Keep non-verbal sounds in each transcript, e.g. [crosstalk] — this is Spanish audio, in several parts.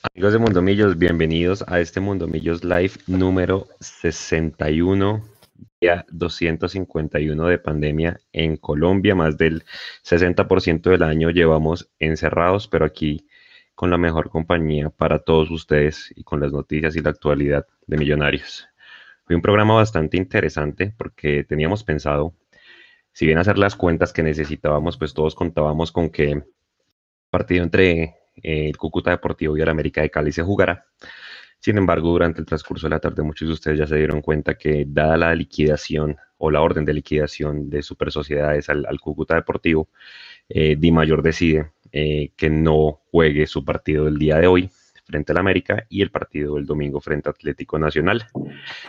Amigos de Mundo Millos, bienvenidos a este Mundo Millos Live número 61, día 251 de pandemia en Colombia. Más del 60% del año llevamos encerrados, pero aquí con la mejor compañía para todos ustedes y con las noticias y la actualidad de Millonarios. Fue un programa bastante interesante porque teníamos pensado, si bien hacer las cuentas que necesitábamos, pues todos contábamos con que partido entre el Cúcuta Deportivo y el América de Cali se jugará. Sin embargo, durante el transcurso de la tarde muchos de ustedes ya se dieron cuenta que dada la liquidación o la orden de liquidación de super sociedades al, Cúcuta Deportivo, eh, Di Mayor decide eh, que no juegue su partido del día de hoy frente al América y el partido del domingo frente a Atlético Nacional.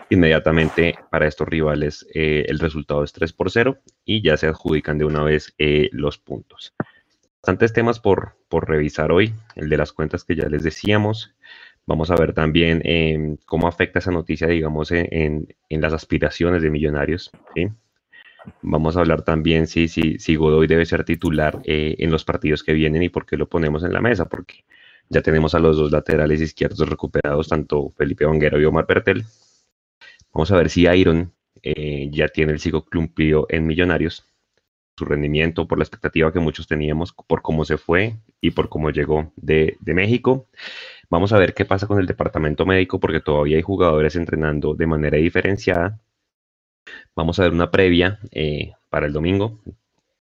Inmediatamente para estos rivales eh, el resultado es 3 por 0 y ya se adjudican de una vez eh, los puntos bastantes temas por, por revisar hoy, el de las cuentas que ya les decíamos. Vamos a ver también em, cómo afecta esa noticia, digamos, en, en, las aspiraciones de millonarios. Vamos a hablar también si, si, si Godoy debe ser titular eh, en los partidos que vienen y por qué lo ponemos en la mesa, porque ya tenemos a los dos laterales izquierdos recuperados, tanto Felipe Vanguero y Omar Pertel. Vamos a ver si Iron eh, ya tiene el ciclo cumplido en Millonarios su rendimiento, por la expectativa que muchos teníamos, por cómo se fue y por cómo llegó de, México. Vamos a ver qué pasa con el departamento médico porque todavía hay jugadores entrenando de manera diferenciada. Vamos a ver una previa eh, para el domingo.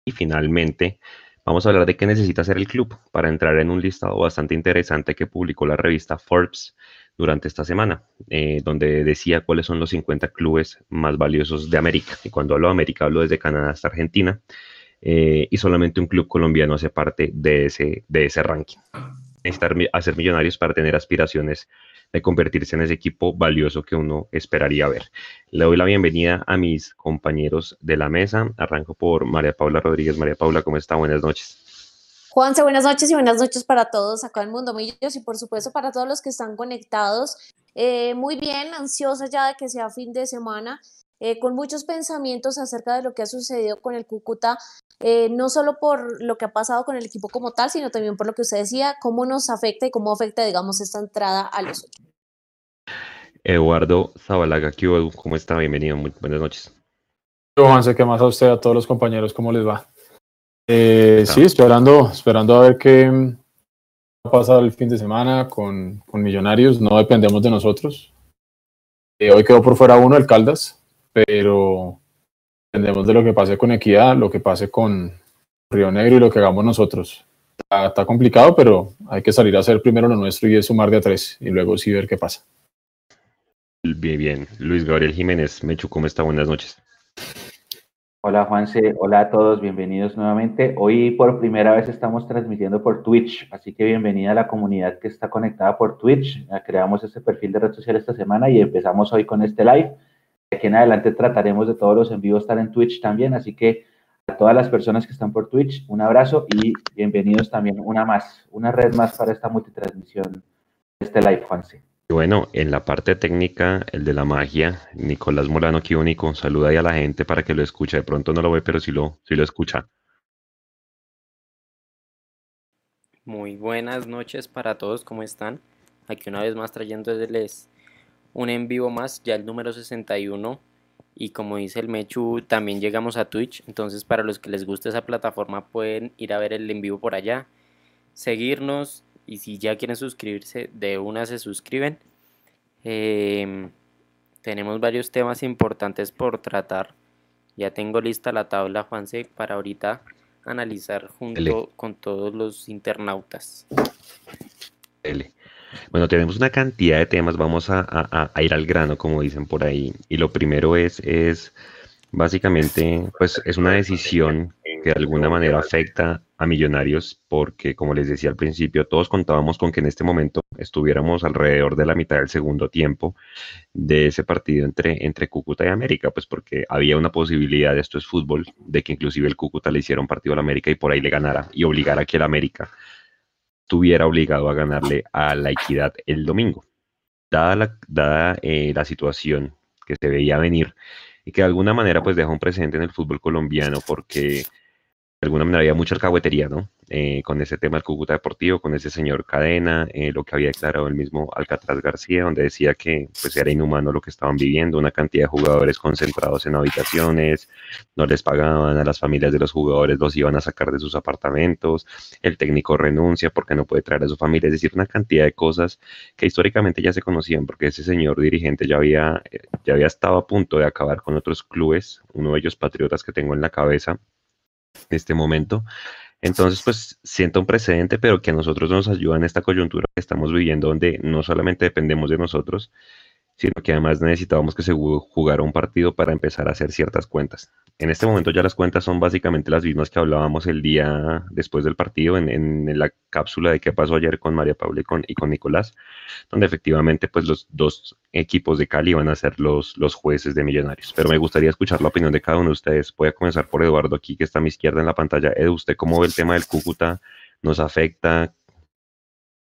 Y finalmente vamos a hablar de qué necesita hacer el club para entrar en un listado bastante interesante que publicó la revista Forbes durante esta semana, eh, donde decía cuáles son los 50 clubes más valiosos de América. Y cuando hablo de América, hablo desde Canadá hasta Argentina. Eh, y solamente un club colombiano hace parte de ese, de ese ranking. Necesitar hacer millonarios para tener aspiraciones de convertirse en ese equipo valioso que uno esperaría ver. Le doy la bienvenida a mis compañeros de la mesa. Arranco por María Paula Rodríguez. María Paula, ¿cómo está? Buenas noches. Juanse, buenas noches y buenas noches para todos acá en Mundo Millos y por supuesto para todos los que están conectados. Eh, muy bien, ansiosa ya de que sea fin de semana, eh, con muchos pensamientos acerca de lo que ha sucedido con el Cúcuta, eh, no solo por lo que ha pasado con el equipo como tal, sino también por lo que usted decía, cómo nos afecta y cómo afecta, digamos, esta entrada a los ocho. Eduardo Zabalaga, ¿cómo está? Bienvenido, muy buenas noches. Juanse, ¿qué más a usted, a todos los compañeros? ¿Cómo les va? Eh, sí, esperando, esperando a ver qué va a pasar el fin de semana con, con Millonarios. No dependemos de nosotros. Eh, hoy quedó por fuera uno, el Caldas, pero dependemos de lo que pase con Equidad, lo que pase con Río Negro y lo que hagamos nosotros. Está, complicado, pero hay que salir a hacer primero lo nuestro y es sumar de a tres y luego sí ver qué pasa. Bien, bien. Luis Gabriel Jiménez, Mechu, ¿cómo está? Buenas noches. Hola Juanse, hola a todos, bienvenidos nuevamente. Hoy por primera vez estamos transmitiendo por Twitch, así que bienvenida a la comunidad que está conectada por Twitch. Creamos este perfil de red social esta semana y empezamos hoy con este live. De aquí en adelante trataremos de todos los en vivo estar en Twitch también, así que a todas las personas que están por Twitch, un abrazo y bienvenidos también una más, una red más para esta multitransmisión este live, Juanse. Y bueno, en la parte técnica, el de la magia, Nicolás Morano único, saluda ahí a la gente para que lo escuche. De pronto no lo ve, pero sí lo, lo escucha. Muy buenas noches para todos, ¿cómo están? Aquí una vez más trayéndoles un en vivo más, ya el número 61. Y como dice el Mechu, también llegamos a Twitch. Entonces, para los que les guste esa plataforma, pueden ir a ver el en vivo por allá, seguirnos y si ya quieren suscribirse, de una se suscriben. Em, tenemos varios temas importantes por tratar. Ya tengo lista la tabla, Juanse, para ahorita analizar junto con todos los internautas. Bueno, tenemos una cantidad de temas, vamos a, ir al grano, como dicen por ahí. Y lo primero es, es básicamente, pues es una decisión que de alguna manera afecta a Millonarios porque, como les decía al principio, todos contábamos con que en este momento estuviéramos alrededor de la mitad del segundo tiempo de ese partido entre, entre Cúcuta y América, pues porque había una posibilidad, esto es fútbol, de que inclusive el Cúcuta le hiciera un partido al América y por ahí le ganara y obligara a que el América estuviera obligado a ganarle a la equidad el domingo. Dada la, dada, eh, la situación que se veía venir y que de alguna manera pues deja un precedente en el fútbol colombiano porque alguna manera había mucha alcahuetería, ¿no? eh, con ese tema del Cúcuta Deportivo, con ese señor Cadena, eh, lo que había declarado el mismo Alcatraz García, donde decía que pues era inhumano lo que estaban viviendo, una cantidad de jugadores concentrados en habitaciones, no les pagaban a las familias de los jugadores, los iban a sacar de sus apartamentos, el técnico renuncia porque no puede traer a su familia, es decir, una cantidad de cosas que históricamente ya se conocían, porque ese señor dirigente ya había, ya había estado a punto de acabar con otros clubes, uno de ellos Patriotas que tengo en la cabeza este momento, entonces, pues siento un precedente, pero que a nosotros nos ayuda en esta coyuntura que estamos viviendo, donde no solamente dependemos de nosotros, sino que además necesitábamos que se jugara un partido para empezar a hacer ciertas cuentas. En este momento ya las cuentas son básicamente las mismas que hablábamos el día después del partido en, la cápsula de qué pasó ayer con María Paula y con, y con, Nicolás, donde efectivamente pues los dos equipos de Cali van a ser los, los jueces de Millonarios. Pero me gustaría escuchar la opinión de cada uno de ustedes. Voy a comenzar por Eduardo aquí, que está a mi izquierda en la pantalla. Edu, ¿usted cómo ve el tema del Cúcuta? ¿Nos afecta?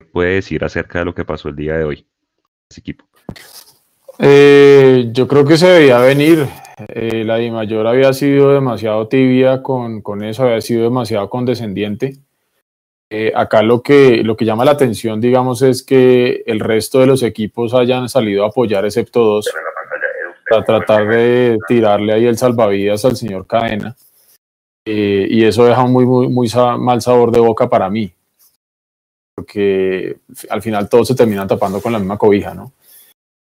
¿Qué puede decir acerca de lo que pasó el día de hoy? Ese equipo. Eh, yo creo que se debía venir. Eh, la Di Mayor había sido demasiado tibia con, con eso, había sido demasiado condescendiente. Eh, acá lo que, lo que llama la atención, digamos, es que el resto de los equipos hayan salido a apoyar, excepto dos, para tratar de tirarle ahí el salvavidas al señor Cadena. y eso deja un muy, muy, muy mal sabor de boca para mí, porque al final todos se terminan tapando con la misma cobija, ¿no?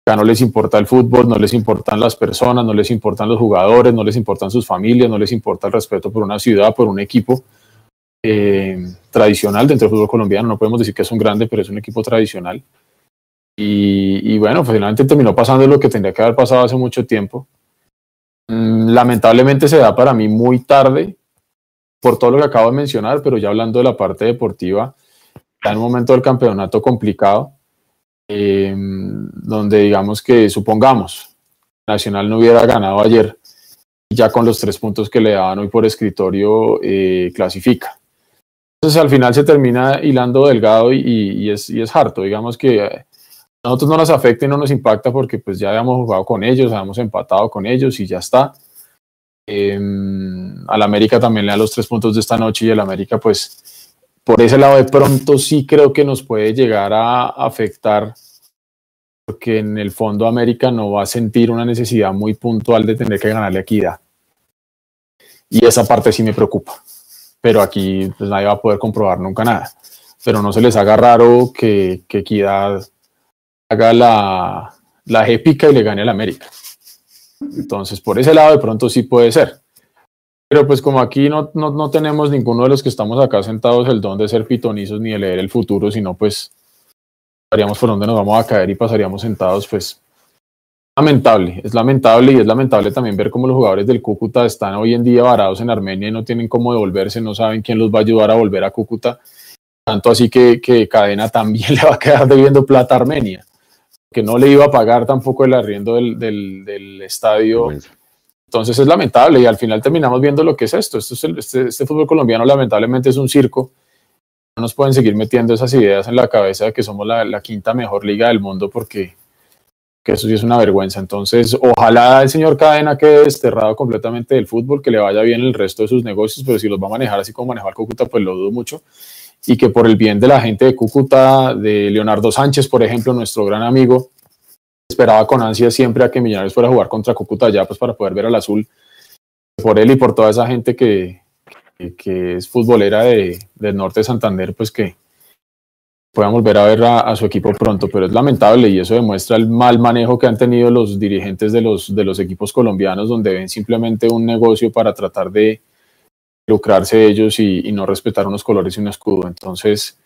No les importa el fútbol, no les importan las personas, no les importan los jugadores, no les importan sus familias, no les importa el respeto por una ciudad, por un equipo eh, tradicional dentro del fútbol colombiano. No podemos decir que es un grande, pero es un equipo tradicional. Y, bueno, finalmente terminó pasando lo que tendría que haber pasado hace mucho tiempo. Mm, lamentablemente se da para mí muy tarde por todo lo que acabo de mencionar, pero ya hablando de la parte deportiva, está en un momento del campeonato complicado eh, donde digamos que supongamos Nacional no hubiera ganado ayer, ya con los tres puntos que le daban hoy por escritorio eh, clasifica. Entonces al final se termina hilando delgado y, es, y es harto, digamos que a nosotros no nos afecta y no nos impacta porque pues ya habíamos jugado con ellos, habíamos empatado con ellos y ya está. Eh, al América también le da los tres puntos de esta noche y el América pues por ese lado de pronto sí creo que nos puede llegar a afectar porque en el fondo América no va a sentir una necesidad muy puntual de tener que ganarle equidad. Y esa parte sí me preocupa. Pero aquí pues nadie va a poder comprobar nunca nada. Pero no se les haga raro que, que equidad haga la, la épica y le gane al América. Entonces, por ese lado de pronto sí puede ser. Pero pues como aquí no, no, tenemos ninguno de los que estamos acá sentados el don de ser pitonizos ni de leer el futuro, sino pues estaríamos por donde nos vamos a caer y pasaríamos sentados, pues lamentable, es lamentable y es lamentable también ver cómo los jugadores del Cúcuta están hoy en día varados en Armenia y no tienen cómo devolverse, no saben quién los va a ayudar a volver a Cúcuta. Tanto así que, que Cadena también [laughs] le va a quedar debiendo plata a Armenia, que no le iba a pagar tampoco el arriendo del, del estadio. Entonces es lamentable y al final terminamos viendo lo que es esto. esto es este, este, fútbol colombiano lamentablemente es un circo. No nos pueden seguir metiendo esas ideas en la cabeza de que somos la, quinta mejor liga del mundo porque que eso sí es una vergüenza. Entonces, ojalá el señor Cadena quede desterrado completamente del fútbol, que le vaya bien el resto de sus negocios, pero si los va a manejar así como manejó el Cúcuta, pues lo dudo mucho. Y que por el bien de la gente de Cúcuta, de Leonardo Sánchez, por ejemplo, nuestro gran amigo, esperaba con ansia siempre a que Millonarios fuera a jugar contra Cúcuta ya, pues para poder ver al azul, por él y por toda esa gente que, que, es futbolera de, del norte de Santander, pues que puedan volver a ver a, su equipo pronto, pero es lamentable y eso demuestra el mal manejo que han tenido los dirigentes de los, de los equipos colombianos, donde ven simplemente un negocio para tratar de lucrarse ellos y, y no respetar unos colores y un escudo. Entonces,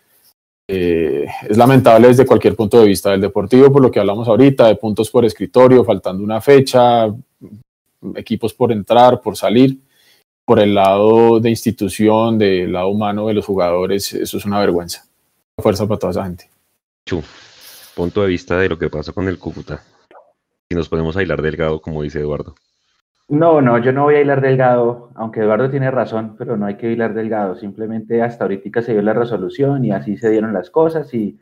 eh, es lamentable desde cualquier punto de vista del deportivo, por lo que hablamos ahorita, de puntos por escritorio, faltando una fecha, equipos por entrar, por salir. Por el lado de institución, del lado humano de los jugadores, eso es una vergüenza. Fuerza para toda esa gente. Punto de vista de lo que pasa con el Cúcuta. Si nos podemos aislar delgado, como dice Eduardo. No, no, yo no voy a hilar delgado, aunque Eduardo tiene razón, pero no hay que hilar delgado. Simplemente hasta ahorita se dio la resolución y así se dieron las cosas y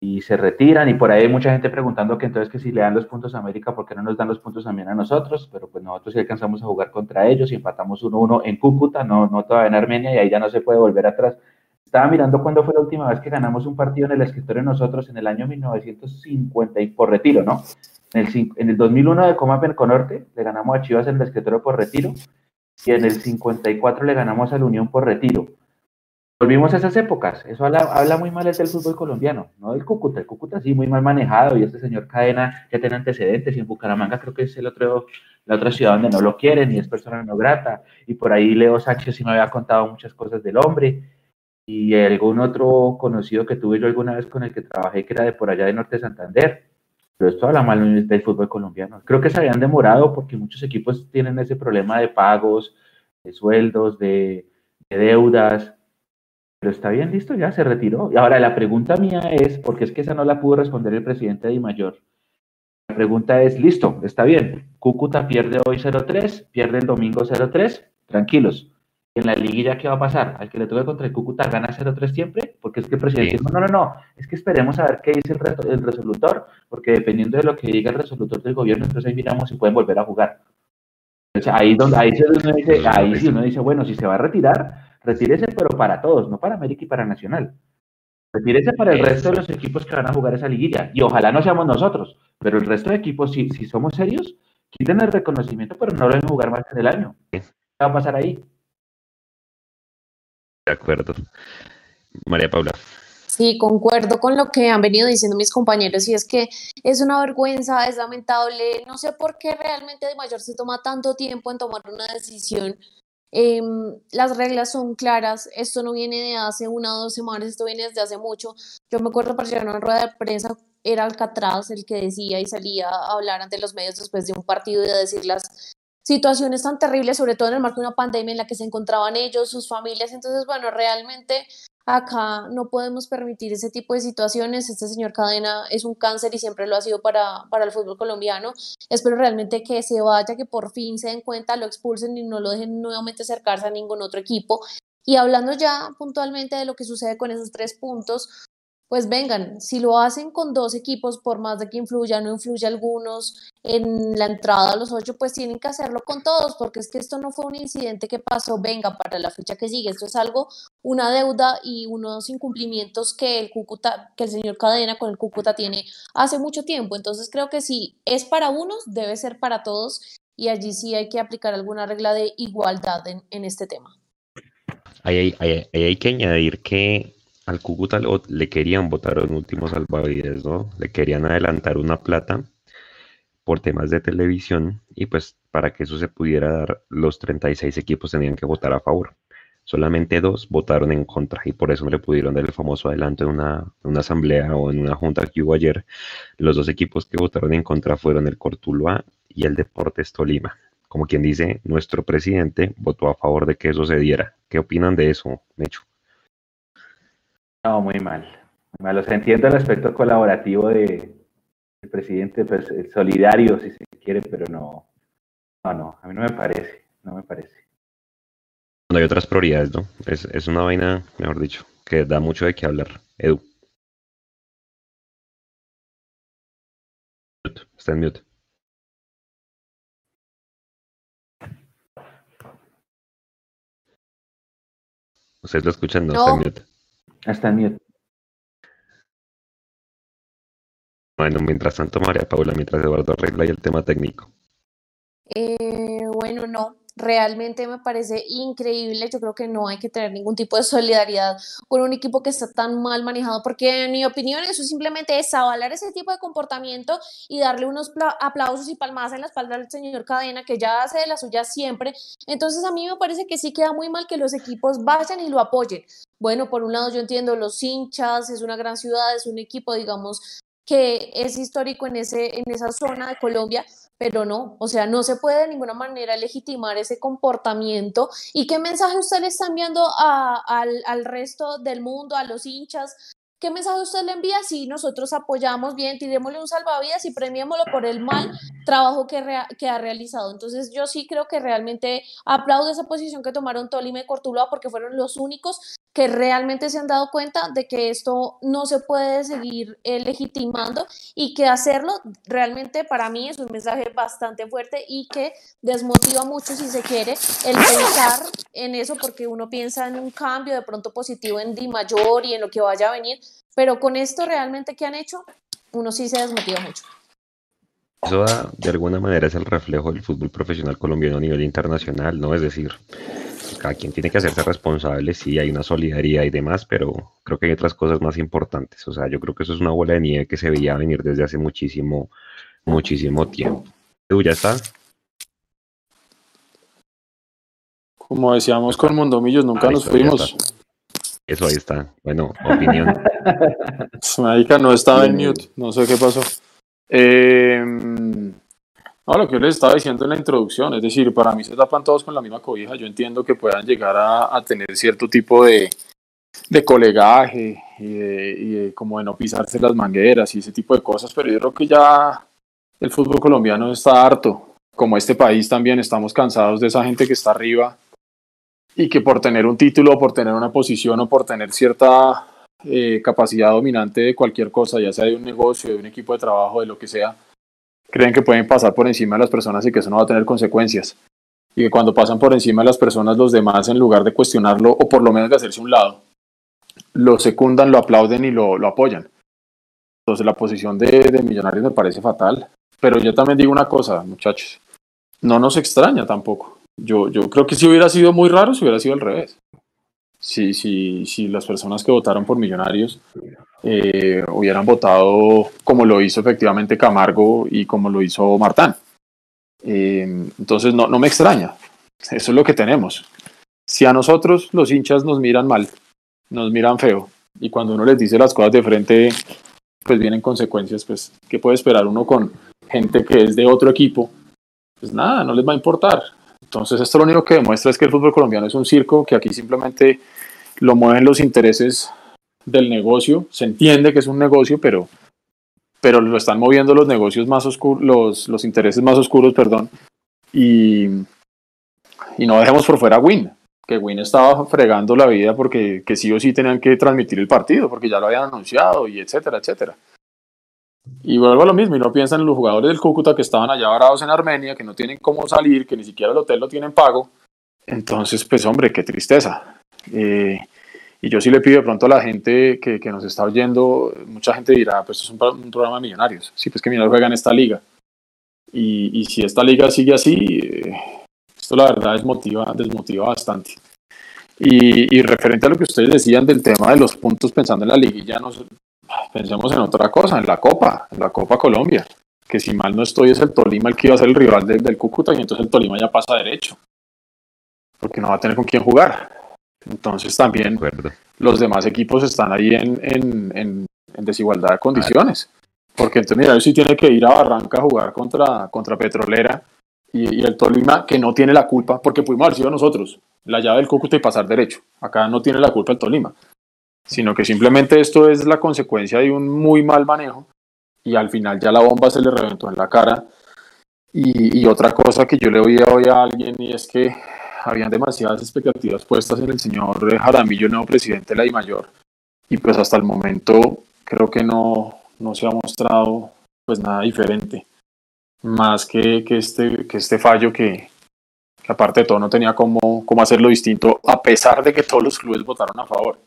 y se retiran y por ahí hay mucha gente preguntando que entonces que si le dan los puntos a América, ¿por qué no nos dan los puntos también a nosotros? Pero pues nosotros sí alcanzamos a jugar contra ellos y empatamos 1-1 en Cúcuta, no, no todavía en Armenia y ahí ya no se puede volver atrás. Estaba mirando cuándo fue la última vez que ganamos un partido en el escritorio nosotros en el año 1950 y por retiro, ¿no? En el, en el 2001 de Coma Norte le ganamos a Chivas en el escritorio por retiro y en el 54 le ganamos al Unión por retiro volvimos a esas épocas. Eso habla, muy mal del fútbol colombiano, no del Cúcuta. El Cúcuta sí, muy mal manejado y este señor Cadena ya tiene antecedentes y en Bucaramanga creo que es el otro, la otra ciudad donde no lo quieren y es persona no grata. Y por ahí Leo Sánchez sí me había contado muchas cosas del hombre y algún otro conocido que tuve yo alguna vez con el que trabajé que era de por allá de Norte de Santander. Pero esto habla mal del fútbol colombiano. Creo que se habían demorado porque muchos equipos tienen ese problema de pagos, de sueldos, de deudas pero está bien, listo, ya se retiró. Y ahora la pregunta mía es, porque es que esa no la pudo responder el presidente de Mayor. La pregunta es, listo, está bien. Cúcuta pierde hoy 0-3, pierde el domingo 0-3, tranquilos. En la liguilla, ¿qué va a pasar? Al que le toque contra el Cúcuta gana 0-3 siempre, porque es que el presidente dijo, no, no, no, es que esperemos a ver qué dice el, el resolutor, porque dependiendo de lo que diga el resolutor del gobierno, entonces ahí miramos si pueden volver a jugar. ahí, donde, ahí, uno dice, ahí sí uno dice, bueno, si se va a retirar, Retírese, pero para todos, no para América y para Nacional. Retírese para el resto de los equipos que van a jugar esa liguilla. Y ojalá no seamos nosotros, pero el resto de equipos, si, si somos serios, quiten el reconocimiento, pero no lo deben jugar más en el año. ¿Qué va a pasar ahí? De acuerdo. María Paula. Sí, concuerdo con lo que han venido diciendo mis compañeros y es que es una vergüenza, es lamentable. No sé por qué realmente de mayor se toma tanto tiempo en tomar una decisión Em, las reglas son claras, esto no viene de hace una o dos semanas, esto viene desde hace mucho. Yo me acuerdo para en una rueda de prensa, era Alcatraz el que decía y salía a hablar ante los medios después de un partido y a decir las situaciones tan terribles, sobre todo en el marco de una pandemia en la que se encontraban ellos, sus familias. Entonces, bueno, realmente Acá no podemos permitir ese tipo de situaciones. Este señor Cadena es un cáncer y siempre lo ha sido para, para el fútbol colombiano. Espero realmente que se vaya, que por fin se den cuenta, lo expulsen y no lo dejen nuevamente acercarse a ningún otro equipo. Y hablando ya puntualmente de lo que sucede con esos tres puntos, pues vengan, si lo hacen con dos equipos, por más de que influya, no influya algunos en la entrada a los ocho, pues tienen que hacerlo con todos, porque es que esto no fue un incidente que pasó, venga, para la fecha que sigue, esto es algo, una deuda y unos incumplimientos que el Cúcuta, que el señor Cadena con el Cúcuta tiene hace mucho tiempo, entonces creo que si es para unos, debe ser para todos, y allí sí hay que aplicar alguna regla de igualdad en, este tema. hay, hay que añadir que al Cúcuta le querían votar un último salvavidas, ¿no? Le querían adelantar una plata por temas de televisión y pues para que eso se pudiera dar, los 36 equipos tenían que votar a favor. Solamente dos votaron en contra y por eso no le pudieron dar el famoso adelanto en una, una asamblea o en una junta que hubo ayer. Los dos equipos que votaron en contra fueron el Cortuluá y el Deportes Tolima. Como quien dice, nuestro presidente votó a favor de que eso se diera. ¿Qué opinan de eso, Mecho? No, muy mal. Muy mal. entiendo el aspecto colaborativo de, del presidente, pues, solidario, si se quiere, pero no. No, no, a mí no me parece. No me parece. hay otras prioridades, ¿no? Es, es una vaina, mejor dicho, que da mucho de qué hablar. Edu. Está en mute. Ustedes lo escuchan, no, está en mute. Está en Bueno, mientras tanto, María Paula, mientras Eduardo arregla y el tema técnico. Eh, bueno, no, realmente me parece increíble. Yo creo que no hay que tener ningún tipo de solidaridad con un equipo que está tan mal manejado, porque en mi opinión eso simplemente es avalar ese tipo de comportamiento y darle unos aplausos y palmadas en la espalda al señor Cadena, que ya hace de la suya siempre. Entonces a mí me parece que sí queda muy mal que los equipos vayan y lo apoyen. Bueno, por un lado yo entiendo los hinchas, es una gran ciudad, es un equipo, digamos, que es histórico en, ese, en esa zona de Colombia, pero no, o sea, no se puede de ninguna manera legitimar ese comportamiento. ¿Y qué mensaje usted le está enviando al, al resto del mundo, a los hinchas, ¿Qué mensaje usted le envía? Si nosotros apoyamos bien, tirémosle un salvavidas y premiémoslo por el mal trabajo que, ha realizado. Entonces yo sí creo que realmente aplaudo esa posición que tomaron Tolima y Cortuluá porque fueron los únicos que realmente se han dado cuenta de que esto no se puede seguir eh, legitimando y que hacerlo realmente para mí es un mensaje bastante fuerte y que desmotiva mucho si se quiere el pensar en eso porque uno piensa en un cambio de pronto positivo en Di Mayor y en lo que vaya a venir, pero con esto realmente que han hecho, uno sí se desmotiva mucho. Eso de alguna manera es el reflejo del fútbol profesional colombiano a nivel internacional, ¿no? Es decir, cada quien tiene que hacerse responsable, sí, hay una solidaridad y demás, pero creo que hay otras cosas más importantes. O sea, yo creo que eso es una bola de nieve que se veía venir desde hace muchísimo, muchísimo tiempo. ¿Tú ya está? Como decíamos con Mondomillos, nunca nos fuimos. Eso ahí está. Bueno, opinión. [laughs] Marica, no estaba en mute, no sé qué pasó. Eh, no, lo que yo les estaba diciendo en la introducción, es decir, para mí se tapan todos con la misma cobija. Yo entiendo que puedan llegar a, tener cierto tipo de, de colegaje y de, como de no pisarse las mangueras y ese tipo de cosas, pero yo creo que ya el fútbol colombiano está harto. Como este país también estamos cansados de esa gente que está arriba y que por tener un título, por tener una posición o por tener cierta eh, capacidad dominante de cualquier cosa, ya sea de un negocio, de un equipo de trabajo, de lo que sea, creen que pueden pasar por encima de las personas y que eso no va a tener consecuencias. Y que cuando pasan por encima de las personas, los demás, en lugar de cuestionarlo o por lo menos de hacerse un lado, lo secundan, lo aplauden y lo, lo apoyan. Entonces la posición de, de Millonarios me parece fatal. Pero yo también digo una cosa, muchachos, no nos extraña tampoco. Yo, yo creo que si hubiera sido muy raro, si hubiera sido al revés si, si, si las personas que votaron por Millonarios eh, hubieran votado como lo hizo efectivamente Camargo y como lo hizo Martán. Eh, entonces no, no me extraña, eso es lo que tenemos. Si a nosotros los hinchas nos miran mal, nos miran feo, y cuando uno les dice las cosas de frente, pues vienen consecuencias, pues, ¿qué puede esperar uno con gente que es de otro equipo? Pues nada, no les va a importar. Entonces, esto lo único que demuestra es que el fútbol colombiano es un circo, que aquí simplemente lo mueven los intereses del negocio. Se entiende que es un negocio, pero, pero lo están moviendo los negocios más oscuros, los, los intereses más oscuros, perdón. Y, y no dejemos por fuera a Win, que Win estaba fregando la vida porque que sí o sí tenían que transmitir el partido, porque ya lo habían anunciado y etcétera, etcétera. Y vuelvo a lo mismo, y no piensan en los jugadores del Cúcuta que estaban allá varados en Armenia, que no tienen cómo salir, que ni siquiera el hotel lo tienen pago. Entonces, pues hombre, qué tristeza. Eh, y yo sí le pido de pronto a la gente que, que nos está oyendo, mucha gente dirá, pues esto es un, programa de millonarios. Sí, pues que Millonarios juega en esta liga. Y, y si esta liga sigue así, eh, esto la verdad desmotiva, desmotiva bastante. Y, y, referente a lo que ustedes decían del tema de los puntos pensando en la liguilla, no, pensemos en otra cosa, en la Copa, en la Copa Colombia, que si mal no estoy es el Tolima el que iba a ser el rival del Cúcuta y entonces el Tolima ya pasa derecho, porque no va a tener con quién jugar. Entonces también los demás equipos están ahí en, en, en, desigualdad de condiciones. Porque entonces, mira, sí tiene que ir a Barranca a jugar contra, contra Petrolera y, y, el Tolima, que no tiene la culpa, porque pudimos haber sido nosotros, la llave del Cúcuta y pasar derecho. Acá no tiene la culpa el Tolima sino que simplemente esto es la consecuencia de un muy mal manejo y al final ya la bomba se le reventó en la cara. Y, otra cosa que yo le oía hoy a alguien y es que habían demasiadas expectativas puestas en el señor Jaramillo, nuevo presidente de la DIMAYOR, y pues hasta el momento creo que no, no se ha mostrado pues nada diferente, más que, que, este, que este fallo que, que aparte de todo no tenía cómo, cómo hacerlo distinto, a pesar de que todos los clubes votaron a favor.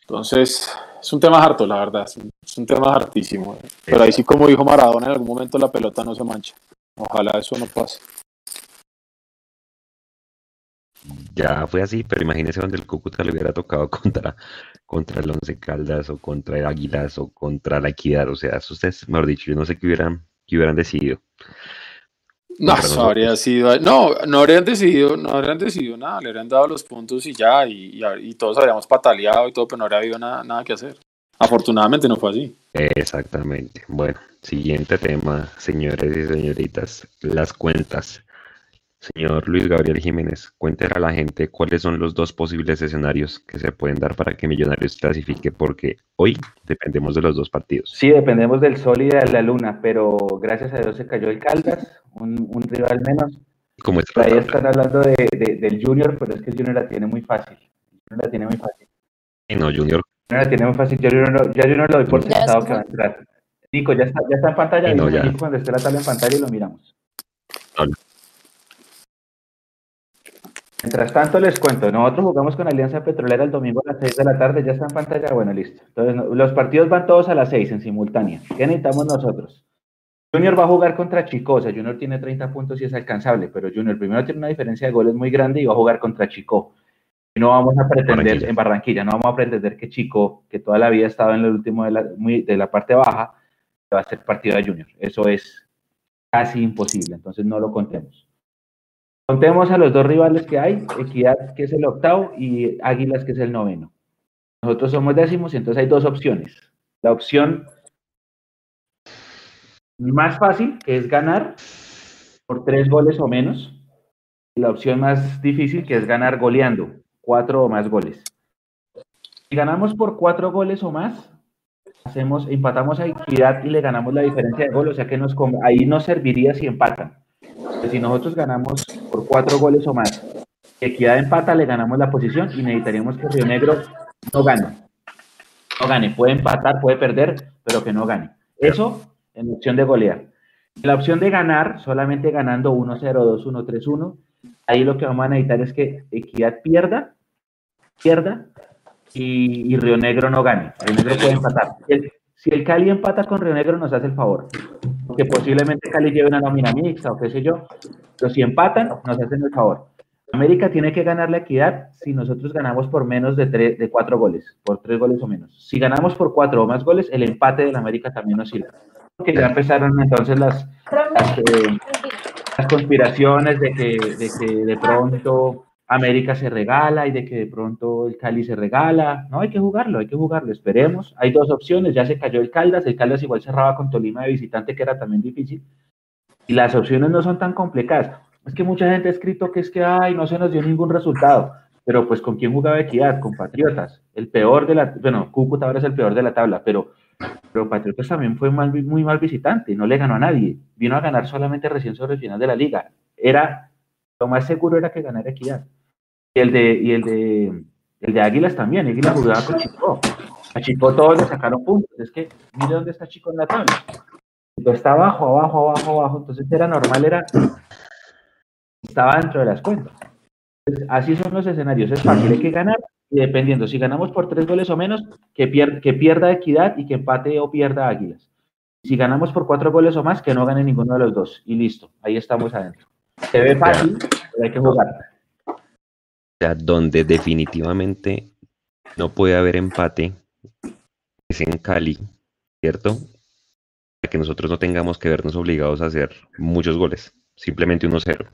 Entonces, es un tema harto, la verdad, es un, tema hartísimo. Pero ahí sí, como dijo Maradona, en algún momento la pelota no se mancha. Ojalá eso no pase. Ya fue así, pero imagínese donde el Cúcuta le hubiera tocado [laughs] contra, contra el Once Caldas o contra el Águilas o contra la Equidad. O sea, ustedes, mejor dicho, yo no sé qué hubieran, qué hubieran decidido. No, habría sido, no, no habrían decidido, no habrían decidido nada, le habrían dado los puntos y ya, y, y, todos habríamos pataleado y todo, pero no habría habido nada, nada que hacer. Afortunadamente no fue así. Exactamente. Bueno, siguiente tema, señores y señoritas, las cuentas. Señor Luis Gabriel Jiménez, cuéntele a la gente cuáles son los dos posibles escenarios que se pueden dar para que Millonarios clasifique, porque hoy dependemos de los dos partidos. Sí, dependemos del sol y de la luna, pero gracias a Dios se cayó el Caldas, un, rival menos. ¿Cómo Ahí están hablando de, del Junior, pero es que el Junior la tiene muy fácil. la tiene muy fácil. no, Junior. No la tiene muy fácil. Yo Junior, ya Junior lo doy por sentado que va a entrar. Nico, ya está, ya está en pantalla. no, ya. Nico, cuando esté la tabla en pantalla y lo miramos. Hola. Mientras tanto, les cuento, nosotros jugamos con Alianza Petrolera el domingo a las 6 de la tarde, ya está en pantalla, bueno, listo. Entonces, los partidos van todos a las 6 en simultánea. ¿Qué necesitamos nosotros? Junior va a jugar contra Chico, o sea, Junior tiene 30 puntos y es alcanzable, pero Junior primero tiene una diferencia de goles muy grande y va a jugar contra Chico. Y no vamos a pretender, en Barranquilla, no vamos a pretender que Chico, que toda la vida ha estado en el último de la, de la parte baja, va a ser partido de Junior. Eso es casi imposible, entonces no lo contemos. Contemos a los dos rivales que hay, Equidad, que es el octavo, y Águilas, que es el noveno. Nosotros somos décimos, entonces hay dos opciones. La opción más fácil, que es ganar por tres goles o menos, y la opción más difícil, que es ganar goleando, cuatro o más goles. Si ganamos por cuatro goles o más, hacemos, empatamos a Equidad y le ganamos la diferencia de gol, o sea que ahí nos serviría si empatan si nosotros ganamos cuatro goles o más, Equidad empata, le ganamos la posición y necesitaríamos que Río Negro no gane. No gane, puede empatar, puede perder, pero que no gane. Eso en opción de golear. La opción de ganar, solamente ganando 1-0, 2-1, 3-1, ahí lo que vamos a necesitar es que Equidad pierda, pierda y, Río Negro no gane. Río Negro puede empatar. Si el Cali empata con Río Negro, nos hace el favor que posiblemente Cali lleve una nómina mixta o qué sé yo, pero si empatan, nos hacen el favor. América tiene que ganar la equidad si nosotros ganamos por menos de, tres, de cuatro goles, por tres goles o menos. Si ganamos por cuatro o más goles, el empate del América también nos sirve. Porque ya empezaron entonces las, las, eh, conspiraciones de que, de que de pronto América se regala y de que de pronto el Cali se regala. No, hay que jugarlo, hay que jugarlo, esperemos. Hay dos opciones, ya se cayó el Caldas, el Caldas igual cerraba con Tolima de visitante, que era también difícil. Y las opciones no son tan complicadas. Es que mucha gente ha escrito que es que, ay, no se nos dio ningún resultado. Pero pues, ¿con quién jugaba Equidad? Con Patriotas. El peor de la, bueno, Cúcuta ahora es el peor de la tabla, pero, pero Patriotas también fue muy mal visitante, no le ganó a nadie. Vino a ganar solamente recién sobre el final de la liga. Era, lo más seguro era que ganara Equidad. Y el de, y el de, el de Águilas también, Águilas jugaba con Chico. A Chico todos le sacaron puntos. Es que mire dónde está Chico en la tabla. está abajo, abajo, abajo, abajo. Entonces era normal, era estaba dentro de las cuentas. así son los escenarios. Es fácil, hay que ganar y dependiendo, si ganamos por tres goles o menos, que, que pierda equidad y que empate o pierda águilas. Si ganamos por cuatro goles o más, que no gane ninguno de los dos. Y listo, ahí estamos adentro. Se ve fácil, pero hay que jugar sea, donde definitivamente no puede haber empate es en Cali, ¿cierto? Para que nosotros no tengamos que vernos obligados a hacer muchos goles, simplemente 1-0.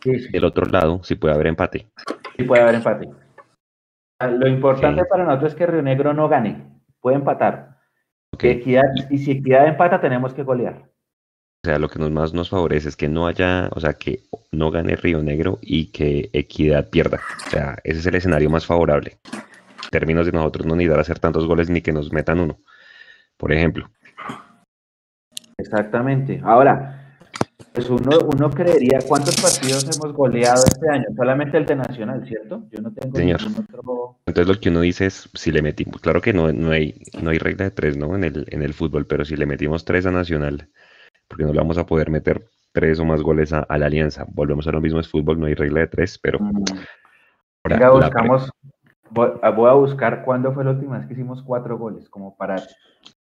Sí, Del otro lado, sí puede haber empate. Sí puede haber empate. Lo importante para nosotros es que Río Negro no gane, puede empatar. y si Equidad empata, tenemos que golear. O sea, lo que nos más nos favorece es que no haya, o sea, que no gane Río Negro y que Equidad pierda. O sea, ese es el escenario más favorable. En términos de nosotros no necesitar hacer tantos goles ni que nos metan uno, por ejemplo. Exactamente. Ahora, pues uno, uno creería cuántos partidos hemos goleado este año, solamente el de Nacional, ¿cierto? Yo no tengo Señor. otro. Entonces lo que uno dice es si le metimos, claro que no, no hay, no hay regla de tres, ¿no? En el, en el fútbol, pero si le metimos tres a Nacional porque no le vamos a poder meter tres o más goles a, la alianza. Volvemos a lo mismo, es fútbol, no hay regla de tres, pero... Mm. buscamos, voy a buscar cuándo fue la última vez que hicimos cuatro goles, como para...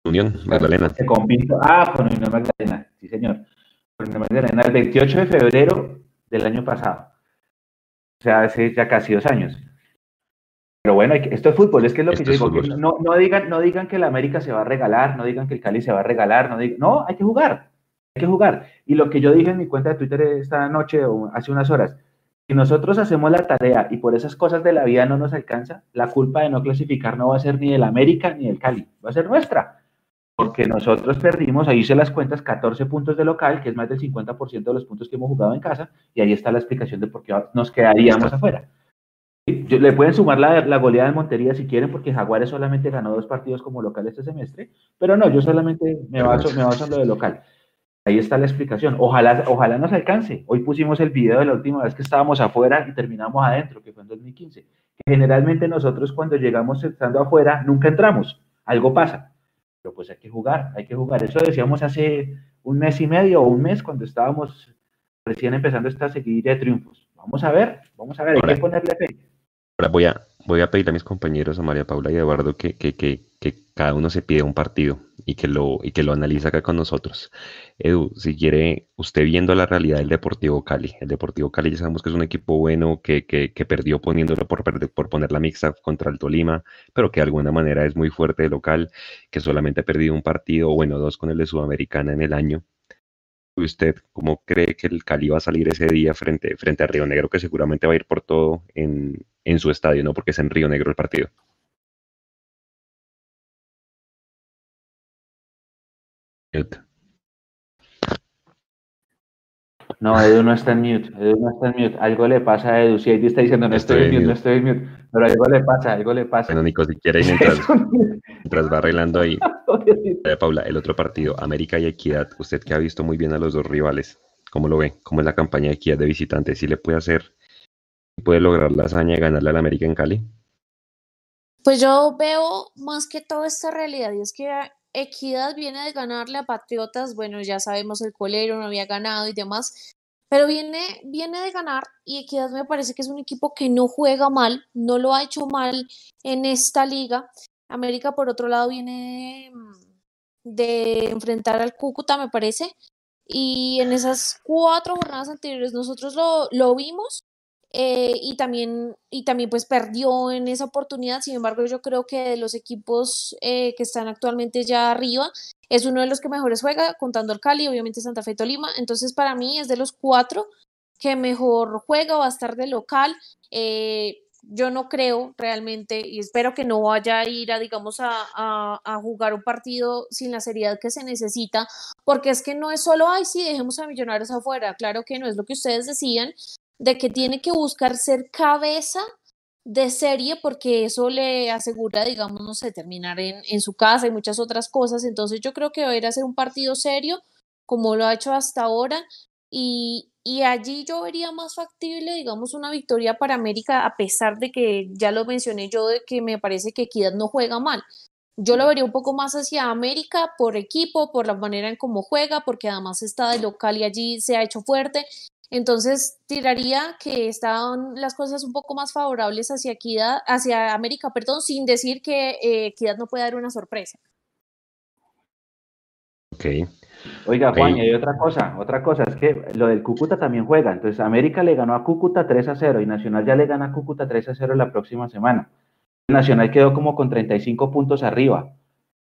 Unión Magdalena. Ah, con Unión Magdalena, sí señor. Con Unión Magdalena, el 28 de febrero del año pasado. O sea, hace ya casi dos años. Pero bueno, esto es fútbol, es que es lo que yo digo. no, no, digan, no digan que el América se va a regalar, no digan que el Cali se va a regalar, no, no hay que jugar que jugar. Y lo que yo dije en mi cuenta de Twitter esta noche o hace unas horas, si nosotros hacemos la tarea y por esas cosas de la vida no nos alcanza, la culpa de no clasificar no va a ser ni del América ni del Cali, va a ser nuestra. Porque nosotros perdimos, ahí hice las cuentas, 14 puntos de local, que es más del 50% de los puntos que hemos jugado en casa, y ahí está la explicación de por qué nos quedaríamos afuera. Le pueden sumar la, la, goleada de Montería si quieren, porque Jaguares solamente ganó dos partidos como local este semestre, pero no, yo solamente me baso, me baso en lo de local. Ahí está la explicación. Ojalá, ojalá nos alcance. Hoy pusimos el video de la última vez que estábamos afuera y terminamos adentro, que fue en 2015. generalmente nosotros cuando llegamos estando afuera nunca entramos. Algo pasa. Pero pues hay que jugar, hay que jugar. Eso decíamos hace un mes y medio o un mes cuando estábamos recién empezando esta seguidilla de triunfos. Vamos a ver, vamos a ver, hay que ponerle fe. Ahora voy a, voy a pedir a mis compañeros, a María Paula y a Eduardo, que, que, que, que cada uno se pide un partido y que lo, y que lo analiza acá con nosotros. Edu, si quiere, usted viendo la realidad del Deportivo Cali, el Deportivo Cali ya sabemos que es un equipo bueno, que, que, perdió poniéndolo por, por poner la mixta contra el Tolima, pero que de alguna manera es muy fuerte de local, que solamente ha perdido un partido, bueno, dos con el de Sudamericana en el año. ¿Usted cómo cree que el Cali va a salir ese día frente, frente a Río Negro, que seguramente va a ir por todo en, en su estadio, ¿no? Porque es en Río Negro el partido. No, Edu no está en mute. Edu no está en mute. Algo le pasa a Edu. Si Edu está diciendo no estoy, en mute, no estoy en mute. Pero algo le pasa, algo le pasa. Bueno, Nico, si quiere, [laughs] mientras, mientras va arreglando ahí. [laughs] Paula, el otro partido, América y Equidad. Usted que ha visto muy bien a los dos rivales, ¿cómo lo ve? ¿Cómo es la campaña de Equidad de visitante? ¿Si le puede hacer, puede lograr la hazaña de ganarle al América en Cali? Pues yo veo más que todo esta realidad y es que Equidad viene de ganarle a Patriotas, bueno, ya sabemos el colero no había ganado y demás, pero viene, viene de ganar y Equidad me parece que es un equipo que no juega mal, no lo ha hecho mal en esta liga. América, por otro lado, viene de enfrentar al Cúcuta, me parece, y en esas cuatro jornadas anteriores nosotros lo, lo vimos eh, y también y también pues perdió en esa oportunidad. Sin embargo yo creo que de los equipos eh, que están actualmente ya arriba es uno de los que mejores juega contando el Cali obviamente Santa Fe Tolima. Entonces para mí es de los cuatro que mejor juega va a estar de local. Eh, yo no creo realmente y espero que no vaya a ir a, digamos, a, a, a, jugar un partido sin la seriedad que se necesita, porque es que no es solo, ay, sí, dejemos a Millonarios afuera, claro que no es lo que ustedes decían, de que tiene que buscar ser cabeza de serie porque eso le asegura, digamos, no sé, terminar en, en su casa y muchas otras cosas. Entonces yo creo que va a ir a ser un partido serio como lo ha hecho hasta ahora y, y allí yo vería más factible, digamos, una victoria para América a pesar de que ya lo mencioné yo de que me parece que Equidad no juega mal. Yo lo vería un poco más hacia América por equipo, por la manera en cómo juega, porque además está de local y allí se ha hecho fuerte entonces, tiraría que están las cosas un poco más favorables hacia Equidad, hacia América, perdón, sin decir que eh, Equidad no puede dar una sorpresa. Ok. Oiga, Juan, y hay otra cosa, otra cosa, es que lo del Cúcuta también juega. Entonces, América le ganó a Cúcuta 3 a 0 y Nacional ya le gana a Cúcuta 3 a 0 la próxima semana. Nacional quedó como con 35 puntos arriba.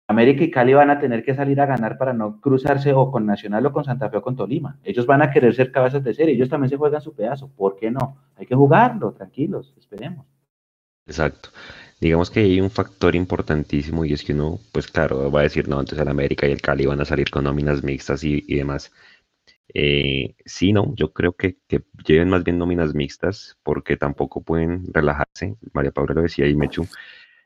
América y Cali van a tener que salir a ganar para no cruzarse o con Nacional o con Santa Fe o con Tolima. Ellos van a querer ser cabezas de serie, ellos también se juegan su pedazo. ¿Por qué no? Hay que jugarlo, tranquilos, esperemos. Exacto. Digamos que hay un factor importantísimo y es que uno, pues claro, va a decir, no, entonces el América y el Cali van a salir con nóminas mixtas y, demás. Eh, sí, no, yo creo que, que, lleven más bien nóminas mixtas porque tampoco pueden relajarse. María Paula lo decía y Mechu,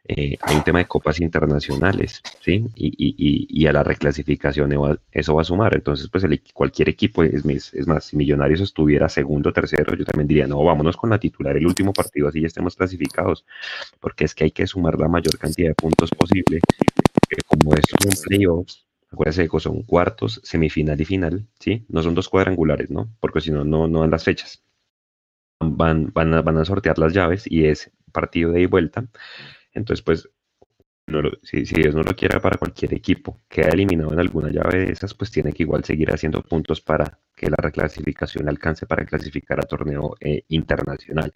eh, hay un tema de copas internacionales, ¿sí? Y, y, y, a la reclasificación eso va a sumar. Entonces, pues el, cualquier equipo, es, es más, si Millonarios estuviera segundo tercero, yo también diría, no, vámonos con la titular el último partido, así ya estemos clasificados, porque es que hay que sumar la mayor cantidad de puntos posible, como esto son playoffs, acuérdense que son cuartos, semifinal y final, ¿sí? No son dos cuadrangulares, ¿no? Porque si no, no, no dan las fechas. Van, van, a, van a sortear las llaves y es partido de ida y vuelta. Entonces, pues, no lo, si, si, Dios no lo quiera para cualquier equipo, queda eliminado en alguna llave de esas, pues tiene que igual seguir haciendo puntos para que la reclasificación alcance para clasificar a torneo eh, internacional.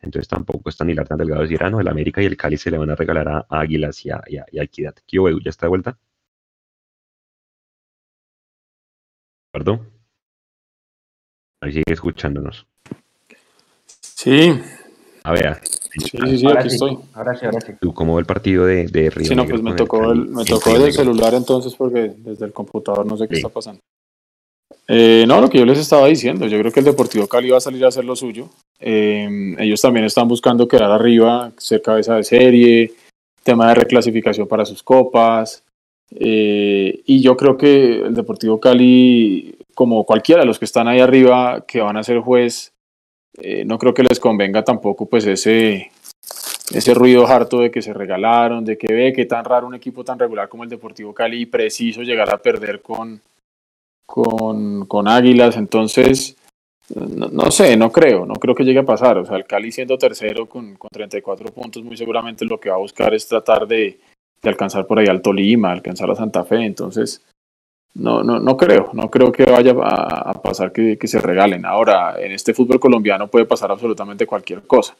Entonces tampoco es tan hilar tan delgado decir, ah, no, el América y el Cali se le van a regalar a, Águilas y a, y a, y a Equidad. ¿Qué Edu? ¿Ya está de vuelta? ¿Perdón? Ahí sigue escuchándonos. Sí. A ver, Sí, sí, sí, ahora aquí sí, estoy. Ahora sí, ahora sí. ¿Tú cómo ve el partido de, de Río Sí, no, Negro pues me el tocó, Cali? el, me tocó desde el celular entonces porque desde el computador no sé qué Sí. está pasando. Eh, no, lo que yo les estaba diciendo, yo creo que el Deportivo Cali va a salir a hacer lo suyo. Eh, ellos también están buscando quedar arriba, ser cabeza de serie, tema de reclasificación para sus copas. Eh, y yo creo que el Deportivo Cali, como cualquiera de los que están ahí arriba, que van a ser juez, eh, no creo que les convenga tampoco pues ese, ese ruido harto de que se regalaron, de que ve que tan raro un equipo tan regular como el Deportivo Cali preciso llegar a perder con, con, con Águilas. Entonces, no, sé, no creo, no creo que llegue a pasar. O sea, el Cali siendo tercero con, con 34 puntos, muy seguramente lo que va a buscar es tratar de, de alcanzar por ahí al Tolima, alcanzar a Santa Fe. Entonces, no, no, no creo, no creo que vaya a, pasar que, se regalen. Ahora, en este fútbol colombiano puede pasar absolutamente cualquier cosa.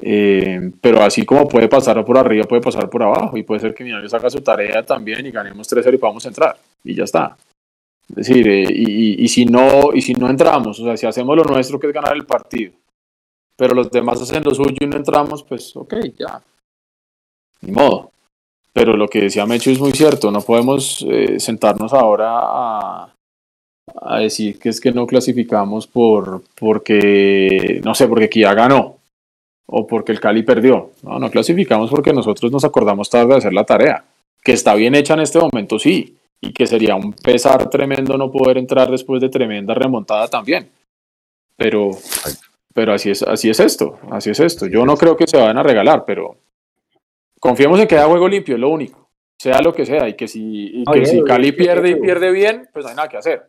Eh, pero así como puede pasar por arriba, puede pasar por abajo. Y puede ser que Millonarios haga su tarea también y ganemos 3-0 y podamos entrar. Y ya está. Es decir, eh, y, si no, y si no entramos, o sea, si hacemos lo nuestro que es ganar el partido, pero los demás hacen lo suyo y no entramos, pues ok, ya. Ni modo. Pero lo que decía Mecho es muy cierto, no podemos eh, sentarnos ahora a, a, decir que es que no clasificamos por porque, no sé, porque ya ganó o porque el Cali perdió. No, no clasificamos porque nosotros nos acordamos tarde de hacer la tarea. Que está bien hecha en este momento, sí, y que sería un pesar tremendo no poder entrar después de tremenda remontada también. Pero, pero así, es, así es esto, así es esto. Yo no creo que se vayan a regalar, pero confiemos en que haya juego limpio, es lo único. Sea lo que sea, y que si, que si Cali pierde y pierde bien, pues no hay nada que hacer.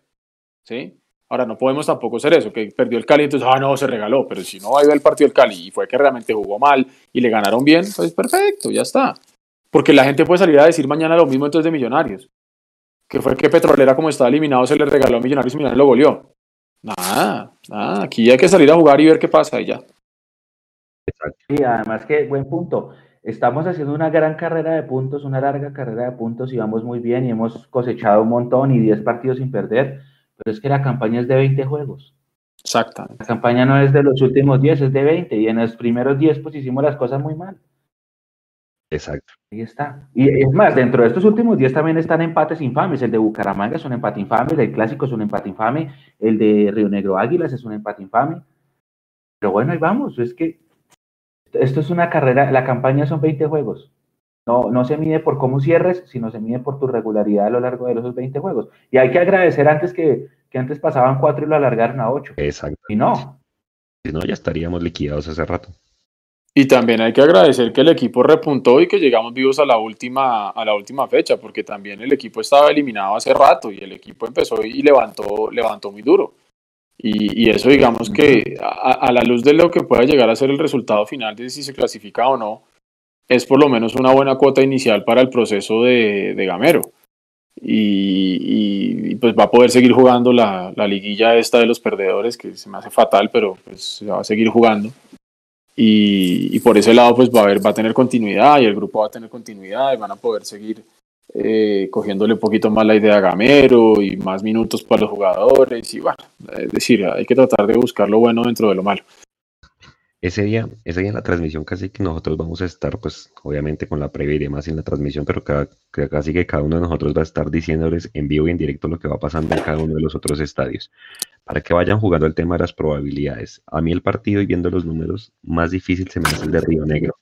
¿Sí? Ahora, no podemos tampoco ser eso, que perdió el Cali, entonces, ah, no, se regaló, pero si no ha ido el partido del Cali y fue que realmente jugó mal y le ganaron bien, pues perfecto, ya está. Porque la gente puede salir a decir mañana lo mismo entonces de Millonarios que fue que Petrolera, como estaba eliminado, se le regaló a Millonarios y Millonarios lo goleó. Nada, nada, aquí hay que salir a jugar y ver qué pasa y ya. Y además que, buen punto, estamos haciendo una gran carrera de puntos, una larga carrera de puntos y vamos muy bien y hemos cosechado un montón y 10 partidos sin perder, pero es que la campaña es de 20 juegos. Exacto. La campaña no es de los últimos 10, es de 20 y en los primeros 10 pues hicimos las cosas muy mal. Exacto. Ahí está. Y es más, dentro de estos últimos días también están empates infames. El de Bucaramanga es un empate infame, el del Clásico es un empate infame, el de Río Negro Águilas es un empate infame. Pero bueno, ahí vamos. Es que esto es una carrera, la campaña son 20 juegos. No, no se mide por cómo cierres, sino se mide por tu regularidad a lo largo de esos 20 juegos. Y hay que agradecer antes que, que antes pasaban 4 y lo alargaron a 8. Exacto. Y no. Si no, ya estaríamos liquidados hace rato. Y también hay que agradecer que el equipo repuntó y que llegamos vivos a la última, a la última fecha, porque también el equipo estaba eliminado hace rato y el equipo empezó y levantó, levantó muy duro. Y, eso digamos que a, la luz de lo que pueda llegar a ser el resultado final de si se clasifica o no, es por lo menos una buena cuota inicial para el proceso de, Gamero. Y, pues va a poder seguir jugando la, la, liguilla esta de los perdedores, que se me hace fatal, pero pues va a seguir jugando. Y, por ese lado pues va a, haber, va a tener continuidad y el grupo va a tener continuidad y van a poder seguir eh, cogiéndole un poquito más la idea a Gamero y más minutos para los jugadores y bueno, es decir, hay que tratar de buscar lo bueno dentro de lo malo. Ese día, ese día en la transmisión casi que nosotros vamos a estar, pues obviamente con la previa y demás en la transmisión, pero casi que cada uno de nosotros va a estar diciéndoles en vivo y en directo lo que va pasando en cada uno de los otros estadios, para que vayan jugando el tema de las probabilidades. A mí el partido y viendo los números, más difícil se me hace el de Río Negro.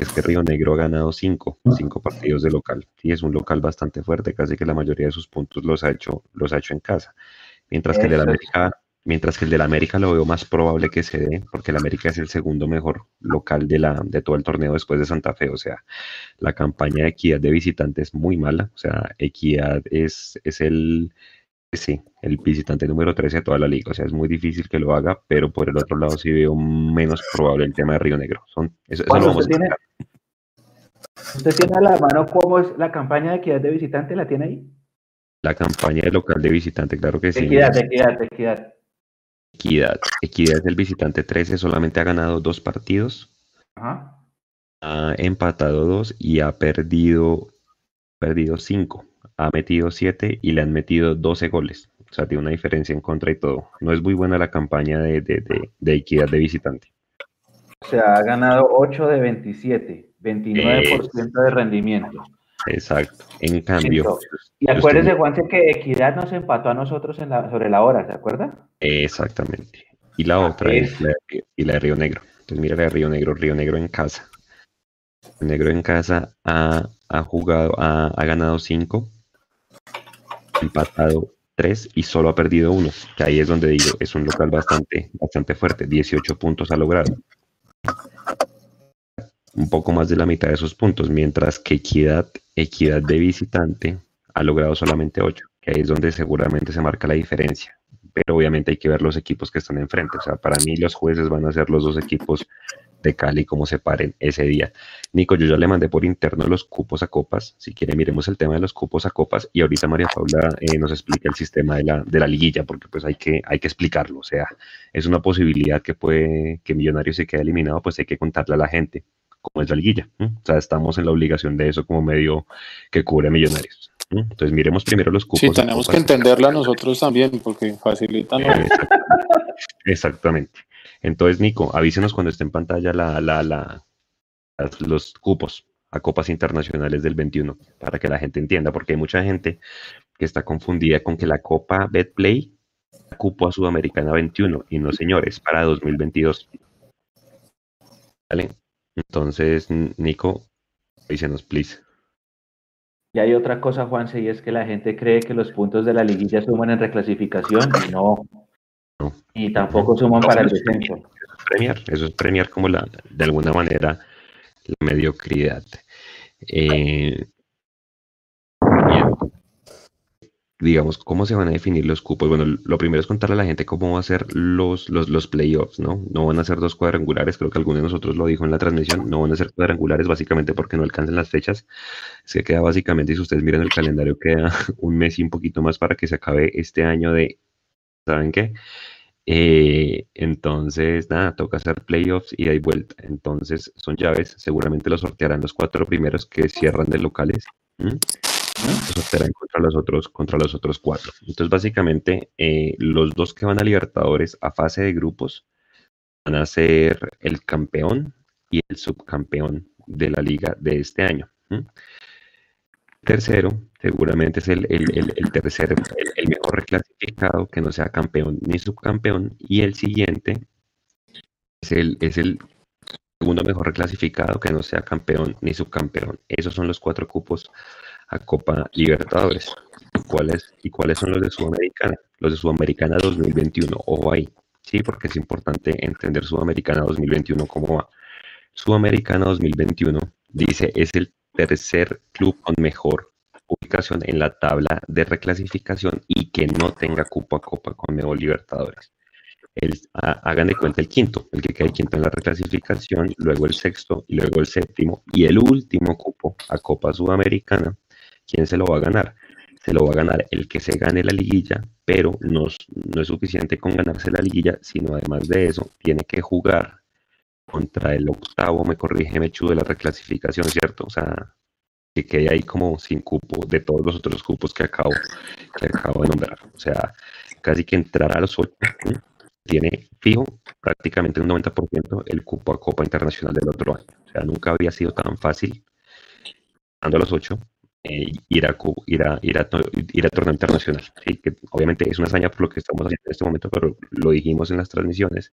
Es que Río Negro ha ganado cinco, cinco partidos de local. Sí, es un local bastante fuerte, casi que la mayoría de sus puntos los ha hecho, los ha hecho en casa. Mientras que el de la América Mientras que el del América lo veo más probable que se dé, porque el América es el segundo mejor local de, la, de todo el torneo después de Santa Fe. O sea, la campaña de Equidad de visitante es muy mala. O sea, Equidad es, es el, sí, el visitante número 13 de toda la liga. O sea, es muy difícil que lo haga, pero por el otro lado sí veo menos probable el tema de Río Negro. Son, eso, lo vamos usted, tiene, ¿Usted tiene a la mano cómo es la campaña de Equidad de visitante? ¿La tiene ahí? La campaña de local de visitante, claro que sí. Equidad, Equidad, Equidad. Equidad. Equidad del visitante 13 solamente ha ganado dos partidos. Ha empatado dos y ha perdido, perdido cinco. Ha metido siete y le han metido 12 goles. O sea, tiene una diferencia en contra y todo. No es muy buena la campaña de, de, Equidad de visitante. O sea, ha ganado 8 de 27, 29% de rendimiento. Exacto. En cambio. y acuérdese, Juanse, que Equidad nos empató a nosotros en la, sobre la hora, ¿se acuerda? Exactamente. Y la otra es, la, y la de Río Negro. Entonces, mira la de Río Negro, Río Negro en casa. Negro en casa ha, jugado, ha, ganado 5, empatado 3 y solo ha perdido 1, que ahí es donde digo, es un local bastante, bastante fuerte, 18 puntos ha logrado. Un poco más de la mitad de esos puntos, mientras que Equidad, Equidad de visitante ha logrado solamente 8, que ahí es donde seguramente se marca la diferencia pero obviamente hay que ver los equipos que están enfrente. O sea, para mí los jueces van a ser los dos equipos de Cali como se paren ese día. Nico, yo ya le mandé por interno los cupos a copas. Si quiere, miremos el tema de los cupos a copas y ahorita María Paula eh, nos explica el sistema de la, de la liguilla, porque pues hay que, hay que explicarlo. O sea, es una posibilidad que puede que Millonarios se quede eliminado, pues hay que contarle a la gente cómo es la liguilla. O sea, estamos en la obligación de eso como medio que cubre a Millonarios. Entonces miremos primero los cupos. Sí, tenemos que entenderla nosotros también, porque facilitan. Exactamente. Entonces, Nico, avísenos cuando esté en pantalla la, la, la, los cupos a copas internacionales del 21, para que la gente entienda, porque hay mucha gente que está confundida con que la Copa Betplay cupo a Sudamericana 21, y no, señores, para 2022. ¿Vale? Entonces, Nico, avísenos, please. Y hay otra cosa, Juanse, y es que la gente cree que los puntos de la liguilla suman en reclasificación y no. Y tampoco suman para el descenso. Eso es premiar, eso es premiar como la, de alguna manera, la mediocridad. Eh, digamos, ¿cómo se van a definir los cupos? Bueno, lo primero es contarle a la gente cómo van a ser los, los, los playoffs, ¿no? No van a ser dos cuadrangulares, creo que alguno de nosotros lo dijo en la transmisión, no van a ser cuadrangulares básicamente porque no alcancen las fechas. Es que queda básicamente, si ustedes miran el calendario, queda [laughs] un mes y un poquito más para que se acabe este año de, ¿saben qué? Eh, entonces, nada, toca hacer playoffs y hay vuelta. Entonces, son llaves, seguramente lo sortearán los cuatro primeros que cierran de locales contra los otros, contra los otros cuatro. Entonces, básicamente, eh, los dos que van a Libertadores a fase de grupos van a ser el campeón y el subcampeón de la liga de este año. Tercero, seguramente es el, el, tercero, el, mejor reclasificado que no sea campeón ni subcampeón. Y el siguiente es el, es el segundo mejor reclasificado que no sea campeón ni subcampeón. Esos son los cuatro cupos a Copa Libertadores. ¿Cuáles, ¿Y cuáles son los de Sudamericana? Los de Sudamericana 2021, ojo ahí, sí, porque es importante entender Sudamericana 2021 cómo va. Sudamericana 2021 dice es el tercer club con mejor ubicación en la tabla de reclasificación y que no tenga cupo a Copa con Nuevo Libertadores. Hagan de cuenta el quinto, el que quede quinto en la reclasificación, luego el sexto y luego el séptimo y el último cupo a Copa Sudamericana ¿quién se lo va a ganar? Se lo va a ganar el que se gane la liguilla, pero no, no es suficiente con ganarse la liguilla, sino además de eso, tiene que jugar contra el octavo, me corrige Mechu, de la reclasificación, ¿cierto? O sea, que quede ahí como sin cupo de todos los otros cupos que acabo, que acabo de nombrar. O sea, casi que entrar a los ocho tiene fijo prácticamente un 90% el cupo a Copa Internacional del otro año. O sea, nunca había sido tan fácil, dando a los ocho, eh, ir, a, ir, a, torneo internacional. Que obviamente es una hazaña por lo que estamos haciendo en este momento, pero lo dijimos en las transmisiones.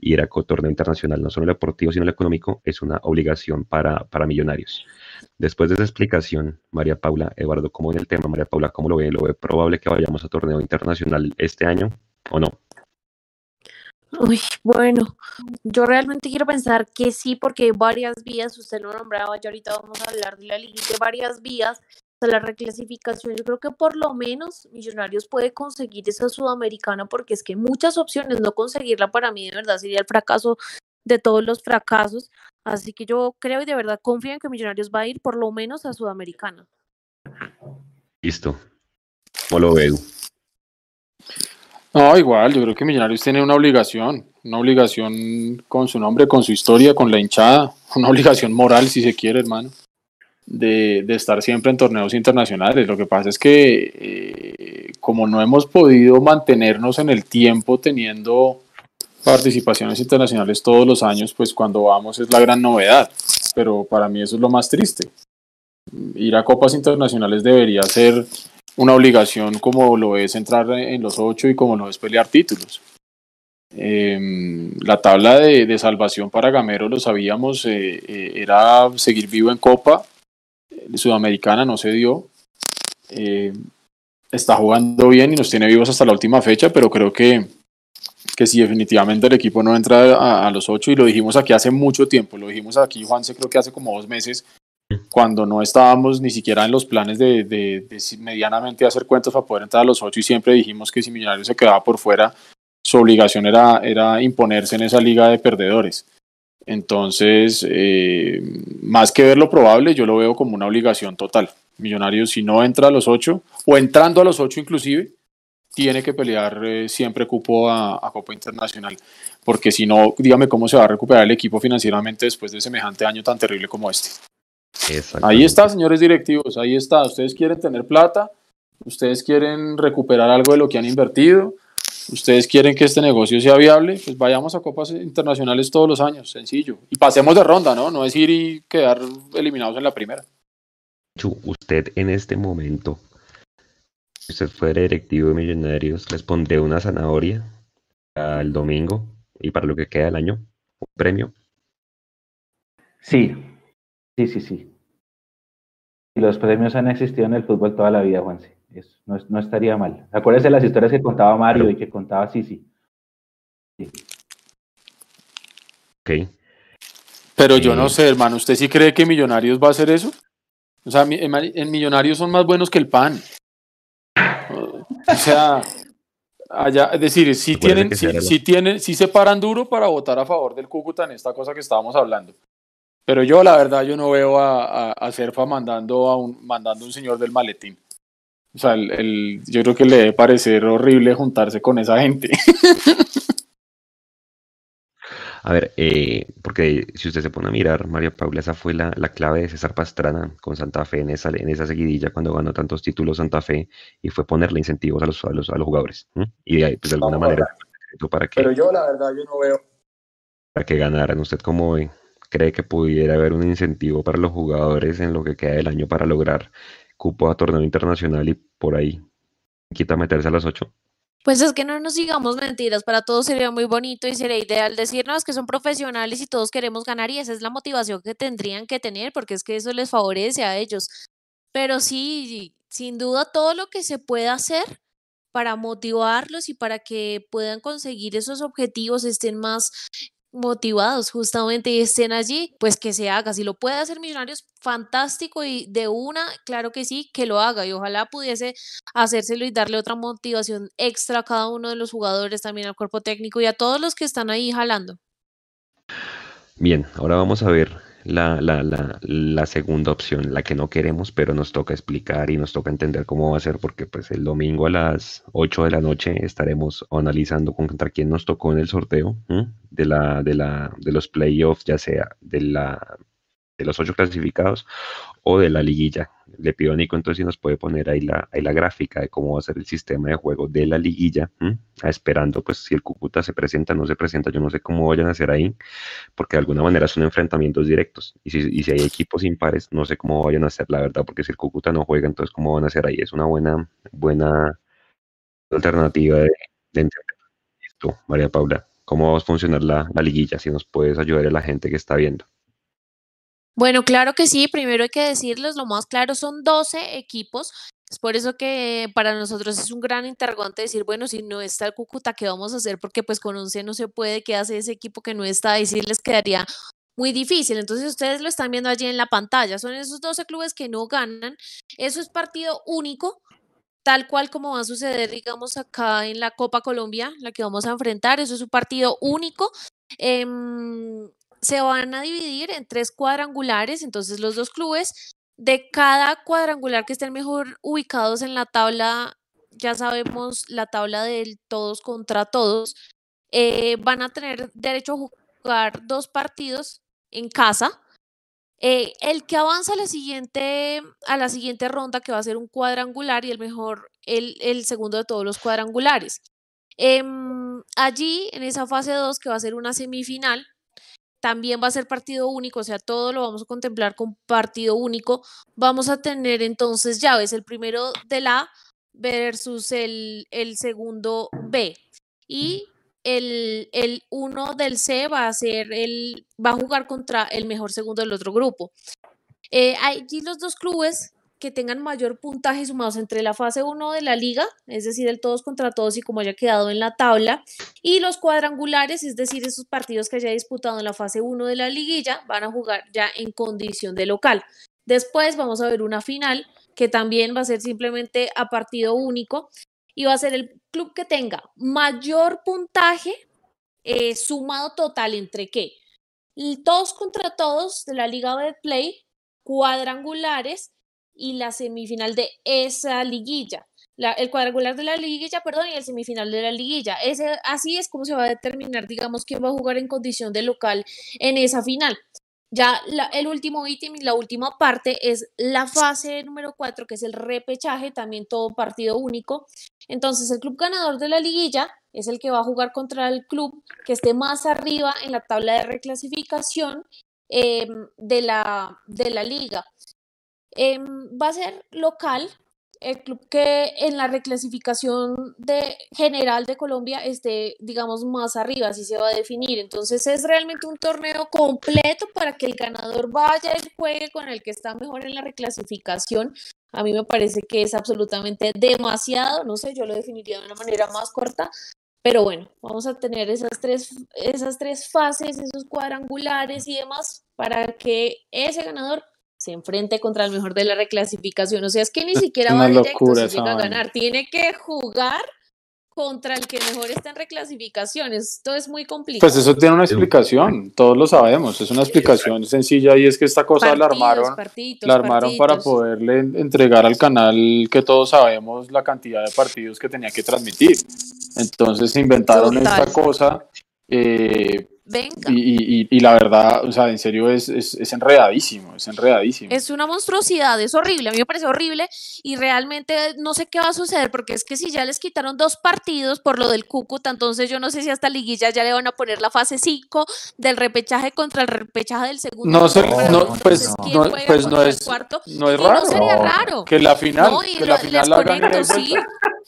Ir a torneo internacional, no solo deportivo, sino el económico, es una obligación para, para millonarios. Después de esa explicación, María Paula, Eduardo, ¿cómo en el tema? María Paula, ¿cómo lo ve? ¿Lo ve probable que vayamos a torneo internacional este año o no? Uy, bueno, yo realmente quiero pensar que sí, porque varias vías, usted lo nombraba, ya ahorita vamos a hablar de la liga de varias vías, de la reclasificación, yo creo que por lo menos Millonarios puede conseguir esa sudamericana, porque es que muchas opciones, no conseguirla para mí de verdad sería el fracaso de todos los fracasos, así que yo creo y de verdad confío en que Millonarios va a ir por lo menos a sudamericana. Listo. ¿Cómo lo veo? No, igual, yo creo que Millonarios tiene una obligación, una obligación con su nombre, con su historia, con la hinchada, [laughs] una obligación moral, si se quiere, hermano, de, estar siempre en torneos internacionales. Lo que pasa es que eh, como no hemos podido mantenernos en el tiempo teniendo participaciones internacionales todos los años, pues cuando vamos es la gran novedad. Pero para mí eso es lo más triste. Ir a copas internacionales debería ser una obligación como lo es entrar en los ocho y como lo es pelear títulos. Em, la tabla de, salvación para Gamero, lo sabíamos, eh, eh, era seguir vivo en Copa. Sudamericana no se dio. está jugando bien y nos tiene vivos hasta la última fecha, pero creo que, que si definitivamente el equipo no entra a, los ocho, y lo dijimos aquí hace mucho tiempo, lo dijimos aquí, Juanse, creo que hace como dos meses, cuando no estábamos ni siquiera en los planes de, medianamente hacer cuentas para poder entrar a los ocho y siempre dijimos que si Millonarios se quedaba por fuera, su obligación era, imponerse en esa liga de perdedores. Entonces, eh, más que ver lo probable, yo lo veo como una obligación total. Millonarios, si no entra a los ocho, o entrando a los ocho inclusive, tiene que pelear eh, siempre cupo a, Copa Internacional, porque si no, dígame cómo se va a recuperar el equipo financieramente después de semejante año tan terrible como este. Ahí está, señores directivos, ahí está. Ustedes quieren tener plata, ustedes quieren recuperar algo de lo que han invertido, ustedes quieren que este negocio sea viable, pues vayamos a copas internacionales todos los años, sencillo. Y pasemos de ronda, ¿no? No es ir y quedar eliminados en la primera. Usted en este momento, si usted fuera directivo de Millonarios, les pondré una zanahoria al domingo y para lo que queda del año, un premio. Sí, sí, sí, sí. Y los premios han existido en el fútbol toda la vida, Juanse. no, no, estaría mal. Acuérdese las historias que contaba Mario y que contaba Sisi. Sí. Ok. Pero yo no sé, hermano, ¿usted sí cree que Millonarios va a hacer eso? O sea, en Millonarios son más buenos que el pan. O sea, allá, es decir, si tienen, si, tienen, si se paran duro para votar a favor del Cúcuta en esta cosa que estábamos hablando. Pero yo, la verdad, yo no veo a, a, Cerfa mandando a un, mandando un señor del maletín. O sea, el, yo creo que le debe parecer horrible juntarse con esa gente. [laughs] A ver, eh, porque si usted se pone a mirar, María Paula, esa fue la, clave de César Pastrana con Santa Fe en esa, en esa seguidilla cuando ganó tantos títulos Santa Fe y fue ponerle incentivos a los, a los, a los jugadores. Y de, pues, de alguna manera, para que, Pero yo, la verdad, yo no veo. Para que ganaran. ¿Usted cómo ve? Cree que pudiera haber un incentivo para los jugadores en lo que queda del año para lograr cupo a torneo internacional y por ahí quita meterse a las ocho? Pues es que no nos digamos mentiras, para todos sería muy bonito y sería ideal decirnos que son profesionales y todos queremos ganar y esa es la motivación que tendrían que tener porque es que eso les favorece a ellos. Pero sí, sin duda todo lo que se pueda hacer para motivarlos y para que puedan conseguir esos objetivos, estén más motivados justamente y estén allí, pues que se haga. Si lo puede hacer Millonarios, fantástico y de una, claro que sí, que lo haga y ojalá pudiese hacérselo y darle otra motivación extra a cada uno de los jugadores, también al cuerpo técnico y a todos los que están ahí jalando. Bien, ahora vamos a ver la, la, la, la, segunda opción, la que no queremos, pero nos toca explicar y nos toca entender cómo va a ser, porque pues el domingo a las 8 de la noche estaremos analizando contra quién nos tocó en el sorteo de, la, de, la, de los playoffs, ya sea de, la, de los ocho clasificados o de la liguilla. Le pido a Nico entonces si nos puede poner ahí la, ahí la gráfica de cómo va a ser el sistema de juego de la liguilla, esperando pues si el Cúcuta se presenta o no se presenta, yo no sé cómo vayan a hacer ahí, porque de alguna manera son enfrentamientos directos, y si, y si hay equipos impares, no sé cómo vayan a hacer, la verdad, porque si el Cúcuta no juega, entonces cómo van a hacer ahí, es una buena, buena alternativa de, entender. Listo, María Paula, ¿cómo va a funcionar la, la liguilla? Si nos puedes ayudar a la gente que está viendo. Bueno, claro que sí. Primero hay que decirles, lo más claro, son 12 equipos. Es por eso que para nosotros es un gran interrogante decir, bueno, si no está el Cúcuta, ¿qué vamos a hacer? Porque pues con 11 no se puede, ¿qué hace ese equipo que no está? Y sí les quedaría muy difícil. Entonces ustedes lo están viendo allí en la pantalla. Son esos 12 clubes que no ganan. Eso es partido único, tal cual como va a suceder, digamos, acá en la Copa Colombia, la que vamos a enfrentar. Eso es un partido único. Em, se van a dividir en tres cuadrangulares, entonces los dos clubes de cada cuadrangular que estén mejor ubicados en la tabla, ya sabemos la tabla del todos contra todos, eh, van a tener derecho a jugar dos partidos en casa. Eh, el que avanza a la siguiente, a la siguiente ronda, que va a ser un cuadrangular, y el mejor, el, el segundo de todos los cuadrangulares. Em, allí, en esa fase 2, que va a ser una semifinal, también va a ser partido único, o sea, todo lo vamos a contemplar con partido único. Vamos a tener entonces llaves, el primero de la versus el, el segundo B. Y el, el uno del C va a ser el, va a jugar contra el mejor segundo del otro grupo. Eh, allí los dos clubes que tengan mayor puntaje sumados entre la fase 1 de la liga, es decir, el todos contra todos y como haya quedado en la tabla, y los cuadrangulares, es decir, esos partidos que haya disputado en la fase 1 de la liguilla, van a jugar ya en condición de local. Después vamos a ver una final que también va a ser simplemente a partido único y va a ser el club que tenga mayor puntaje eh, sumado total entre qué? Todos contra todos de la Liga Play, cuadrangulares y la semifinal de esa liguilla. el cuadrangular de la liguilla, perdón, y el semifinal de la liguilla. Ese, así es como se va a determinar, digamos, quién va a jugar en condición de local en esa final. Ya el último ítem y la última parte es la fase número 4, que es el repechaje, también todo partido único. Entonces, el club ganador de la liguilla es el que va a jugar contra el club que esté más arriba en la tabla de reclasificación em, de, la, de la liga. Em, va a ser local, el club que en la reclasificación de, general de Colombia esté, digamos, más arriba, así se va a definir. Entonces es realmente un torneo completo para que el ganador vaya y juegue con el que está mejor en la reclasificación. A mí me parece que es absolutamente demasiado, no sé, yo lo definiría de una manera más corta, pero bueno, vamos a tener esas tres, esas tres fases, esos cuadrangulares y demás para que ese ganador se enfrente contra el mejor de la reclasificación. O sea, es que ni siquiera va directo si llega a ganar. Tiene que jugar contra el que mejor está en reclasificación. Esto es muy complicado. Pues eso tiene una explicación, todos lo sabemos. Es una explicación sencilla y es que esta cosa la armaron, la armaron para poderle entregar al canal que todos sabemos la cantidad de partidos que tenía que transmitir. Entonces se inventaron esta cosa. Eh, Venga. Y, y, la verdad, o sea, en serio es, es, es, enredadísimo, es enredadísimo. Es una monstruosidad, es horrible, a mí me parece horrible y realmente no sé qué va a suceder porque es que si ya les quitaron dos partidos por lo del Cúcuta, entonces yo no sé si hasta liguilla ya le van a poner la fase 5 del repechaje contra el repechaje del segundo. No sé, no, pues, no, pues no es, no es raro. No sería raro. Que la final, que la final la sí. [laughs]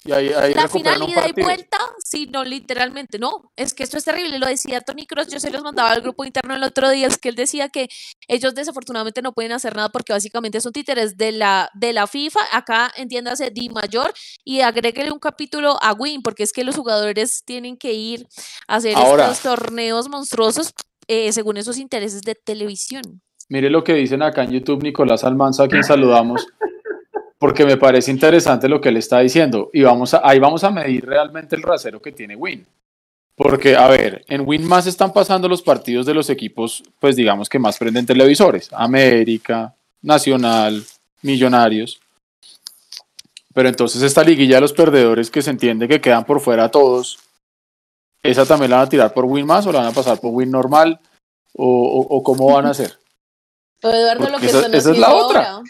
la final ida y vuelta, sí, no, literalmente, no, es que esto es terrible, lo decía Tony Cross, yo se los mandaba al grupo interno el otro día, es que él decía que ellos desafortunadamente no pueden hacer nada porque básicamente son títeres de la, de la FIFA, acá entiéndase Di Mayor, y agréguele un capítulo a Win, porque es que los jugadores tienen que ir a hacer estos torneos monstruosos eh, según esos intereses de televisión. Mire lo que dicen acá en YouTube Nicolás Almanza, a quien saludamos porque me parece interesante lo que él está diciendo. Y vamos a, ahí vamos a medir realmente el rasero que tiene Win. Porque, a ver, en Win más están pasando los partidos de los equipos, pues digamos que más prenden televisores. América, Nacional, Millonarios. Pero entonces esta liguilla de los perdedores que se entiende que quedan por fuera todos, ¿esa también la van a tirar por Win más o la van a pasar por Win normal? ¿O, o, cómo van a hacer? Eduardo, lo que esa, esa es la otra.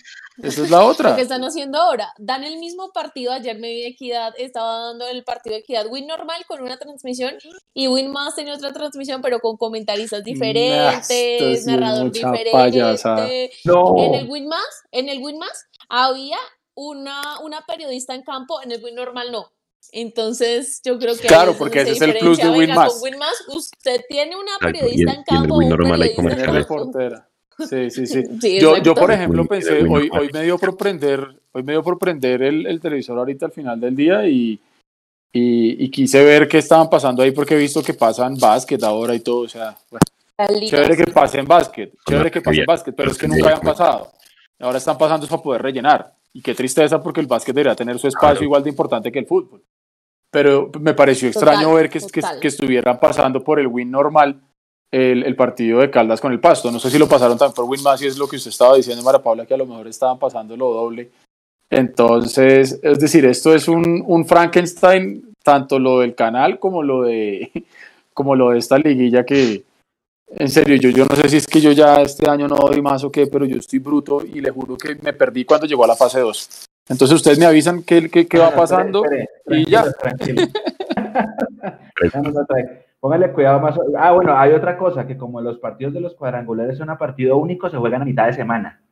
Esa es la [laughs] otra. Lo que están haciendo ahora. Dan el mismo partido. Ayer me vi Equidad, estaba dando el partido de Equidad. Win normal con una transmisión y Win más tenía otra transmisión, pero con comentaristas diferentes, narrador diferente. En el Win más, en el Win más había una, una periodista en campo, en el Win normal no. Entonces, yo creo que. Claro, porque ese es el plus de Win más. Win más, usted tiene una periodista en campo. En el Win normal hay Sí, sí, sí. [laughs] yo, yo, por ejemplo, pensé, hoy, hoy me dio por prender, hoy me dio por prender el, el televisor ahorita al final del día y, y, y, quise ver qué estaban pasando ahí porque he visto que pasan básquet ahora y todo, o sea, bueno, chévere que pasen básquet, chévere que pasen básquet, pero es que nunca habían pasado. Ahora están pasando para poder rellenar. Y qué tristeza porque el básquet debería tener su espacio igual de importante que el fútbol. Pero me pareció extraño ver que, que, que, estuvieran pasando por el win normal el, partido de Caldas con el Pasto. No sé si lo pasaron también por Winmas y es lo que usted estaba diciendo, Mara Paula, que a lo mejor estaban pasando lo doble. Entonces, es decir, esto es un, un Frankenstein, tanto lo del canal como lo de, [laughs] como lo de esta liguilla que, en serio, yo, yo no sé si es que yo ya este año no doy más o qué, pero yo estoy bruto y le juro que me perdí cuando llegó a la fase 2. Entonces ustedes me avisan qué, qué, qué va pasando y ya. [laughs] Póngale cuidado más. Ah, bueno, hay otra cosa, que como los partidos de los cuadrangulares son a partido único, se juegan a mitad de semana.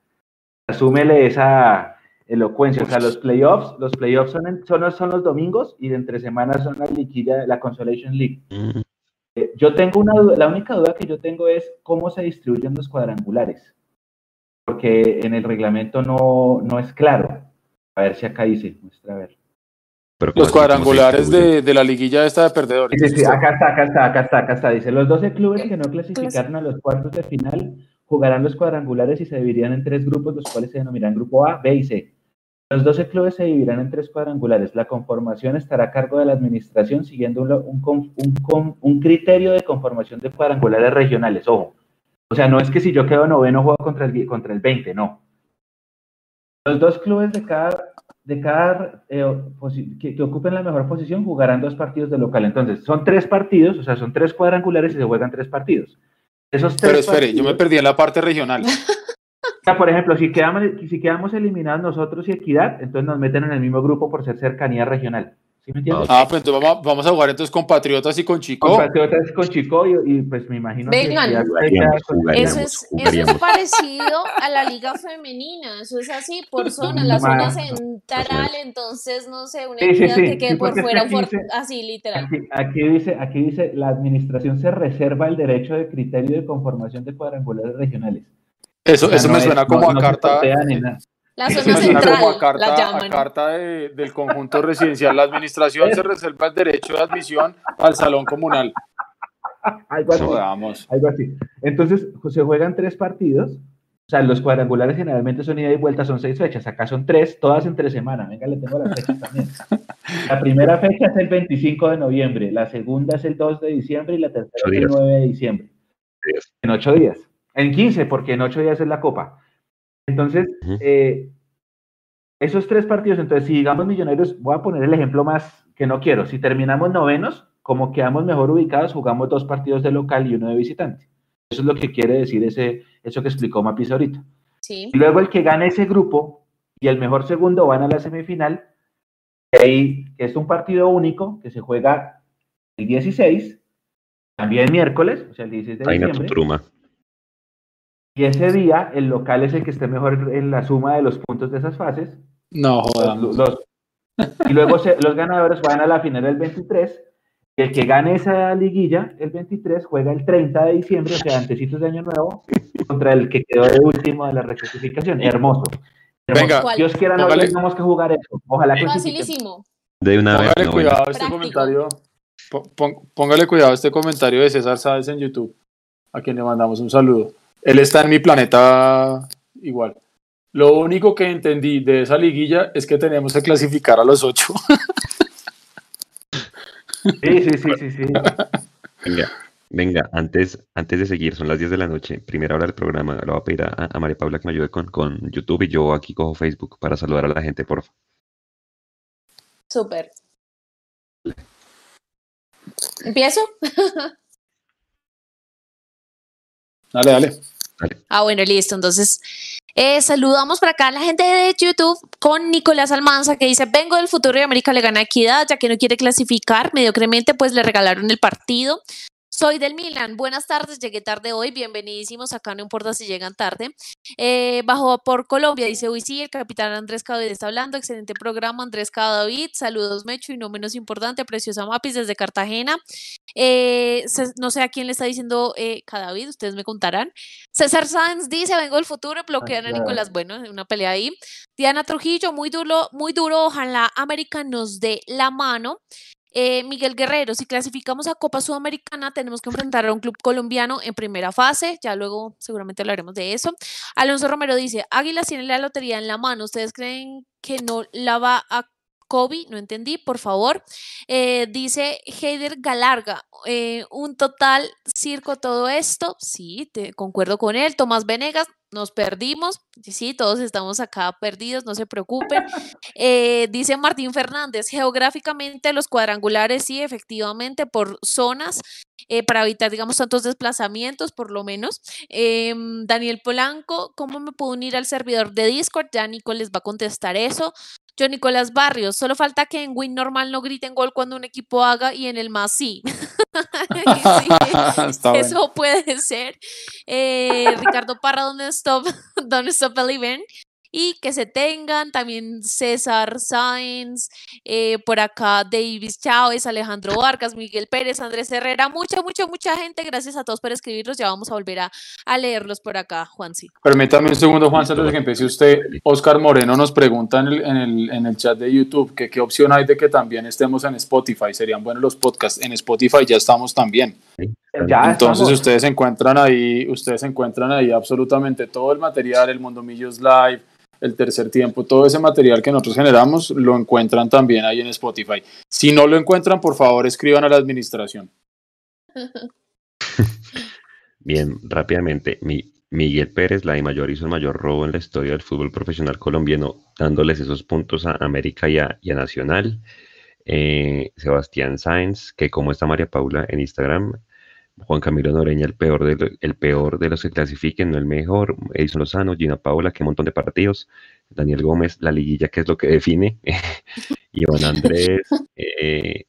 Asúmele esa, elocuencia. O sea, los playoffs, los playoffs son, son, son, los domingos y de entre semanas son la liquilla, la Consolation League. Mm. Eh, yo tengo una duda, la única duda que yo tengo es cómo se distribuyen los cuadrangulares. Porque en el reglamento no, no es claro. A ver si acá dice, muestra a ver. Los cuadrangulares de, de, la liguilla esta de perdedores. Sí, sí, acá está, acá está, acá está, acá está. Dice, los 12 clubes que no clasificaron a los cuartos de final jugarán los cuadrangulares y se dividirán en tres grupos, los cuales se denominarán grupo A, B y C. Los 12 clubes se dividirán en tres cuadrangulares. La conformación estará a cargo de la administración siguiendo un, un, un, criterio de conformación de cuadrangulares regionales. Ojo. O sea, no es que si yo quedo noveno juego contra el, contra el 20, no. Los dos clubes de cada, de cada eh, que, que, ocupen la mejor posición jugarán dos partidos de local. Entonces, son tres partidos, o sea, son tres cuadrangulares y se juegan tres partidos. Pero espere, yo me perdí en la parte regional. [laughs] por ejemplo, si quedamos, si quedamos eliminados nosotros y Equidad, entonces nos meten en el mismo grupo por ser cercanía regional. ¿Sí me entiendes? Ah, pues entonces vamos, a jugar entonces con Patriotas y con Chico. Con Patriotas y con Chico y, pues me imagino Vengan, que eso, es, eso es parecido a la liga femenina, eso es así por zona, la zona central, entonces no sé, una equidad que quede por fuera, así literal. Aquí, dice, aquí dice, la administración se reserva el derecho de criterio de conformación de cuadrangulares regionales. Eso, eso me suena como a carta. La zona central, como a carta, a carta de, del conjunto residencial. La administración se reserva el derecho de admisión al salón comunal. algo, así, algo así. Entonces, se juegan tres partidos. O sea, los cuadrangulares generalmente son ida y vuelta, son seis fechas. Acá son tres, todas entre semana. Venga, le tengo las fechas también. [laughs] La primera fecha es el 25 de noviembre, la segunda es el 2 de diciembre y la tercera es el 9 de diciembre. En ocho días. En 15, porque en ocho días es la Copa. Entonces, eh, esos tres partidos, entonces, si digamos Millonarios, voy a poner el ejemplo más que no quiero. Si terminamos novenos, como quedamos mejor ubicados, jugamos dos partidos de local y uno de visitante. Eso es lo que quiere decir ese, eso que explicó Mapis ahorita. Sí. Y luego el que gane ese grupo y el mejor segundo van a la semifinal. Y ahí es un partido único que se juega el 16, también miércoles, o sea, el 16 de diciembre. Y ese día el local es el que esté mejor en la suma de los puntos de esas fases. No, joder. y luego los ganadores van a la final el 23. Y el que gane esa liguilla, el 23, juega el 30 de diciembre, o sea, antecitos de Año Nuevo, contra el que quedó de último de la reclasificación. Hermoso. Venga, Dios quiera, no tenemos que jugar eso. Ojalá que Facilísimo. De una póngale vez. cuidado a este comentario. Póngale cuidado a este comentario de César Sáez en YouTube, a quien le mandamos un saludo. Él está en mi planeta igual. Lo único que entendí de esa liguilla es que tenemos que clasificar a los ocho. Sí, sí, sí, sí, sí. Venga, venga, antes, antes de seguir, son las 10 de la noche, primera hora del programa, lo voy a pedir a, María Paula que me ayude con, con, YouTube y yo aquí cojo Facebook para saludar a la gente, por favor. Súper. ¿Empiezo? dale, dale. Ah, bueno, listo. Entonces, eh, saludamos para acá a la gente de YouTube con Nicolás Almanza que dice, vengo del futuro y América le gana equidad, ya que no quiere clasificar mediocremente, pues le regalaron el partido. Soy del Milan. Buenas tardes, llegué tarde hoy. Bienvenidísimos. Acá no importa si llegan tarde. Eh, bajo por Colombia, dice uy, sí, el capitán Andrés Cadavid está hablando. Excelente programa, Andrés Cadavid. Saludos, Mecho, y no menos importante, preciosa Mapis desde Cartagena. Eh, no sé a quién le está diciendo eh, Cadavid, ustedes me contarán. César Sanz dice: Vengo del futuro, bloquean a Nicolás. Bueno, una pelea ahí. Diana Trujillo, muy duro, muy duro. Ojalá América nos dé la mano. Eh, Miguel Guerrero, si clasificamos a Copa Sudamericana, tenemos que enfrentar a un club colombiano en primera fase, ya luego seguramente hablaremos de eso. Alonso Romero dice, Águilas tiene la lotería en la mano, ¿ustedes creen que no la va a Kobe, no entendí, por favor. Eh, dice Heider Galarga, eh, un total circo todo esto. Sí, te, concuerdo con él. Tomás Venegas, nos perdimos. Sí, todos estamos acá perdidos, no se preocupen. Eh, dice Martín Fernández, geográficamente los cuadrangulares, sí, efectivamente, por zonas, eh, para evitar, digamos, tantos desplazamientos, por lo menos. Em, Daniel Polanco, ¿cómo me puedo unir al servidor de Discord? Ya Nico les va a contestar eso. Yo, Nicolás Barrios, solo falta que en Win normal no griten gol cuando un equipo haga y en el más sí. [laughs] [laughs] eso puede ser. Eh, Ricardo Parra, ¿dónde stop, [laughs] don't stop believing. Y que se tengan también César Sáenz, eh, por acá Davis Chávez, Alejandro Vargas, Miguel Pérez, Andrés Herrera, mucha, mucha, mucha gente. Gracias a todos por escribirlos. Ya vamos a volver a, leerlos por acá, Juanci. Permítame un segundo, Juan, antes de que empiece usted. Oscar Moreno nos pregunta en el, en el, en el chat de YouTube que qué opción hay de que también estemos en Spotify. Serían buenos los podcasts. En Spotify ya estamos también. Entonces ustedes encuentran ahí, ustedes encuentran ahí absolutamente todo el material, el Mundo Millos Live, el tercer tiempo, todo ese material que nosotros generamos lo encuentran también ahí en Spotify. Si no lo encuentran, por favor escriban a la administración. [laughs] Bien, rápidamente, mi, Miguel Pérez, la de mayor, hizo el mayor robo en la historia del fútbol profesional colombiano, dándoles esos puntos a América y a, Nacional. Eh, Sebastián Sáenz, que como está María Paula en Instagram, Juan Camilo Noreña, el peor de, el peor de los que clasifiquen, no el mejor. Edison Lozano, Gina Paola, que montón de partidos. Daniel Gómez, la liguilla, que es lo que define. [laughs] Iván Andrés, [laughs] eh,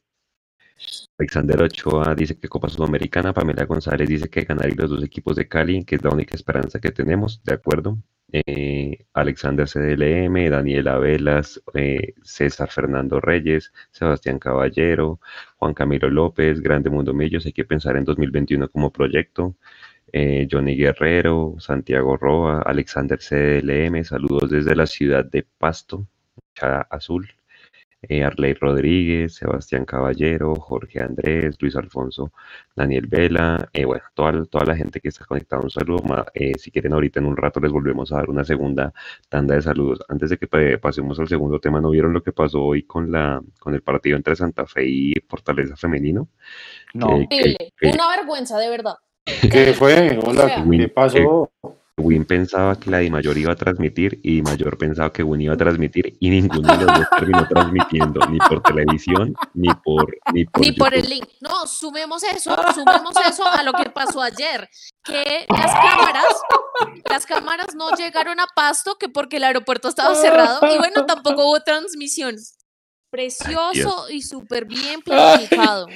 Alexander Ochoa dice que Copa Sudamericana. Pamela González dice que ganar los dos equipos de Cali, que es la única esperanza que tenemos. De acuerdo. Eh, Alexander CDLM, Daniela Velas, eh, César Fernando Reyes, Sebastián Caballero, Juan Camilo López, Grande Mundo Millos, hay que pensar en 2021 como proyecto. Eh, Johnny Guerrero, Santiago Roa, Alexander CDLM, saludos desde la ciudad de Pasto, Azul. Eh, Arley Rodríguez, Sebastián Caballero, Jorge Andrés, Luis Alfonso, Daniel Vela, eh, bueno, toda, toda la gente que está conectada, un saludo. Eh, si quieren, ahorita en un rato les volvemos a dar una segunda tanda de saludos. Antes de que pasemos al segundo tema, ¿no vieron lo que pasó hoy con, la, con el partido entre Santa Fe y Fortaleza Femenino? No, una vergüenza, de verdad. [laughs] ¿Qué fue? Hola, ¿qué pasó? Win pensaba que la Di Mayor iba a transmitir y Di Mayor pensaba que Win iba a transmitir y ninguno de los dos terminó [laughs] transmitiendo, ni por televisión, ni por Ni por, el link. No, sumemos eso, sumemos eso a lo que pasó ayer, que las cámaras, las cámaras no llegaron a Pasto, que porque el aeropuerto estaba cerrado, y bueno, tampoco hubo transmisión. Precioso y súper bien planificado.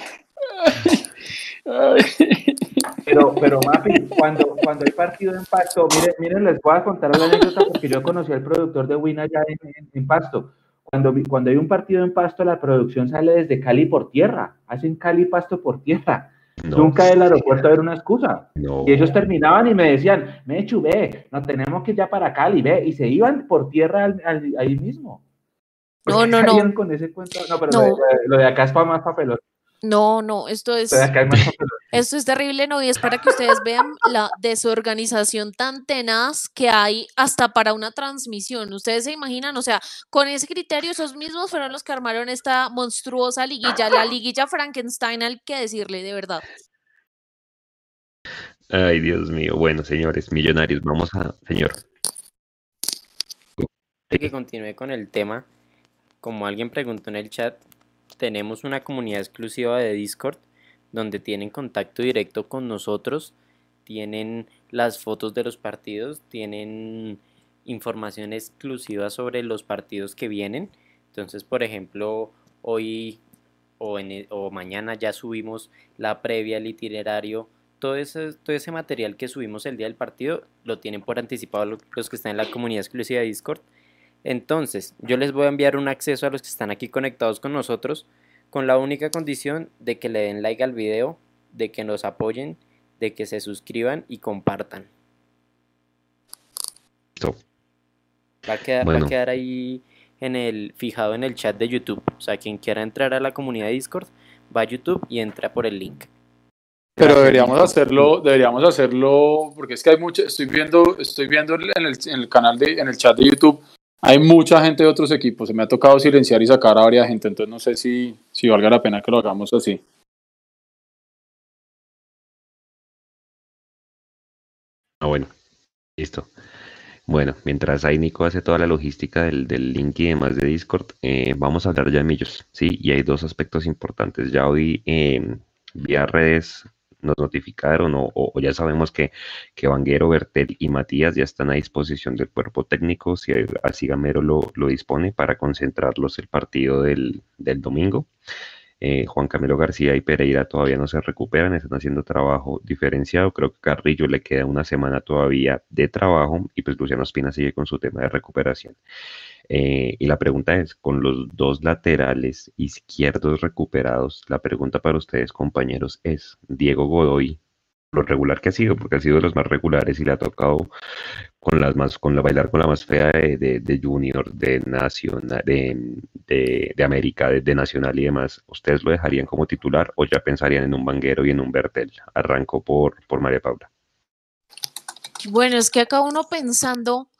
Pero, pero Mapi, cuando, cuando hay partido en Pasto, miren, miren, les voy a contar la anécdota porque yo conocí al productor de Win allá en, Pasto. Cuando, cuando hay un partido en Pasto, la producción sale desde Cali por tierra. Hacen Cali Pasto por tierra. Nunca el aeropuerto era una excusa. Y ellos terminaban y me decían, me ve, no tenemos que ir ya para Cali, ve, y se iban por tierra ahí mismo. No, no, [laughs] no. Con ese cuento? No, pero Lo, de, acá es para más papeloso. No, no, esto es, [laughs] esto es terrible, no, y es para que ustedes vean la desorganización tan tenaz que hay hasta para una transmisión. Ustedes se imaginan, o sea, con ese criterio, esos mismos fueron los que armaron esta monstruosa liguilla, la liguilla Frankenstein, al que decirle, de verdad. Ay, Dios mío. Bueno, señores, millonarios, vamos a, señor. Que continúe con el tema, como alguien preguntó en el chat, tenemos una comunidad exclusiva de Discord donde tienen contacto directo con nosotros, tienen las fotos de los partidos, tienen información exclusiva sobre los partidos que vienen. Entonces, por ejemplo, hoy o, e, o mañana ya subimos la previa, el itinerario, todo ese, todo ese material que subimos el día del partido lo tienen por anticipado los que están en la comunidad exclusiva de Discord. Entonces, yo les voy a enviar un acceso a los que están aquí conectados con nosotros con la única condición de que le den like al video, de que nos apoyen, de que se suscriban y compartan. Va, a quedar, ahí en el fijado en el chat de YouTube. O sea, quien quiera entrar a la comunidad de Discord, va a YouTube y entra por el link. Pero deberíamos hacerlo, deberíamos hacerlo, porque es que hay mucho, estoy viendo, estoy viendo en el, en el canal de, en el chat de YouTube hay mucha gente de otros equipos. Se me ha tocado silenciar y sacar a varias gente, entonces no sé si, si valga la pena que lo hagamos así. Ah, bueno, listo. Bueno, mientras ahí Nico hace toda la logística del, del link y demás de Discord, eh, vamos a hablar ya de Millos, ¿sí? Y hay dos aspectos importantes. Ya hoy eh, vía redes nos notificaron o, ya sabemos que, que Vanguero, Bertel y Matías ya están a disposición del cuerpo técnico, si así Gamero lo, lo dispone para concentrarlos el partido del, domingo. Eh, Juan Camilo García y Pereira todavía no se recuperan, están haciendo trabajo diferenciado. Creo que Carrillo le queda una semana todavía de trabajo y pues Luciano Espina sigue con su tema de recuperación. Eh, y la pregunta es, con los dos laterales izquierdos recuperados, la pregunta para ustedes compañeros es, Diego Godoy, lo regular que ha sido, porque ha sido de los más regulares y le ha tocado con las más, con la bailar con la más fea de, Junior, de Nacional, de, de, América, de, Nacional y demás, ¿ustedes lo dejarían como titular o ya pensarían en un Banguero y en un Bertel? Arranco por, por María Paula. Bueno, es que acá uno pensando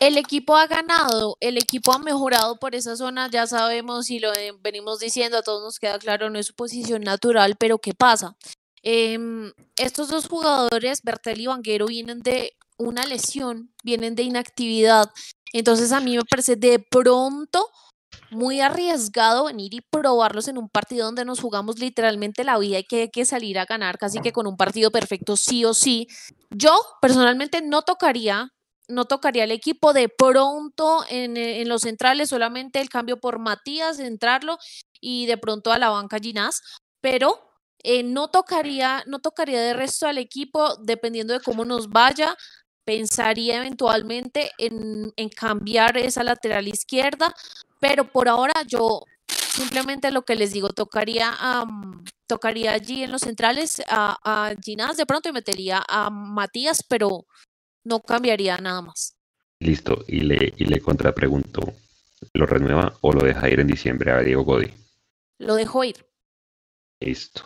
el equipo ha ganado, el equipo ha mejorado por esa zona, ya sabemos y lo venimos diciendo, a todos nos queda claro, no es su posición natural, pero ¿qué pasa? Em, estos dos jugadores, Bertel y Vanguero, vienen de una lesión, vienen de inactividad, entonces a mí me parece de pronto muy arriesgado venir y probarlos en un partido donde nos jugamos literalmente la vida y que hay que salir a ganar casi que con un partido perfecto sí o sí. Yo personalmente no tocaría no tocaría el equipo de pronto en, en, los centrales, solamente el cambio por Matías, entrarlo y de pronto a la banca Ginás, pero eh, no tocaría, no tocaría de resto al equipo dependiendo de cómo nos vaya. Pensaría eventualmente en, en cambiar esa lateral izquierda, pero por ahora yo simplemente lo que les digo, tocaría, tocaría allí en los centrales a, a Ginás de pronto y metería a Matías, pero no cambiaría nada más. Listo, y le, y le contrapregunto, ¿lo renueva o lo deja ir en diciembre a Diego Godi? Lo dejo ir. Listo,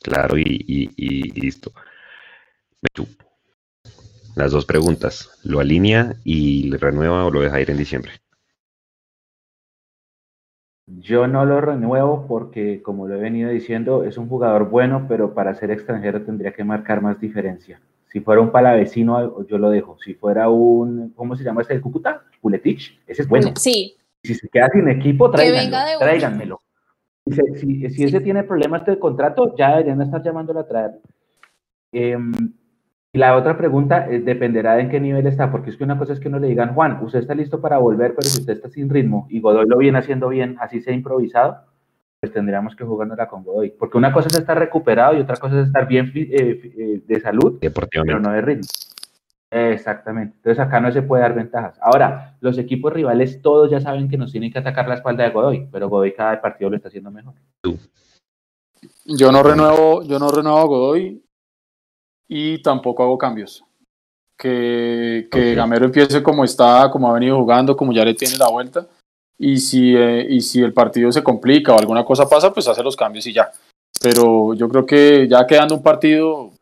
claro y, y, listo. Las dos preguntas, ¿lo alinea y le renueva o lo deja ir en diciembre? Yo no lo renuevo porque, como lo he venido diciendo, es un jugador bueno, pero para ser extranjero tendría que marcar más diferencia. Si fuera un palavecino, yo lo dejo. Si fuera un, ¿cómo se llama este de Cúcuta? Puletich, ese es bueno. Sí. Si se queda sin equipo, tráiganmelo. tráiganmelo. Si, si, ese tiene problemas de contrato, ya deberían estar llamándolo a traer. Em, y la otra pregunta es, dependerá de en qué nivel está, porque es que una cosa es que no le digan, Juan, usted está listo para volver, pero si usted está sin ritmo y Godoy lo viene haciendo bien, así sea improvisado, pues tendríamos que jugárnosla con Godoy. Porque una cosa es estar recuperado y otra cosa es estar bien eh, eh, de salud, pero no de ritmo. Exactamente. Entonces acá no se puede dar ventajas. Ahora, los equipos rivales todos ya saben que nos tienen que atacar la espalda de Godoy, pero Godoy cada partido lo está haciendo mejor. Yo no renuevo, yo no renuevo a Godoy y tampoco hago cambios. Que, que Gamero empiece como está, como ha venido jugando, como ya le tiene la vuelta y si, eh, y si el partido se complica o alguna cosa pasa, pues hace los cambios y ya. Pero yo creo que ya quedando un partido,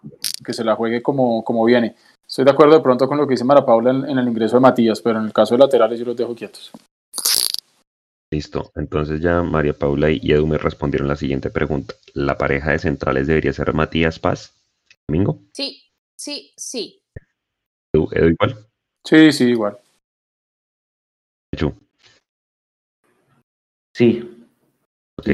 que se la juegue como, como viene. Estoy de acuerdo de pronto con lo que dice Mara Paula en, el ingreso de Matías, pero en el caso de laterales yo los dejo quietos. Listo, entonces ya María Paula y Edu me respondieron la siguiente pregunta. ¿La pareja de centrales debería ser Matías Paz? ¿Domingo? Sí, sí, sí. ¿Edu, igual? Sí, sí, igual. Sí. Ok.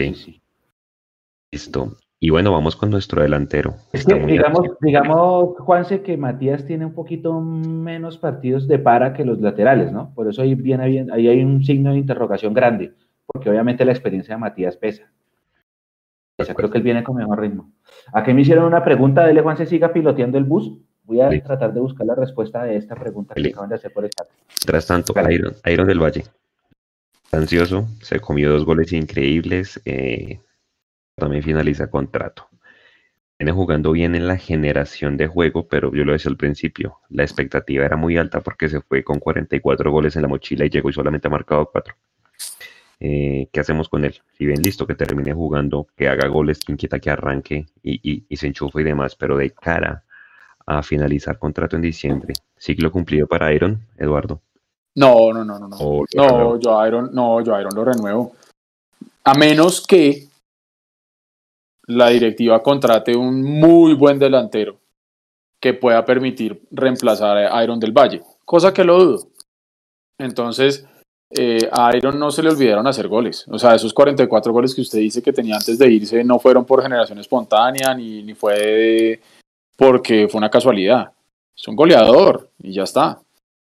Listo. Y bueno, vamos con nuestro delantero. digamos, digamos, Juanse, que Matías tiene un poquito menos partidos de para que los laterales, ¿no? Por eso ahí viene bien, ahí hay un signo de interrogación grande, porque obviamente la experiencia de Matías pesa. Esa creo que él viene con mejor ritmo. Aquí me hicieron una pregunta, dele Juanse siga piloteando el bus. Voy a tratar de buscar la respuesta de esta pregunta que acaban de hacer por el chat. Tras tanto, Iron, Iron del Valle ansioso, se comió dos goles increíbles, eh, también finaliza contrato. Viene jugando bien en la generación de juego, pero yo lo decía al principio, la expectativa era muy alta porque se fue con 44 goles en la mochila y llegó y solamente ha marcado 4. Eh, ¿Qué hacemos con él? Si bien listo que termine jugando, que haga goles, que inquieta que arranque y, y se enchufe y demás, pero de cara a finalizar contrato en diciembre, ciclo cumplido para Iron, Eduardo. No, no, no, no, no. Oh, no, yo Iron, no, yo Iron lo renuevo. A menos que la directiva contrate un muy buen delantero que pueda permitir reemplazar a Iron del Valle, cosa que lo dudo. Entonces, eh, a Iron no se le olvidaron hacer goles. O sea, esos 44 goles que usted dice que tenía antes de irse no fueron por generación espontánea ni, ni fue porque fue una casualidad. Es un goleador y ya está.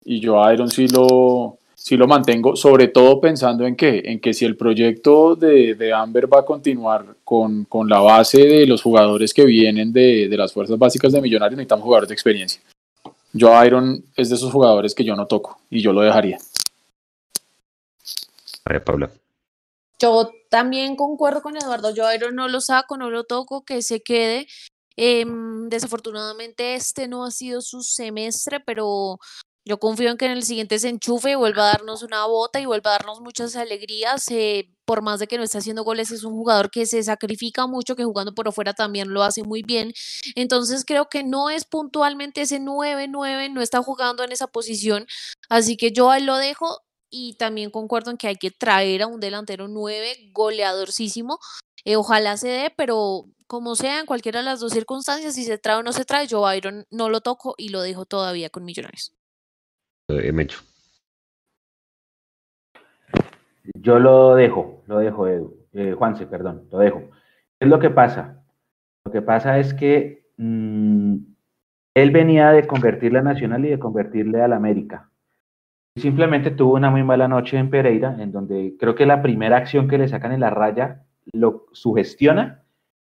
Y yo a Iron sí lo, sí lo mantengo, sobre todo pensando en que, en que si el proyecto de, de Amber va a continuar con, con, la base de los jugadores que vienen de, de, las fuerzas básicas de Millonarios, necesitamos jugadores de experiencia. Yo Iron es de esos jugadores que yo no toco y yo lo dejaría. A ver, Paula. Yo también concuerdo con Eduardo, yo Iron no lo saco, no lo toco, que se quede. Eh, desafortunadamente este no ha sido su semestre, pero yo confío en que en el siguiente se enchufe y vuelva a darnos una bota y vuelva a darnos muchas alegrías. Eh, por más de que no esté haciendo goles, es un jugador que se sacrifica mucho, que jugando por afuera también lo hace muy bien. Entonces creo que no es puntualmente ese 9-9, no está jugando en esa posición. Así que yo ahí lo dejo y también concuerdo en que hay que traer a un delantero 9 goleadorcísimo. Eh, ojalá se dé, pero como sea, en cualquiera de las dos circunstancias, si se trae o no se trae, yo Byron no lo toco y lo dejo todavía con Millonarios. Eh, Mecho. Yo lo dejo, lo dejo, Edu. Eh, Juanse, perdón, lo dejo. ¿Qué es lo que pasa? Lo que pasa es que mmm, él venía de convertirle a Nacional y de convertirle al América. Simplemente tuvo una muy mala noche en Pereira, en donde creo que la primera acción que le sacan en la raya lo sugestiona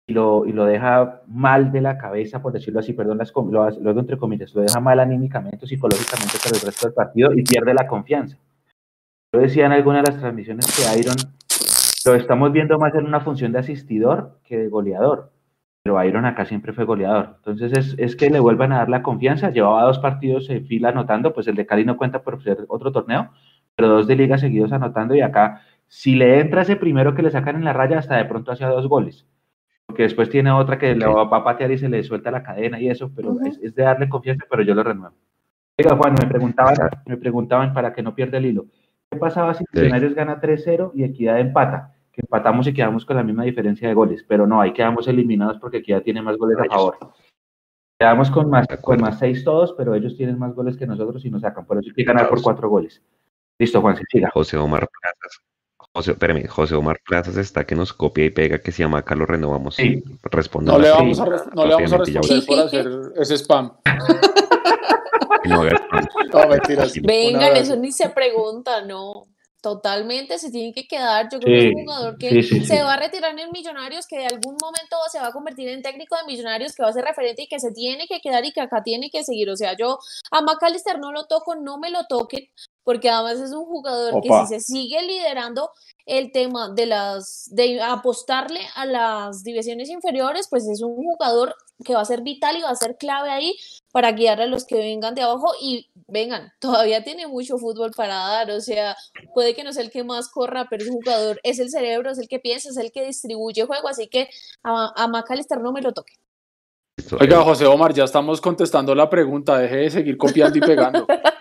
y lo, y lo deja mal de la cabeza, por decirlo así, perdón, las, lo, entre comillas, lo deja mal anímicamente, psicológicamente para el resto del partido y pierde la confianza. Yo decía en alguna de las transmisiones que Iron lo estamos viendo más en una función de asistidor que de goleador, pero Iron acá siempre fue goleador. Entonces es, es que le vuelvan a dar la confianza, llevaba dos partidos en fila anotando, pues el de Cali no cuenta por ser otro torneo, pero dos de liga seguidos anotando y acá, si le entra ese primero que le sacan en la raya, hasta de pronto hacia dos goles porque después tiene otra que le va a patear y se le suelta la cadena y eso, pero es, es, de darle confianza, pero yo lo renuevo. Oiga, Juan, me preguntaban, me preguntaban para que no pierda el hilo. ¿Qué pasaba si Millonarios sí. gana 3-0 y Equidad empata? Que empatamos y quedamos con la misma diferencia de goles, pero no, ahí quedamos eliminados porque Equidad tiene más goles a favor. Quedamos con más, con más 6 todos, pero ellos tienen más goles que nosotros y nos sacan, por eso hay que ganar por 4 goles. Listo, Juan, siga. José Omar Plazas. José, espérame, José Omar Plazas está que nos copia y pega que se llama acá lo renovamos. Sí. Responda no, le vamos, a, no le vamos a responder por hacer ese spam. [laughs] no, spam. no, mentiras. Vengan, eso ni se pregunta, no. Totalmente, se tiene que quedar. Yo creo sí, que es un jugador que sí, sí, se va a retirar en Millonarios, que de algún momento se va a convertir en técnico de Millonarios, que va a ser referente y que se tiene que quedar y que acá tiene que seguir. O sea, yo a McAllister no lo toco, no me lo toquen, porque además es un jugador Opa. que si se sigue liderando el tema de las de apostarle a las divisiones inferiores, pues es un jugador que va a ser vital y va a ser clave ahí para guiar a los que vengan de abajo y vengan, todavía tiene mucho fútbol para dar, o sea, puede que no sea el que más corra, pero es un jugador, es el cerebro, es el que piensa, es el que distribuye juego, así que a, a McAllister no me lo toque. Oiga, José Omar, ya estamos contestando la pregunta, deje de seguir copiando y pegando. [laughs]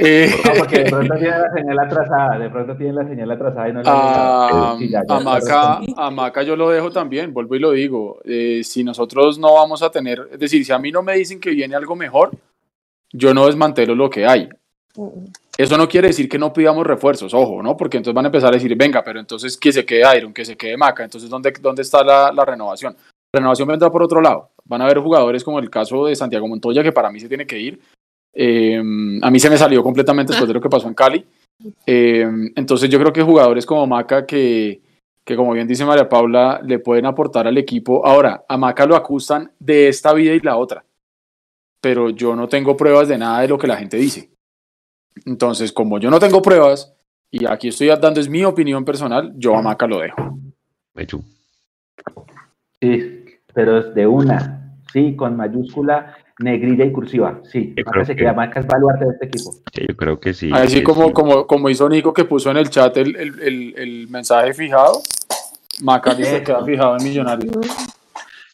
Eh, no, porque de pronto [laughs] tiene la señal atrasada, de pronto tiene la señal atrasada y no la sí, ya, ya, a, Maca, a Maca yo lo dejo también, vuelvo y lo digo. Eh, si nosotros no vamos a tener, es decir, si a mí no me dicen que viene algo mejor, yo no desmantelo lo que hay. Eso no quiere decir que no pidamos refuerzos, ojo, ¿no? Porque entonces van a empezar a decir, venga, pero entonces que se quede Iron, que se quede Maca, entonces ¿dónde, dónde está la, la renovación? La renovación vendrá por otro lado. Van a haber jugadores como el caso de Santiago Montoya, que para mí se tiene que ir, eh, a mí se me salió completamente después de lo que pasó en Cali. Eh, entonces yo creo que jugadores como Maca que, que, como bien dice María Paula, le pueden aportar al equipo. Ahora, a Maca lo acusan de esta vida y la otra, pero yo no tengo pruebas de nada de lo que la gente dice. Entonces, como yo no tengo pruebas, y aquí estoy dando es mi opinión personal, yo a Maca lo dejo. Mechu. Sí, pero es de una, sí, con mayúscula negrilla y cursiva. Sí, Maca se que... queda Maca es baluarte de este equipo. Sí, yo creo que sí. Así como, sí. como, como hizo Nico que puso en el chat el, el, el, el mensaje fijado, Maca se queda fijado en Millonarios.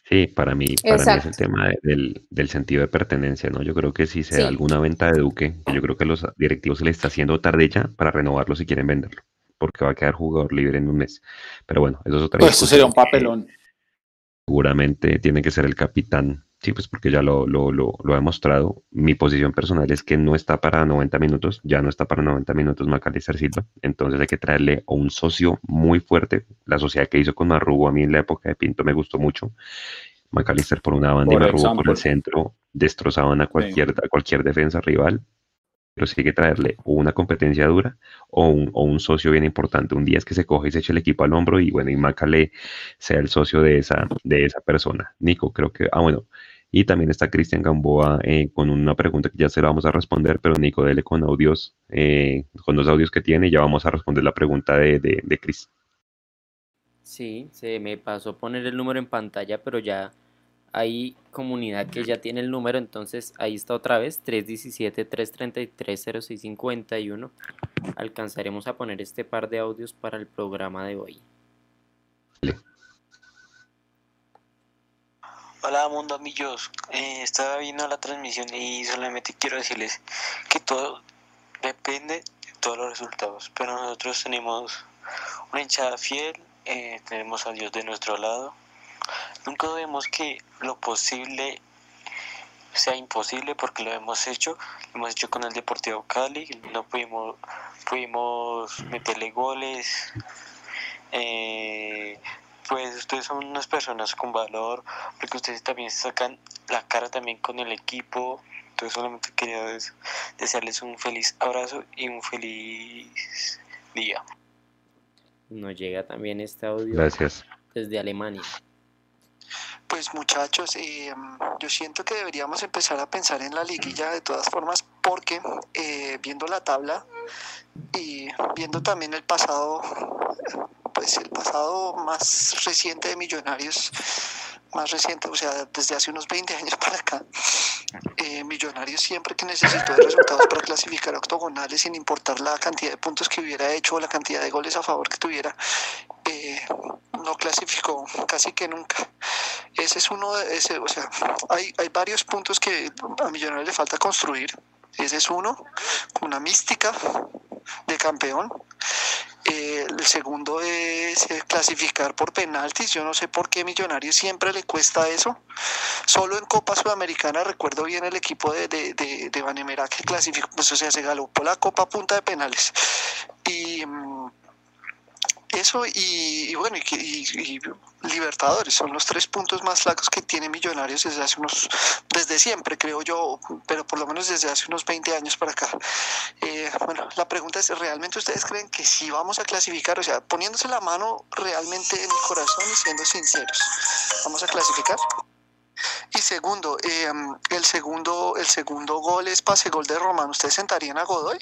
Sí, para mí, para mí es el tema de, del, del, sentido de pertenencia, ¿no? Yo creo que si se sí. da alguna venta de Duque, yo creo que los directivos se le está haciendo tarde ya para renovarlo si quieren venderlo, porque va a quedar jugador libre en un mes. Pero bueno, eso es otra pues Eso sería un papelón. Seguramente tiene que ser el capitán Sí, pues porque ya lo, lo, lo, lo, ha demostrado. Mi posición personal es que no está para 90 minutos, ya no está para 90 minutos Macalister Silva, entonces hay que traerle a un socio muy fuerte. La sociedad que hizo con Marrugo a mí en la época de Pinto me gustó mucho. Macalister por una banda por y Marrugo por el centro destrozaban a cualquier, sí. a cualquier defensa rival. pero sí hay que traerle una competencia dura o un, o un, socio bien importante. Un día es que se coge y se echa el equipo al hombro y bueno, y Macale sea el socio de esa, de esa persona. Nico, creo que, ah, bueno, y también está Cristian Gamboa eh, con una pregunta que ya se la vamos a responder, pero Nico, dele con audios, eh, con los audios que tiene, y ya vamos a responder la pregunta de, de, de Chris. Sí, se me pasó poner el número en pantalla, pero ya hay comunidad que ya tiene el número, entonces ahí está otra vez, 317-333-0651. Alcanzaremos a poner este par de audios para el programa de hoy. Hola mundo amigos, eh, estaba viendo la transmisión y solamente quiero decirles que todo depende de todos los resultados, pero nosotros tenemos una hinchada fiel, eh, tenemos a Dios de nuestro lado, nunca debemos que lo posible sea imposible porque lo hemos hecho, lo hemos hecho con el Deportivo Cali, no pudimos, pudimos meterle goles, eh, pues ustedes son unas personas con valor, porque ustedes también sacan la cara también con el equipo. Entonces solamente quería desearles un feliz abrazo y un feliz día. Nos llega también este audio Gracias. desde Alemania. Pues muchachos, eh, yo siento que deberíamos empezar a pensar en la liguilla de todas formas porque eh, viendo la tabla y viendo también el pasado pues el pasado más reciente de Millonarios, más reciente, o sea, desde hace unos 20 años [laughs] para acá, eh, Millonarios siempre que necesitó resultados para clasificar octogonales, sin importar la cantidad de puntos que hubiera hecho o la cantidad de goles a favor que tuviera, eh, no clasificó casi que nunca. Ese es uno de ese, o sea, hay, hay varios puntos que a Millonarios le falta construir. Ese es uno, una mística de campeón. Eh, el segundo es clasificar por penaltis. Yo no sé por qué Millonarios siempre le cuesta eso. Solo en Copa Sudamericana recuerdo bien el equipo de, de, de, de Vanemera que clasificó, pues o sea, se galopó la Copa punta de penales. Y. Mm, eso y, bueno, y, y, Libertadores son los tres puntos más flacos que tiene Millonarios desde hace unos, desde siempre creo yo, pero por lo menos desde hace unos 20 años para acá. Eh, bueno, la pregunta es, ¿realmente ustedes creen que sí vamos a clasificar? O sea, poniéndose la mano realmente en el corazón y siendo sinceros, ¿vamos a clasificar? Y segundo, eh, el segundo, el segundo gol es pase gol de Román. ¿Ustedes sentarían a Godoy?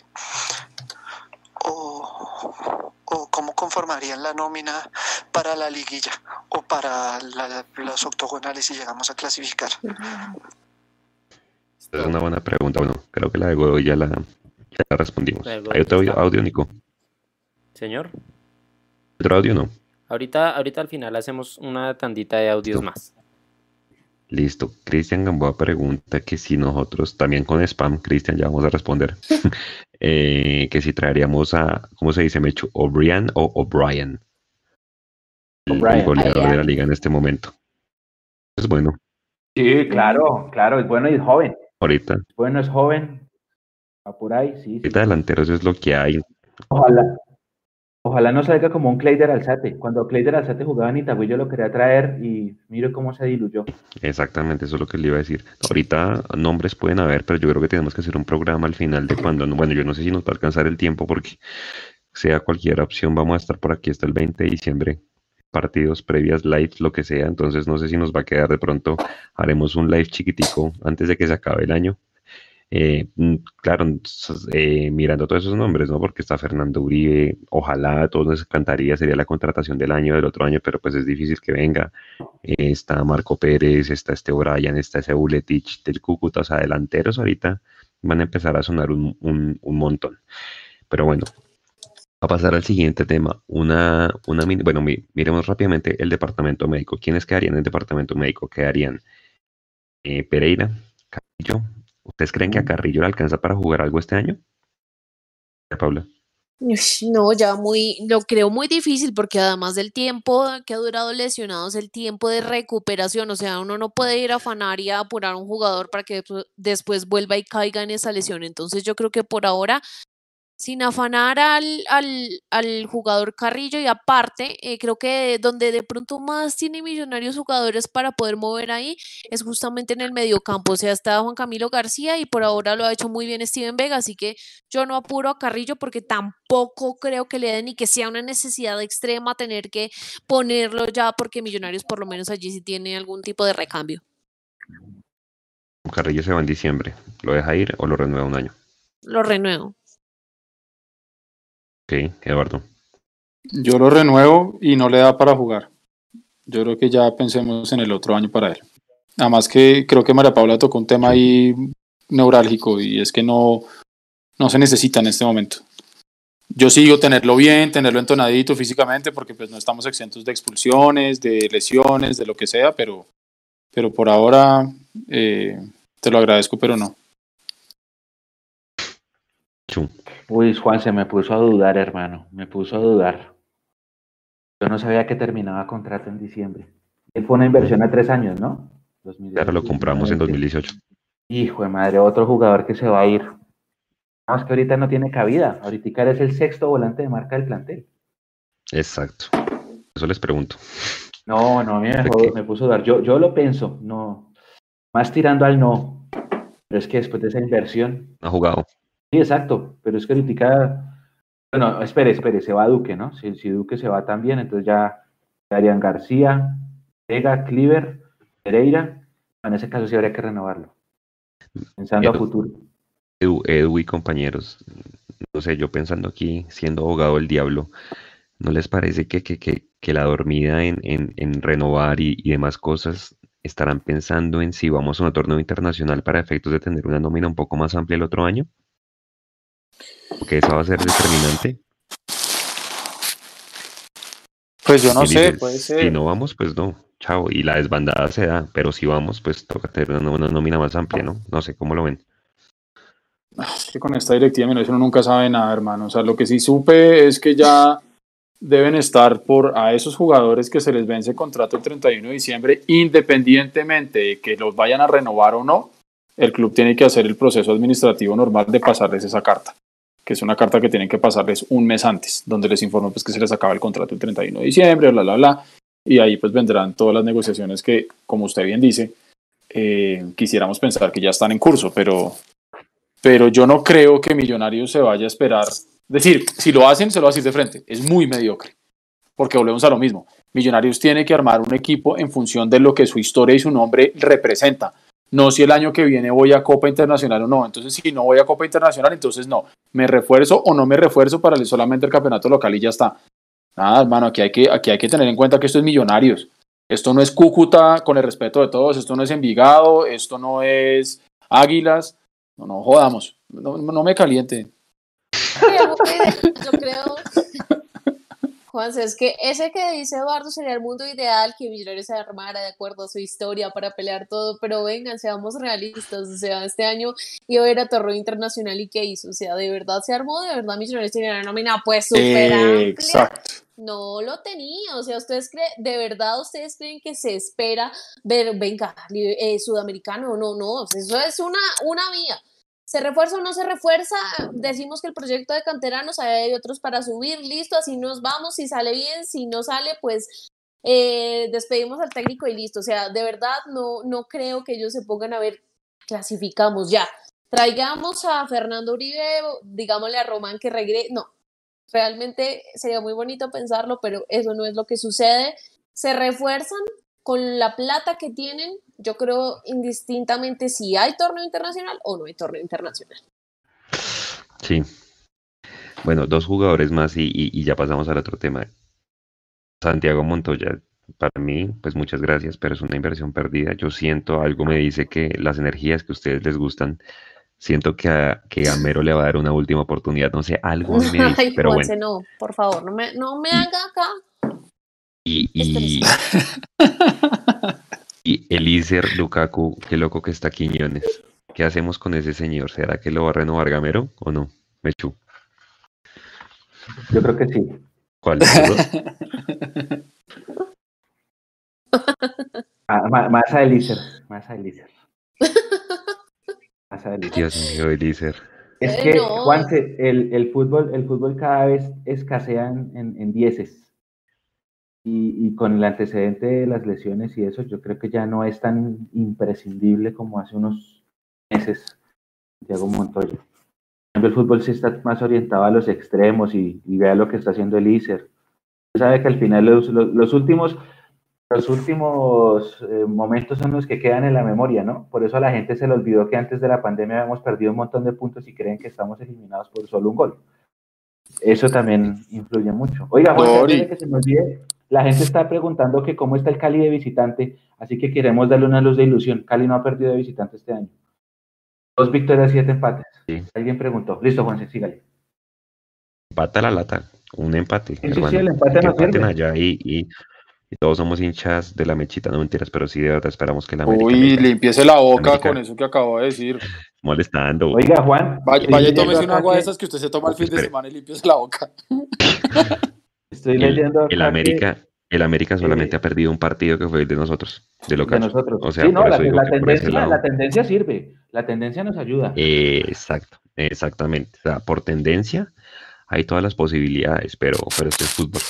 o, o cómo conformarían la nómina para la liguilla o para la, los octogonales si llegamos a clasificar? Es una buena pregunta. Bueno, creo que la de Godoy ya la, ya la respondimos. ¿Hay otro audio, audio, Nico? Señor. ¿Otro audio no? Ahorita, ahorita al final hacemos una tandita de audios más. Listo. Cristian Gamboa pregunta que si nosotros, también con spam, Cristian, ya vamos a responder, [laughs] eh, que si traeríamos a, ¿cómo se dice, Mecho? ¿O'Brien o O'Brien? El, el, goleador de la liga en este momento. Es bueno. Sí, claro, claro, es bueno y es joven. Ahorita. Es bueno, es joven. Va por ahí, sí. Ahorita sí. delanteros es lo que hay. Ojalá. Ojalá no salga como un Cleider Alzate. Cuando Cleider Alzate jugaba en Itagüí yo lo quería traer y mire cómo se diluyó. Exactamente, eso es lo que le iba a decir. Ahorita nombres pueden haber, pero yo creo que tenemos que hacer un programa al final de cuando, bueno, yo no sé si nos va a alcanzar el tiempo porque sea cualquier opción, vamos a estar por aquí hasta el 20 de diciembre, partidos previas, lives, lo que sea, entonces no sé si nos va a quedar de pronto, haremos un live chiquitico antes de que se acabe el año eh, claro, eh, mirando todos esos nombres, ¿no? Porque está Fernando Uribe, ojalá todos nos encantaría, sería la contratación del año, del otro año, pero pues es difícil que venga. Eh, está Marco Pérez, está este O'Brien, está ese Buletich del Cúcuta, o sea, delanteros ahorita van a empezar a sonar un, un, un montón. Pero bueno, a pasar al siguiente tema. Una, una, bueno, miremos rápidamente el departamento médico. ¿Quiénes quedarían en el departamento médico? Quedarían Pereira, Carrillo, ¿Ustedes creen que a Carrillo le alcanza para jugar algo este año? Paula. No, ya muy, lo creo muy difícil porque además del tiempo que ha durado lesionados, el tiempo de recuperación, o sea, uno no puede ir a afanar y a apurar a un jugador para que después vuelva y caiga en esa lesión. Entonces yo creo que por ahora sin afanar al, al, al jugador Carrillo y aparte, eh, creo que donde de pronto más tiene millonarios jugadores para poder mover ahí es justamente en el mediocampo. O sea, está Juan Camilo García y por ahora lo ha hecho muy bien Steven Vega, así que yo no apuro a Carrillo porque tampoco creo que le den ni que sea una necesidad extrema tener que ponerlo ya porque Millonarios por lo menos allí sí tiene algún tipo de recambio. Carrillo se va en diciembre. ¿Lo deja ir o lo renueva un año? Lo renuevo. Eduardo. Yo lo renuevo y no le da para jugar. Yo creo que ya pensemos en el otro año para él. Además que creo que María Paula tocó un tema ahí neurálgico y es que no, no se necesita en este momento. Yo sigo tenerlo bien, tenerlo entonadito físicamente porque pues no estamos exentos de expulsiones, de lesiones, de lo que sea, pero, pero por ahora eh, te lo agradezco, pero no. Uy, Juan, se me puso a dudar, hermano. Me puso a dudar. Yo no sabía que terminaba contrato en diciembre. Él fue una inversión a tres años, ¿no? Claro, lo compramos en 2018. Hijo de madre, otro jugador que se va a ir. Es que ahorita no tiene cabida. Ahorita es el sexto volante de marca del plantel. Exacto. Eso les pregunto. No, no, me, me puso a dudar. Yo, yo lo pienso, no. Más tirando al no. Pero es que después de esa inversión. Ha jugado. Sí, exacto, pero es que ahorita, bueno, espere, espere, se va Duque, ¿no? Si, si Duque se va también, entonces ya darían García, Vega, Cliver, Pereira, en ese caso sí habría que renovarlo, pensando a futuro. Edu, y compañeros, no sé, yo pensando aquí, siendo abogado del diablo, ¿no les parece que, que, que, que la dormida en, en, en renovar y, y, demás cosas estarán pensando en si vamos a un torneo internacional para efectos de tener una nómina un poco más amplia el otro año? Que eso va a ser determinante. Pues yo no sé, puede ser. Si no vamos, pues no, chao. Y la desbandada se da, pero si vamos, pues toca tener una, nómina más amplia, ¿no? No sé cómo lo ven. Ah, es que con esta directiva, mira, uno nunca sabe nada, hermano. O sea, lo que sí supe es que ya deben estar por a esos jugadores que se les vence el contrato el 31 de diciembre, independientemente de que los vayan a renovar o no, el club tiene que hacer el proceso administrativo normal de pasarles esa carta que es una carta que tienen que pasarles un mes antes, donde les informo pues, que se les acaba el contrato el 31 de diciembre, bla, bla, bla, y ahí pues vendrán todas las negociaciones que, como usted bien dice, eh, quisiéramos pensar que ya están en curso, pero, pero yo no creo que Millonarios se vaya a esperar. Decir, si lo hacen, se lo va a decir de frente, es muy mediocre, porque volvemos a lo mismo. Millonarios tiene que armar un equipo en función de lo que su historia y su nombre representa no si el año que viene voy a Copa Internacional o no. Entonces, si no voy a Copa Internacional, entonces no. Me refuerzo o no me refuerzo para solamente el campeonato local y ya está. Nada, hermano, aquí hay que, aquí hay que tener en cuenta que esto es Millonarios. Esto no es Cúcuta, con el respeto de todos. Esto no es Envigado, esto no es Águilas. No, no jodamos. No, no me caliente. Yo creo Juanse, es que ese que dice Eduardo sería el mundo ideal que Millonarios se armara de acuerdo a su historia para pelear todo, pero vengan, seamos realistas, o sea, este año iba a ir a Torreo Internacional y ¿qué hizo? O sea, ¿de verdad se armó? ¿De verdad Millonarios tenía una nómina pues súper amplia? No lo tenía, o sea, ustedes creen, de verdad ustedes creen que se espera ver, venga, eh, sudamericano, no, no, eso es una, una vía ¿Se refuerza o no se refuerza? Decimos que el proyecto de canteranos hay otros para subir, listo, así nos vamos, si sale bien, si no sale, pues eh, despedimos al técnico y listo. O sea, de verdad no, no creo que ellos se pongan a ver, clasificamos ya. Traigamos a Fernando Uribe, digámosle a Román que regrese. No, realmente sería muy bonito pensarlo, pero eso no es lo que sucede. Se refuerzan con la plata que tienen, yo creo indistintamente si hay torneo internacional o no hay torneo internacional. Sí. Bueno, dos jugadores más y, ya pasamos al otro tema. Santiago Montoya, para mí, pues muchas gracias, pero es una inversión perdida. Yo siento, algo me dice que las energías que a ustedes les gustan, siento que a, que a Mero le va a dar una última oportunidad. No sé, algo me [laughs] dice, Ay, pero bueno. no, por favor, no me, no me haga acá y, y, [laughs] [laughs] y Elíser Lukaku, qué loco que está Quiñones. ¿Qué hacemos con ese señor? ¿Será que lo va a renovar Gamero o no? Mechu. Yo creo que sí. ¿Cuál? [laughs] ah, más a Elíser. Más a Elíser. Más a. Dios mío, Elíser. Es que, Juanse, el, el, fútbol, el fútbol cada vez escasea en, en, dieces. Y, y, con el antecedente de las lesiones y eso, yo creo que ya no es tan imprescindible como hace unos meses Santiago Montoya. El fútbol sí está más orientado a los extremos y, y vea lo que está haciendo el ICER. Sabe que al final los, los últimos, los últimos eh, momentos son los que quedan en la memoria, ¿no? Por eso a la gente se le olvidó que antes de la pandemia habíamos perdido un montón de puntos y creen que estamos eliminados por solo un gol. Eso también influye mucho. Oiga, Juan, que se me olvide, la gente está preguntando que cómo está el Cali de visitante, así que queremos darle una luz de ilusión. Cali no ha perdido de visitante este año. Dos victorias, siete empates. Alguien preguntó. Listo, Juan, sígale. Empata la lata, un empate. Sí, sí, el empate no allá y y todos somos hinchas de la mechita, no mentiras, pero sí de verdad esperamos que la América. Uy, limpiese la boca con eso que acabo de decir. Molestando. Oiga, Juan. Vaya, vaya y tómese una agua de esas que usted se toma el fin de semana y limpiese la boca. [laughs] Estoy leyendo. El, América, el América solamente ha perdido un partido que fue el de nosotros, de. De nosotros. O sea, sí, no, la, tendencia, la tendencia sirve, la tendencia nos ayuda. exacto, exactamente. O sea, por tendencia hay todas las posibilidades, pero, pero este es fútbol.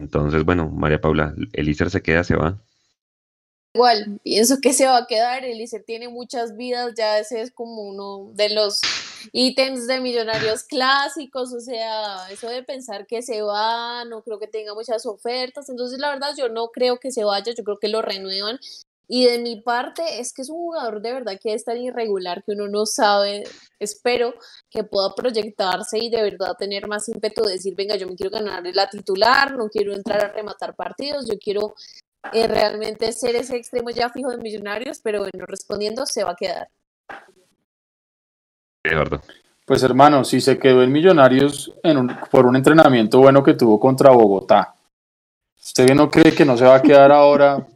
Entonces, bueno, María Paula, Elícer se queda, se va. Igual, pienso que se va a quedar. Elícer tiene muchas vidas, ya ese es como uno de los ítems de millonarios clásicos, o sea, eso de pensar que se va, no creo que tenga muchas ofertas, entonces la verdad yo no creo que se vaya, yo creo que lo renuevan y de mi parte es que es un jugador de verdad que es tan irregular que uno no sabe. Espero que pueda proyectarse y de verdad tener más ímpetu de decir, venga, yo me quiero ganar la titular, no quiero entrar a rematar partidos, yo quiero eh, realmente ser ese extremo ya fijo de Millonarios, pero bueno, respondiendo, se va a quedar. Eduardo. Pues hermano, si se quedó en Millonarios en por un entrenamiento bueno que tuvo contra Bogotá, ¿usted no cree que no se va a quedar ahora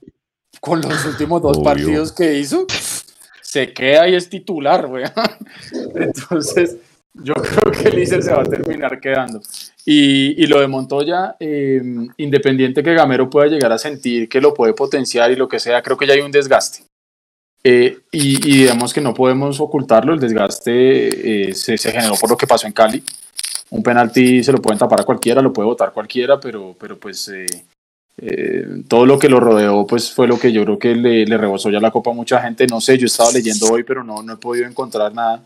con los últimos dos partidos que hizo, se queda y es titular, güey. Entonces, yo creo que el se va a terminar quedando. Y, y lo de Montoya, em, independiente que Gamero pueda llegar a sentir que lo puede potenciar y lo que sea, creo que ya hay un desgaste. Eh, y, y, digamos que no podemos ocultarlo, el desgaste eh, se, se, generó por lo que pasó en Cali. Un penalti se lo pueden tapar a cualquiera, lo puede votar cualquiera, pero, pero pues eh, eh, todo lo que lo rodeó pues fue lo que yo creo que le, le, rebosó ya la copa a mucha gente. No sé, yo estaba leyendo hoy, pero no, no he podido encontrar nada.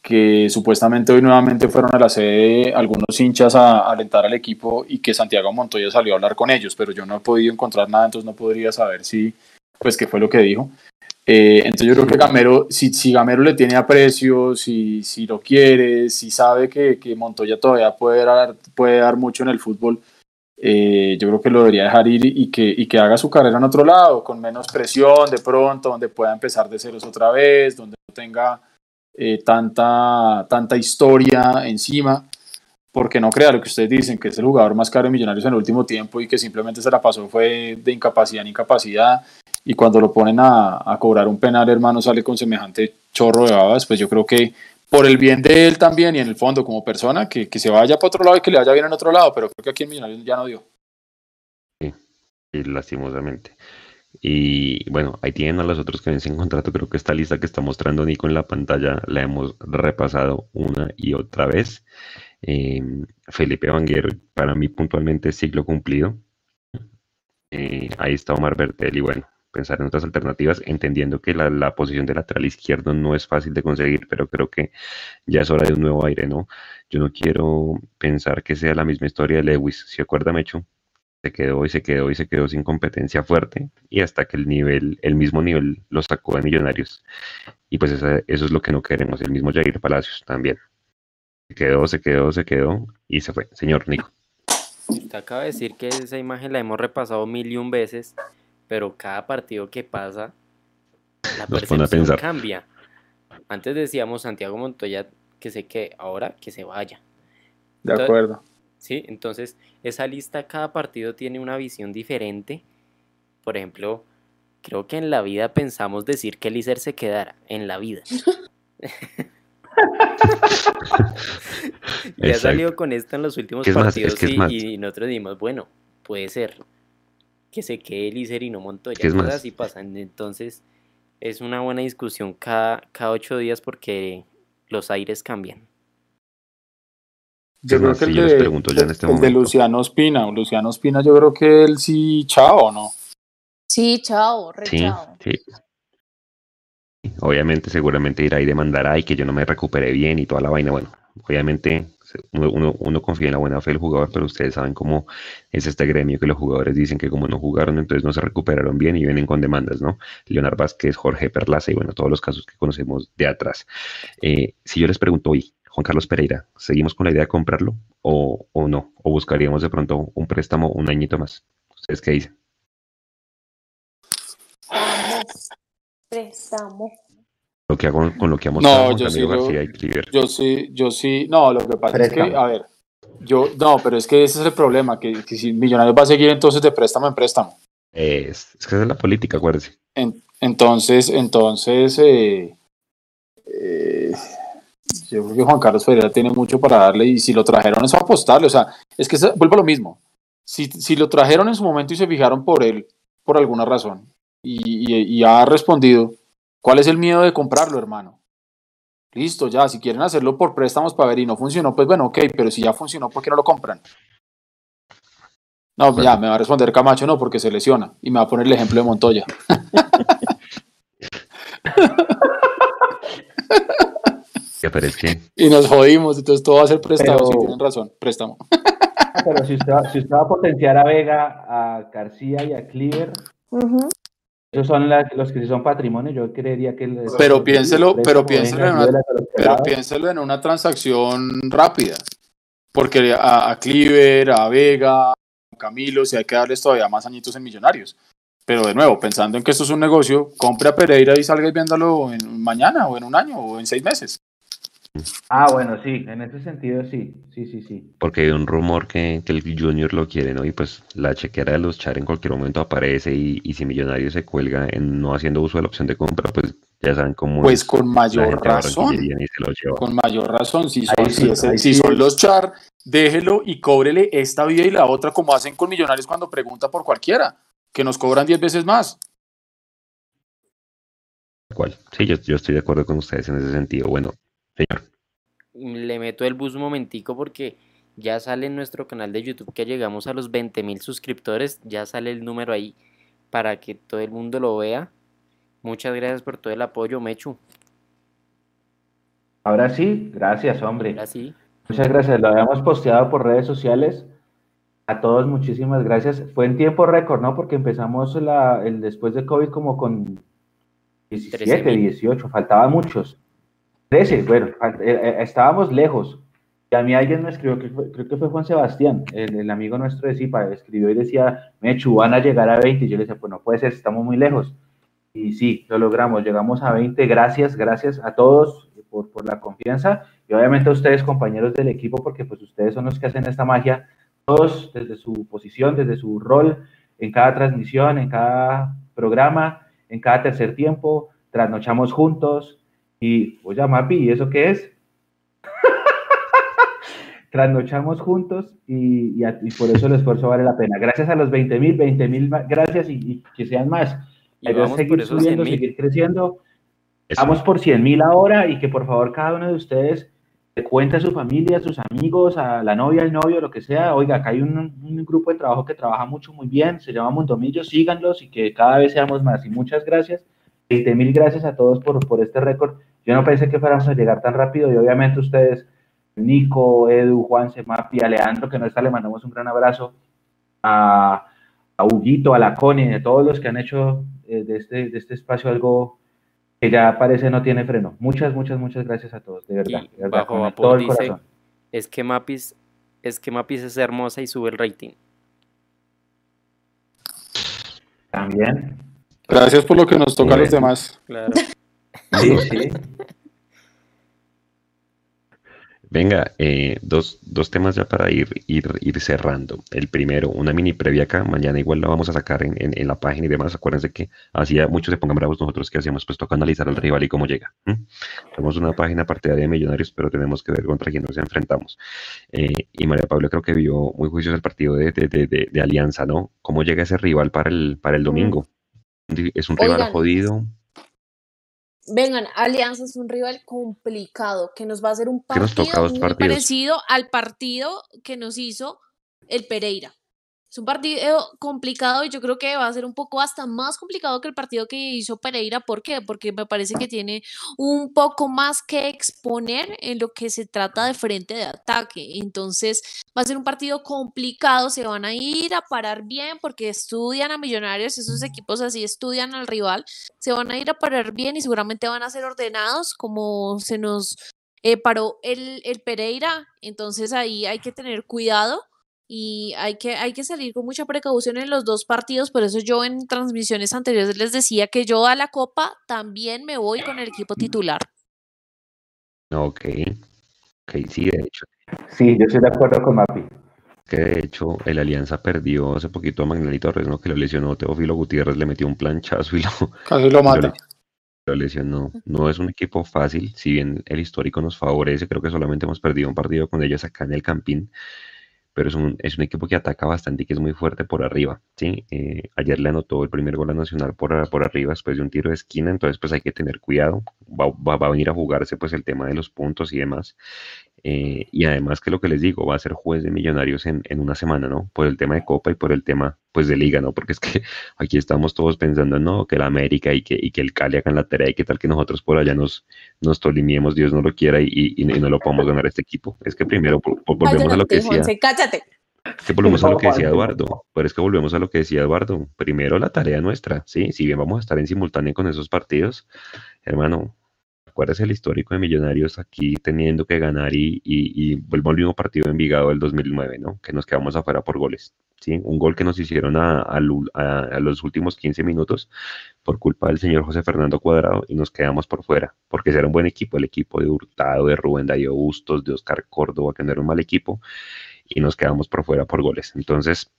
Que supuestamente hoy nuevamente fueron a la sede algunos hinchas a, alentar al equipo y que Santiago Montoya salió a hablar con ellos, pero yo no he podido encontrar nada, entonces no podría saber si, pues, qué fue lo que dijo. Eh, entonces yo creo que Gamero, si, si Gamero le tiene aprecio, si, si lo quiere, si sabe que, que Montoya todavía puede dar, puede dar mucho en el fútbol, eh, yo creo que lo debería dejar ir y que, y que haga su carrera en otro lado, con menos presión de pronto, donde pueda empezar de ceros otra vez, donde no tenga eh, tanta, tanta historia encima, porque no crea lo que ustedes dicen, que es el jugador más caro de Millonarios en el último tiempo y que simplemente se la pasó fue de incapacidad en incapacidad, y cuando lo ponen a, a cobrar un penal, hermano, sale con semejante chorro de babas, pues yo creo que por el bien de él también y en el fondo como persona, que, que se vaya para otro lado y que le vaya bien en otro lado, pero creo que aquí en Millonarios ya no dio. Sí, lastimosamente. Y bueno, ahí tienen a los otros que vencen contrato. Creo que esta lista que está mostrando Nico en la pantalla la hemos repasado una y otra vez. Eh, Felipe Vanguero, para mí puntualmente siglo cumplido. Eh, ahí está Omar Bertel y bueno, pensar en otras alternativas, entendiendo que la, posición de lateral izquierdo no es fácil de conseguir, pero creo que ya es hora de un nuevo aire, ¿no? Yo no quiero pensar que sea la misma historia de Lewis, si acuerda Mecho, se quedó y se quedó y se quedó sin competencia fuerte y hasta que el nivel, el mismo nivel lo sacó de Millonarios. Y pues eso es lo que no queremos, el mismo Jair Palacios también. Se quedó, se quedó, se quedó y se fue. Señor Nico. Usted acaba de decir que esa imagen la hemos repasado mil y un veces pero cada partido que pasa, la percepción cambia. Antes decíamos Santiago Montoya que se que ahora que se vaya. De acuerdo. Sí, entonces esa lista, cada partido tiene una visión diferente. Por ejemplo, creo que en la vida pensamos decir que Elícer se quedara, en la vida. y ha salido con esto en los últimos partidos y, y, nosotros dijimos, bueno, puede ser, que se quede Elícer y no Montoya. ¿Qué es más? así pasan. Entonces, es una buena discusión cada, cada ocho días porque los aires cambian. Yo creo que el, de, este el de Luciano Espina, Luciano Espina, yo creo que él sí, chao, ¿no? Sí, chao, re sí, chao. Sí. Obviamente, seguramente irá y demandará y que yo no me recupere bien y toda la vaina. Bueno, obviamente uno, confía en la buena fe del jugador, pero ustedes saben cómo es este gremio que los jugadores dicen que como no jugaron, entonces no se recuperaron bien y vienen con demandas, ¿no? Leonard Vázquez, Jorge Perlaza y bueno, todos los casos que conocemos de atrás. Eh, si yo les pregunto hoy, Juan Carlos Pereira, ¿seguimos con la idea de comprarlo o, o no? ¿O buscaríamos de pronto un préstamo un añito más? ¿Ustedes qué dicen? Préstamo lo que hago con lo que hemos no, yo sí, yo, sí, yo sí, no, lo que pasa es que, a ver, yo, no, pero es que ese es el problema, que, si Millonarios va a seguir entonces de préstamo en préstamo. Es, es que esa es la política, acuérdese. entonces, entonces, eh, eh, yo creo que Juan Carlos Ferreira tiene mucho para darle y si lo trajeron es para apostarle, o sea, es que vuelve a lo mismo. Si, si lo trajeron en su momento y se fijaron por él, por alguna razón, y, y, y ha respondido, ¿Cuál es el miedo de comprarlo, hermano? Listo, ya, si quieren hacerlo por préstamos para ver y no funcionó, pues bueno, ok, pero si ya funcionó, ¿por qué no lo compran? No, ya, me va a responder Camacho, no, porque se lesiona. Y me va a poner el ejemplo de Montoya. [laughs] Y nos jodimos, entonces todo va a ser prestado, si tienen razón, préstamo. Pero si usted, va, si usted va a potenciar a Vega, a García y a Cleaver, esos son los que sí son patrimonio, yo creería que... pero piénselo, pero piénselo, en una, pero piénselo en una transacción rápida, porque a, a Cleaver, a Vega, a Camilo, si hay que darles todavía más añitos en Millonarios. Pero de nuevo, pensando en que esto es un negocio, compre a Pereira y salga viéndolo en mañana o en un año o en seis meses. Ah, bueno, sí, en ese sentido sí, sí, sí, sí. Porque hay un rumor que, el Junior lo quiere, ¿no? Y pues la chequera de los char en cualquier momento aparece y, y si Millonario se cuelga en no haciendo uso de la opción de compra, pues ya saben cómo Pues con mayor razón. Con mayor razón, si son, si, son los char, déjelo y cóbrele esta vía y la otra como hacen con Millonarios cuando pregunta por cualquiera, que nos cobran 10 veces más. ¿Cuál? Sí, yo, yo estoy de acuerdo con ustedes en ese sentido. Bueno, señor le meto el bus un momentico porque ya sale en nuestro canal de YouTube que llegamos a los 20 mil suscriptores, ya sale el número ahí para que todo el mundo lo vea. Muchas gracias por todo el apoyo, Mechu. Ahora sí, gracias, hombre. Ahora sí. Muchas gracias, lo habíamos posteado por redes sociales. A todos muchísimas gracias. Fue en tiempo récord, ¿no? Porque empezamos la, el después de COVID como con 17, 18, faltaban muchos. 13, bueno, eh, eh, estábamos lejos. Y a mí alguien me escribió, creo que fue Juan Sebastián, el, amigo nuestro de Zipa, escribió y decía, Mechu, van a llegar a 20. Y yo le decía, pues no puede ser, estamos muy lejos. Y sí, lo logramos, llegamos a 20. Gracias, gracias a todos por, por la confianza y obviamente a ustedes, compañeros del equipo, porque pues ustedes son los que hacen esta magia, todos desde su posición, desde su rol, en cada transmisión, en cada programa, en cada tercer tiempo, trasnochamos juntos, y, oye, Mapi, ¿y eso qué es? [laughs] Trasnochamos juntos y, por eso el esfuerzo vale la pena. Gracias a los 20 mil, 20 mil, gracias y, que sean más. Y vamos seguir subiendo, seguir creciendo. Vamos por 100 mil ahora y que por favor cada uno de ustedes le cuente a su familia, a sus amigos, a la novia, al novio, lo que sea. Oiga, acá hay un, un grupo de trabajo que trabaja mucho, muy bien, se llama Mundomillo, síganlos y que cada vez seamos más. Y muchas gracias. 20 mil gracias a todos por, por este récord. Yo no pensé que fuéramos a llegar tan rápido y obviamente ustedes, Nico, Edu, Juan, Semapi, a Leandro, que no está, le mandamos un gran abrazo. A, a Huguito, a la Cone, a todos los que han hecho eh, de, este, de este espacio algo que ya parece no tiene freno. Muchas, muchas, muchas gracias a todos, de verdad. de verdad con todo el corazón. Es que Mapis, es que Mapis es hermosa y sube el rating. También. Gracias por lo que nos toca a los demás. Claro. Sí, sí. Venga, eh, dos, dos, temas ya para ir, ir, ir, cerrando. El primero, una mini previa acá. Mañana igual la vamos a sacar en, en, la página y demás. Acuérdense que hacía muchos se pongan bravos nosotros que hacíamos, pues toca analizar al rival y cómo llega. Tenemos una página partidaria de millonarios, pero tenemos que ver contra quién nos enfrentamos. Eh, y María Pablo creo que vio muy juicioso el partido de, de, de, de, Alianza, ¿no? ¿Cómo llega ese rival para el, para el domingo? Es un rival jodido. Vengan, Alianza es un rival complicado que nos va a hacer un partido muy parecido al partido que nos hizo el Pereira. Es un partido complicado y yo creo que va a ser un poco hasta más complicado que el partido que hizo Pereira. ¿Por qué? Porque me parece que tiene un poco más que exponer en lo que se trata de frente de ataque. Entonces va a ser un partido complicado. Se van a ir a parar bien porque estudian a Millonarios. Esos equipos así estudian al rival. Se van a ir a parar bien y seguramente van a ser ordenados como se nos eh, paró el, el Pereira. Entonces ahí hay que tener cuidado y hay que, hay que salir con mucha precaución en los dos partidos, por eso yo en transmisiones anteriores les decía que yo a la Copa también me voy con el equipo titular. Ok, ok, sí, de hecho. Sí, yo estoy de acuerdo con Mapi. Que de hecho el Alianza perdió hace poquito a Magnelito Torres, ¿no? Que lo lesionó Teófilo Gutiérrez, le metió un planchazo y lo... Casi lo mata. Lo, lesionó. No es un equipo fácil, si bien el histórico nos favorece, creo que solamente hemos perdido un partido con ellos acá en el Campín pero es un, es un equipo que ataca bastante y que es muy fuerte por arriba, ¿sí? Eh, ayer le anotó el primer gol a Nacional por, por arriba después de un tiro de esquina, entonces pues hay que tener cuidado, va, va, a venir a jugarse pues el tema de los puntos y demás, eh, y además que lo que les digo, va a ser juez de millonarios en, en, una semana, ¿no? Por el tema de Copa y por el tema, pues, de Liga, ¿no? Porque es que [laughs] aquí estamos todos pensando, no, que la América y que, y que el Cali hagan la tarea y que tal que nosotros por allá nos, nos tolimiemos, Dios no lo quiera y, y, no lo podamos ganar este equipo. Es que primero volvemos a lo que decía. cállate. que volvemos a lo que decía Eduardo, pero es que volvemos a lo que decía Eduardo. Primero la tarea nuestra, ¿sí? Si bien vamos a estar en simultáneo con esos partidos, hermano, acuérdese el histórico de Millonarios aquí teniendo que ganar y, y, y vuelvo al mismo partido de Envigado del 2009, ¿no? Que nos quedamos afuera por goles, ¿sí? Un gol que nos hicieron a, los últimos 15 minutos por culpa del señor José Fernando Cuadrado y nos quedamos por fuera, porque era un buen equipo, el equipo de Hurtado, de Rubén Darío Bustos, de Oscar Córdoba, que no era un mal equipo, y nos quedamos por fuera por goles. Entonces,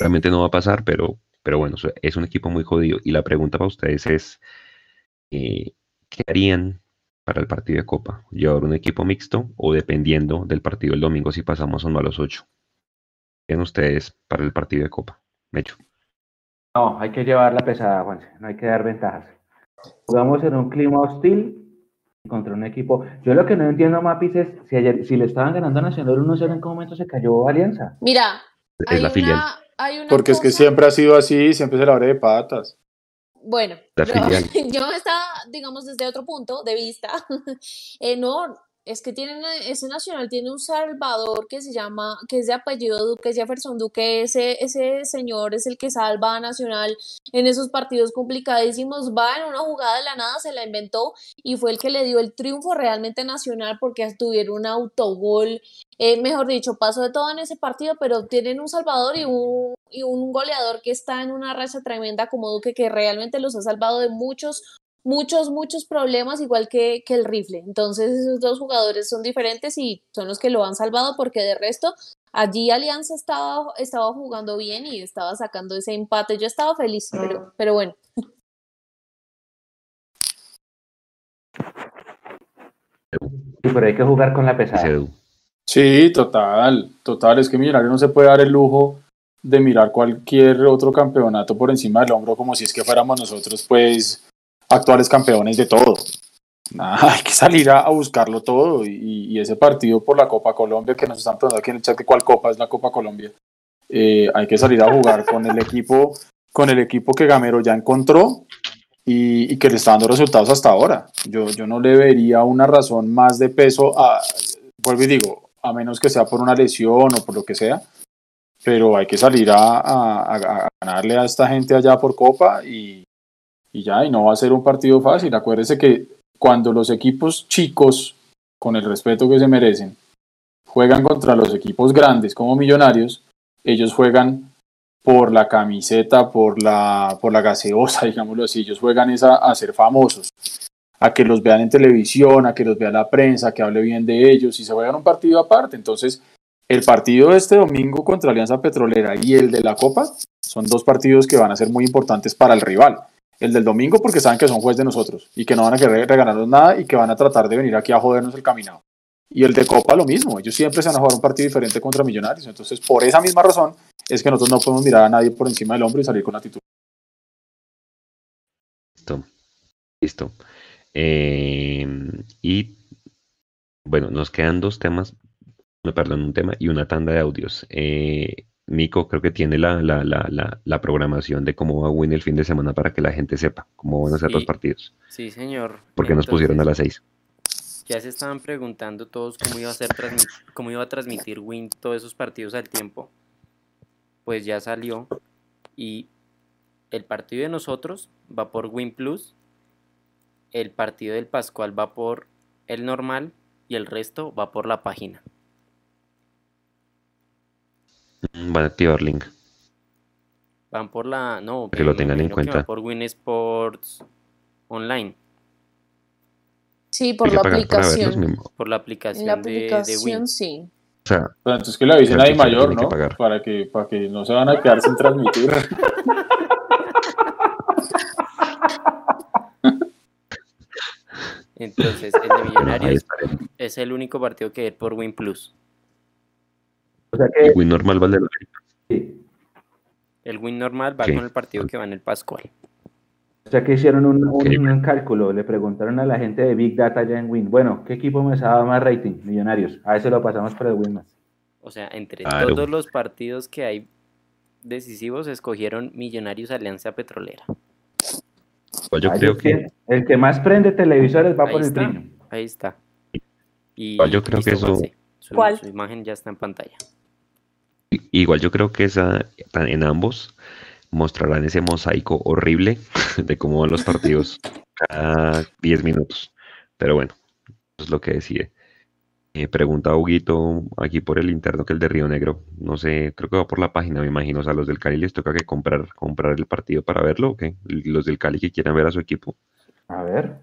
realmente no va a pasar, pero, pero bueno, es un equipo muy jodido. Y la pregunta para ustedes es, eh, ¿qué harían para el partido de Copa? ¿Llevar un equipo mixto o dependiendo del partido del domingo si pasamos o no a los ocho? ¿Qué harían ustedes para el partido de Copa? Mecho. No, hay que llevar la pesada, Juan. No hay que dar ventajas. Jugamos en un clima hostil contra un equipo. Yo lo que no entiendo, Mapis, es si, ayer, si le estaban ganando a Nacional 1-0, ¿en qué momento se cayó Alianza? Mira, es la filial. Porque es que siempre ha sido así, siempre se la abre de patas. Bueno, [laughs] yo, estaba, digamos, desde otro punto de vista. [laughs] Eh, no, es que tienen, ese nacional tiene un salvador que se llama, que es de apellido Duque, Jefferson Duque, ese, ese señor es el que salva a Nacional en esos partidos complicadísimos, va en una jugada de la nada, se la inventó y fue el que le dio el triunfo realmente Nacional porque tuvieron un autogol, eh, mejor dicho, pasó de todo en ese partido, pero tienen un salvador y un, y un goleador que está en una racha tremenda como Duque, que realmente los ha salvado de muchos muchos, muchos problemas, igual que, que, el rifle. Entonces esos dos jugadores son diferentes y son los que lo han salvado porque de resto allí Alianza estaba, estaba jugando bien y estaba sacando ese empate. Yo estaba feliz, pero, pero bueno. Sí, pero hay que jugar con la pesada. Sí, total, total. Es que Millonario no se puede dar el lujo de mirar cualquier otro campeonato por encima del hombro como si es que fuéramos nosotros, pues, actuales campeones de todo. [laughs] hay que salir a, buscarlo todo y, ese partido por la Copa Colombia que nos están preguntando aquí en el chat que cuál Copa es la Copa Colombia. Eh, hay que salir a jugar con el equipo, con el equipo que Gamero ya encontró y, que le está dando resultados hasta ahora. Yo, yo no le vería una razón más de peso a, vuelvo y digo, a menos que sea por una lesión o por lo que sea, pero hay que salir a, a ganarle a esta gente allá por Copa y, y ya, y no va a ser un partido fácil. Acuérdese que cuando los equipos chicos, con el respeto que se merecen, juegan contra los equipos grandes como millonarios, ellos juegan por la camiseta, por la, por la gaseosa, [laughs] digámoslo así, ellos juegan esa a ser famosos, a que los vean en televisión, a que los vea la prensa, que hable bien de ellos y se juegan un partido aparte. Entonces, el partido de este domingo contra Alianza Petrolera y el de la Copa son dos partidos que van a ser muy importantes para el rival el del domingo porque saben que son juez de nosotros y que no van a querer regalarnos nada y que van a tratar de venir aquí a jodernos el caminado. Y el de Copa lo mismo, ellos siempre se van a jugar un partido diferente contra Millonarios. Entonces, por esa misma razón es que nosotros no podemos mirar a nadie por encima del hombro y salir con actitud. Listo. Listo. Eh, y bueno, nos quedan dos temas, perdón, un tema y una tanda de audios. Eh, Nico creo que tiene la, la, la, la, programación de cómo va Win el fin de semana para que la gente sepa cómo van a ser los partidos. Sí, señor. Porque nos pusieron a las seis. Ya se estaban preguntando todos cómo iba a ser cómo iba a transmitir Win todos esos partidos al tiempo. Pues ya salió y el partido de nosotros va por Win Plus, el partido del Pascual va por el normal y el resto va por la página. Mm, van a activar link. Van por la. No, que lo tengan en cuenta. por Win Sports Online. Sí, por la aplicación. Por la aplicación, la aplicación de, Win. sí. O sea, Pero entonces que le avisen a mayor, ¿no? Para que, para que no se van a quedar sin transmitir. [laughs] Entonces, el de Millonarios es el único partido que es por Win Plus. O sea que... El Win normal va sí. El Win normal va con el partido que va en el Pascual. O sea que hicieron un, cálculo, le preguntaron a la gente de Big Data ya en Win, bueno, ¿qué equipo me dado más rating? Millonarios. A ese lo pasamos para el Win más. O sea, entre todos los partidos que hay decisivos, escogieron Millonarios Alianza Petrolera. Pues yo creo que... El que más prende televisores va por el trino. Ahí está. Y yo creo que eso... Su, su imagen ya está en pantalla. Igual yo creo que esa, en ambos mostrarán ese mosaico horrible [laughs] de cómo van los partidos cada 10 minutos. Pero bueno, eso es lo que decide. Eh, pregunta a Huguito aquí por el interno que el de Río Negro. No sé, creo que va por la página, me imagino. O sea, los del Cali les toca que comprar, comprar el partido para verlo, ¿o qué? Los del Cali que quieran ver a su equipo. A ver.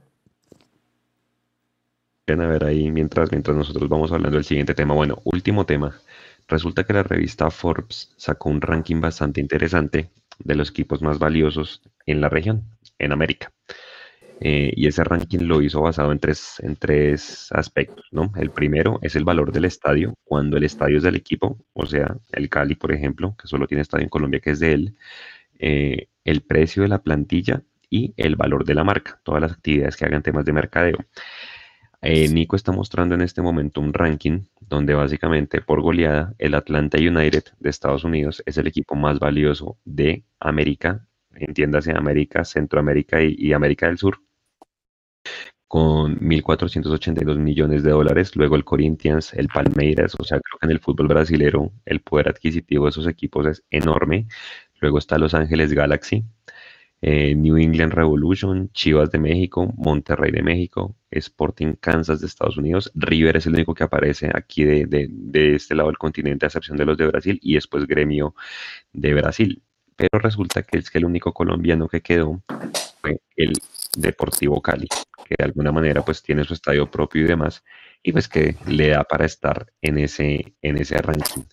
Ven a ver ahí mientras, mientras nosotros vamos hablando del siguiente tema. Bueno, último tema. Resulta que la revista Forbes sacó un ranking bastante interesante de los equipos más valiosos en la región, en América. Eh, y ese ranking lo hizo basado en tres, en tres aspectos, ¿no? El primero es el valor del estadio, cuando el estadio es del equipo, o sea, el Cali, por ejemplo, que solo tiene estadio en Colombia, que es de él, eh, el precio de la plantilla y el valor de la marca, todas las actividades que hagan temas de mercadeo. Eh, Nico está mostrando en este momento un ranking donde básicamente por goleada el Atlanta United de Estados Unidos es el equipo más valioso de América, entiéndase América, Centroamérica y, América del Sur, con 1.482 millones de dólares. Luego el Corinthians, el Palmeiras, o sea, creo que en el fútbol brasilero el poder adquisitivo de esos equipos es enorme. Luego está Los Ángeles Galaxy, eh, New England Revolution, Chivas de México, Monterrey de México, Sporting Kansas de Estados Unidos, River es el único que aparece aquí de, este lado del continente, a excepción de los de Brasil, y después Gremio de Brasil. Pero resulta que es que el único colombiano que quedó fue el Deportivo Cali, que de alguna manera pues tiene su estadio propio y demás, y pues que le da para estar en ese, en ese ranking.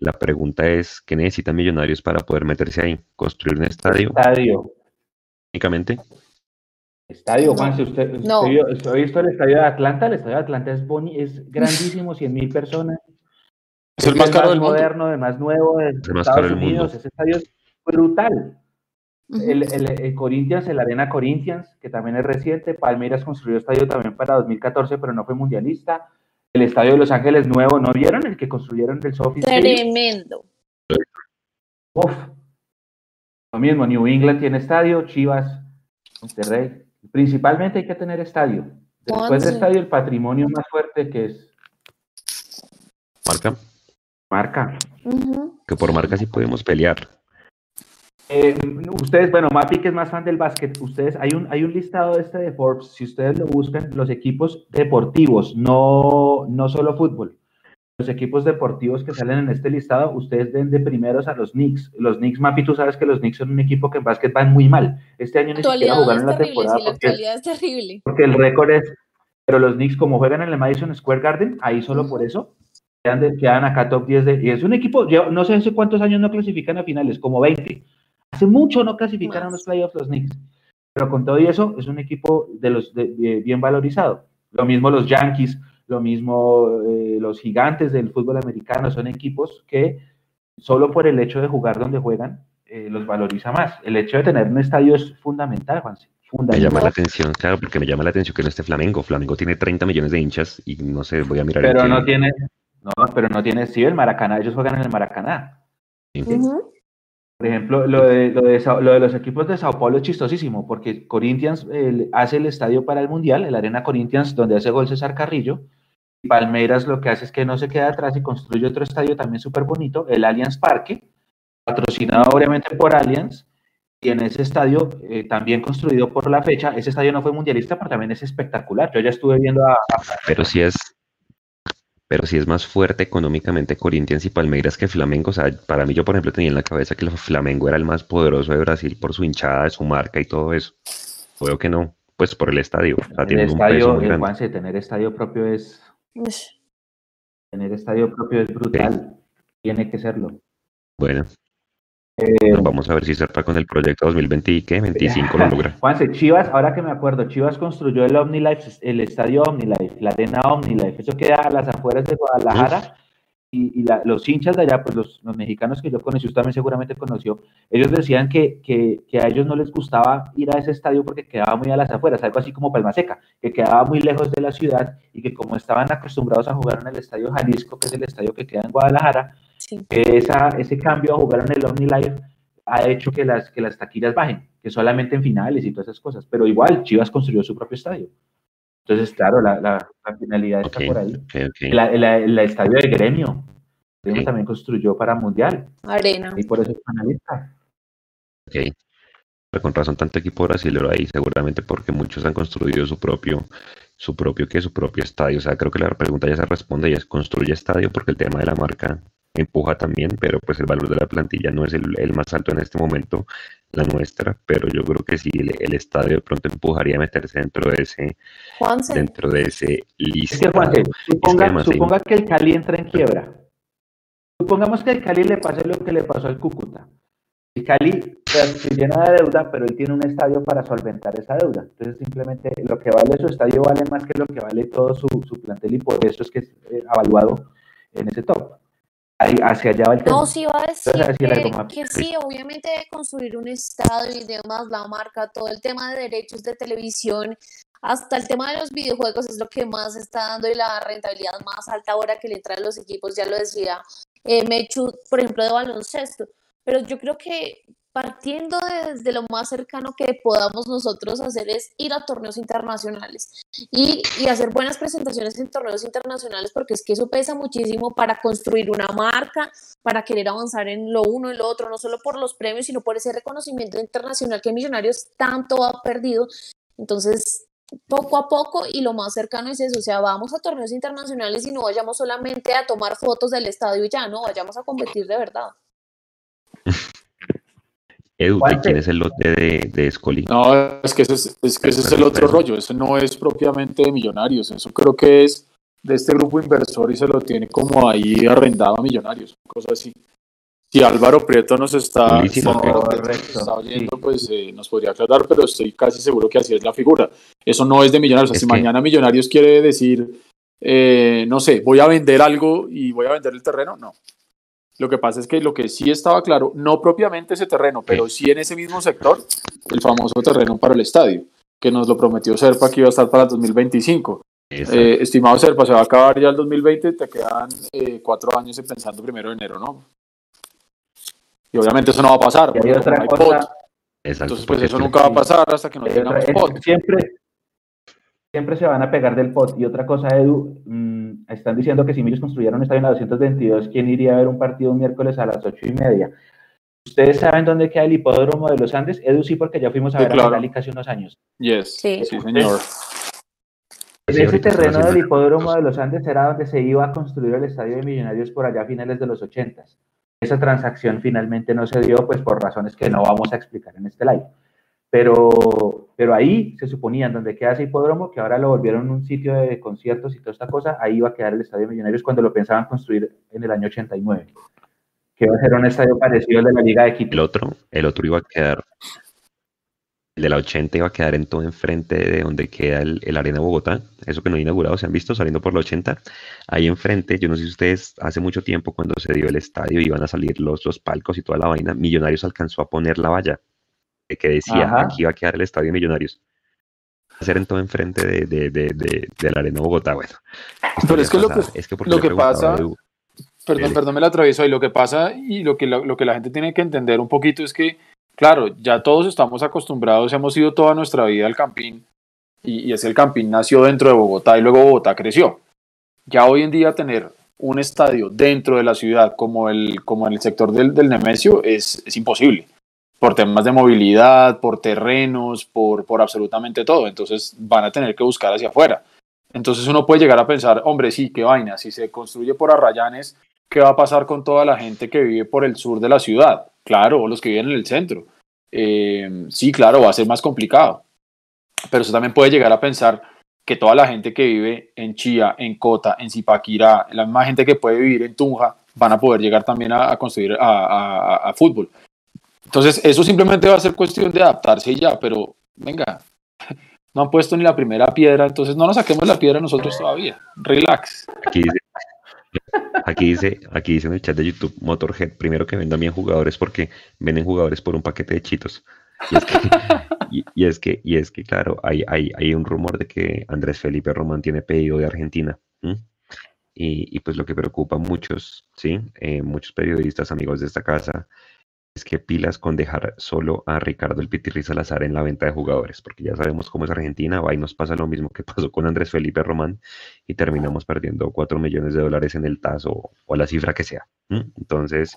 La pregunta es, ¿qué necesitan millonarios para poder meterse ahí? ¿Construir un? Estadio únicamente. Estadio, Juan, si usted, no. usted, visto el estadio de Atlanta, el estadio de Atlanta es, boni, es grandísimo, 100 mil personas. Es, el más caro del moderno, mundo. el más nuevo de Estados Unidos. Ese estadio es brutal. el, el, Corinthians, el Arena Corinthians, que también es reciente. Palmeiras construyó estadio también para 2014, pero no fue mundialista. El estadio de Los Ángeles nuevo, ¿no vieron el que construyeron del Sophie Tremendo. Uf, lo mismo, New England tiene estadio, Chivas, Monterrey. Principalmente hay que tener estadio. Después del estadio, el patrimonio más fuerte que es. Marca. Marca. Que por marca sí podemos pelear. Eh, ustedes, bueno, Mapi que es más fan del básquet, ustedes, hay un, hay un listado de este de Forbes, si ustedes lo buscan, los equipos deportivos, no, no solo fútbol los equipos deportivos que salen en este listado, ustedes ven de primeros a los Knicks. Los Knicks, Mapi, tú sabes que los Knicks son un equipo que en básquet van muy mal. Este año ni siquiera jugaron la temporada. la actualidad es terrible. Porque el récord es, pero los Knicks como juegan en el Madison Square Garden, ahí solo por eso, quedan, quedan, acá top 10 de, y es un equipo, yo no sé hace cuántos años no clasifican a finales, como 20. Hace mucho no clasificaron a los playoffs los Knicks. Pero con todo y eso, es un equipo de los bien valorizado. Lo mismo los Yankees, lo mismo eh, los gigantes del fútbol americano son equipos que solo por el hecho de jugar donde juegan eh, los valoriza más. El hecho de tener un estadio es fundamental, Juanse. Me llama la atención, claro, porque me llama la atención que no esté Flamengo. Flamengo tiene 30 millones de hinchas y no sé, voy a mirar. Pero no tiene, no, pero no tiene, sí, el Maracaná, ellos juegan en el Maracaná. Por ejemplo, lo de, lo, de, lo de, los equipos de Sao Paulo es chistosísimo, porque Corinthians hace el estadio para el Mundial, el Arena Corinthians, donde hace gol César Carrillo. Y Palmeiras lo que hace es que no se queda atrás y construye otro estadio también súper bonito, el Allianz Parque, patrocinado obviamente por Allianz, y en ese estadio, eh, también construido por la fecha, ese estadio no fue mundialista, pero también es espectacular. Yo ya estuve viendo a... Pero sí es, pero si es más fuerte económicamente Corinthians y Palmeiras que Flamengo. O sea, para mí yo, por ejemplo, tenía en la cabeza que el Flamengo era el más poderoso de Brasil por su hinchada, de su marca y todo eso. Puedo que no, pues por el estadio. O el estadio, el tener estadio propio es... Tener estadio propio es brutal. Tiene que serlo. Bueno, eh, vamos a ver si Serpa con el proyecto 2020 y qué, 25 lo [laughs] logra. Juanse, Chivas, ahora que me acuerdo, Chivas construyó el OmniLife, el estadio OmniLife, la arena OmniLife. Eso queda a las afueras de Guadalajara. Y, los hinchas de allá, pues los, mexicanos que yo conocí, usted también seguramente conoció, ellos decían que, que, que, a ellos no les gustaba ir a ese estadio porque quedaba muy a las afueras, algo así como Palma Seca, que quedaba muy lejos de la ciudad y que como estaban acostumbrados a jugar en el estadio Jalisco, que es el estadio que queda en Guadalajara, esa, ese cambio a jugar en el OmniLife ha hecho que las, que las taquillas bajen, que solamente en finales y todas esas cosas. Pero igual, Chivas construyó su propio estadio. Entonces, claro, la, la, finalidad está por ahí. el estadio de Gremio. Gremio también construyó para Mundial. Arena. Y por eso es finalista. Ok. Con razón, tanto equipo brasileño ahí, seguramente porque muchos han construido su propio, su propio, que su propio estadio. O sea, creo que la pregunta ya se responde, ya es construye estadio, porque el tema de la marca empuja también, pero pues el valor de la plantilla no es el, más alto en este momento, la nuestra, pero yo creo que sí, el, estadio de pronto empujaría a meterse dentro de ese, dentro de ese listado. suponga, que, el Cali entra en quiebra. Supongamos que el Cali le pase lo que le pasó al Cúcuta. El Cali se llena de deuda, pero él tiene un estadio para solventar esa deuda. Entonces, simplemente lo que vale su estadio vale más que lo que vale todo su, su plantel y por eso es que es eh, evaluado en ese top hacia allá va el tema. No, sí va a decir que, sí, obviamente construir un estadio y demás, la marca, todo el tema de derechos de televisión, hasta el tema de los videojuegos es lo que más está dando y la rentabilidad más alta ahora que le entran los equipos, ya lo decía eh, Mechu, por ejemplo, de baloncesto. Pero yo creo que partiendo desde lo más cercano que podamos nosotros hacer es ir a torneos internacionales y, y, hacer buenas presentaciones en torneos internacionales porque es que eso pesa muchísimo para construir una marca, para querer avanzar en lo uno y lo otro, no solo por los premios, sino por ese reconocimiento internacional que Millonarios tanto ha perdido. Entonces, poco a poco y lo más cercano es eso, o sea, vamos a torneos internacionales y no vayamos solamente a tomar fotos del estadio y ya, no, vayamos a competir de verdad. Edu, ¿quién es el lote de, de Escoli? No, es que, ese es, que ese es el otro rollo, eso no es propiamente de Millonarios, eso creo que es de este grupo inversor y se lo tiene como ahí arrendado a Millonarios, cosa así. Si Álvaro Prieto nos está, oyendo, pues eh, nos podría aclarar, pero estoy casi seguro que así es la figura. Eso no es de Millonarios. si mañana Millonarios quiere decir, eh, no sé, voy a vender algo y voy a vender el terreno, no. Lo que pasa es que lo que sí estaba claro, no propiamente ese terreno, pero sí en ese mismo sector, el famoso terreno para el estadio, que nos lo prometió Serpa que iba a estar para el 2025. Eh, estimado Serpa, se va a acabar ya el 2020, te quedan eh, cuatro años pensando primero de enero, ¿no? Y obviamente eso no va a pasar. Entonces, pues eso nunca va a pasar hasta que no tengamos pot. Siempre, siempre se van a pegar del pot. Y otra cosa, Edu, mm, están diciendo que si ellos construyeron un estadio en la 222, ¿quién iría a ver un partido un miércoles a las ocho y media? ¿Ustedes saben dónde queda el hipódromo de los Andes? Edu sí, porque ya fuimos a ver a Metallica hace unos años. Yes, sí, sí señor. En ese terreno del hipódromo de los Andes era donde se iba a construir el estadio de Millonarios por allá a finales de los 80. Esa transacción finalmente no se dio, pues por razones que no vamos a explicar en este live. Pero, pero ahí se suponía, donde queda ese hipódromo, que ahora lo volvieron un sitio de conciertos y toda esta cosa, ahí iba a quedar el Estadio Millonarios cuando lo pensaban construir en el año 89. Que iba a ser un estadio parecido al de la Liga de Quito. El otro, el otro iba a quedar, el de la 80 iba a quedar en todo enfrente de donde queda el, el Arena Bogotá, eso que no ha inaugurado, se han visto saliendo por la 80. Ahí enfrente, yo no sé si ustedes, hace mucho tiempo cuando se dio el estadio, iban a salir los, los palcos y toda la vaina, Millonarios alcanzó a poner la valla que decía, aquí va a quedar el Estadio Millonarios. Hacer en todo enfrente de, de, de, de, la Arena Bogotá, bueno. Pero es que, lo que, es que, lo que pasa, perdón, perdón, me la atravieso ahí, lo que pasa y lo que, lo que la gente tiene que entender un poquito es que, claro, ya todos estamos acostumbrados, hemos ido toda nuestra vida al Campín, y, y es el Campín nació dentro de Bogotá y luego Bogotá creció. Ya hoy en día tener un estadio dentro de la ciudad como, el, como en el sector del, del Nemesio es, es imposible por temas de movilidad, por terrenos, por, por absolutamente todo. Entonces van a tener que buscar hacia afuera. Entonces uno puede llegar a pensar, hombre, sí, qué vaina, si se construye por Arrayanes, ¿qué va a pasar con toda la gente que vive por el sur de la ciudad? Claro, o los que viven en el centro. Eh, sí, claro, va a ser más complicado. Pero eso también puede llegar a pensar que toda la gente que vive en Chía, en Cota, en Zipaquirá, la misma gente que puede vivir en Tunja, van a poder llegar también a, construir a, a fútbol. Entonces, eso simplemente va a ser cuestión de adaptarse y ya, pero venga, [laughs] no han puesto ni la primera piedra, entonces no nos saquemos la piedra nosotros todavía. Relax. Aquí dice, aquí dice, aquí dice en el chat de YouTube, Motorhead, primero que vendan bien jugadores porque venden jugadores por un paquete de chitos. [laughs] Y es que, y, es que, claro, hay, hay, hay, un rumor de que Andrés Felipe Román tiene pedido de Argentina. Y, y, pues lo que preocupa a muchos, ¿sí? Eh, muchos periodistas, amigos de esta casa, que pilas con dejar solo a Ricardo el Pitirri Salazar en la venta de jugadores, porque ya sabemos cómo es Argentina, va y nos pasa lo mismo que [laughs] pasó con Andrés Felipe Román y terminamos perdiendo 4 millones de dólares en el TAS o, la cifra que sea. Entonces,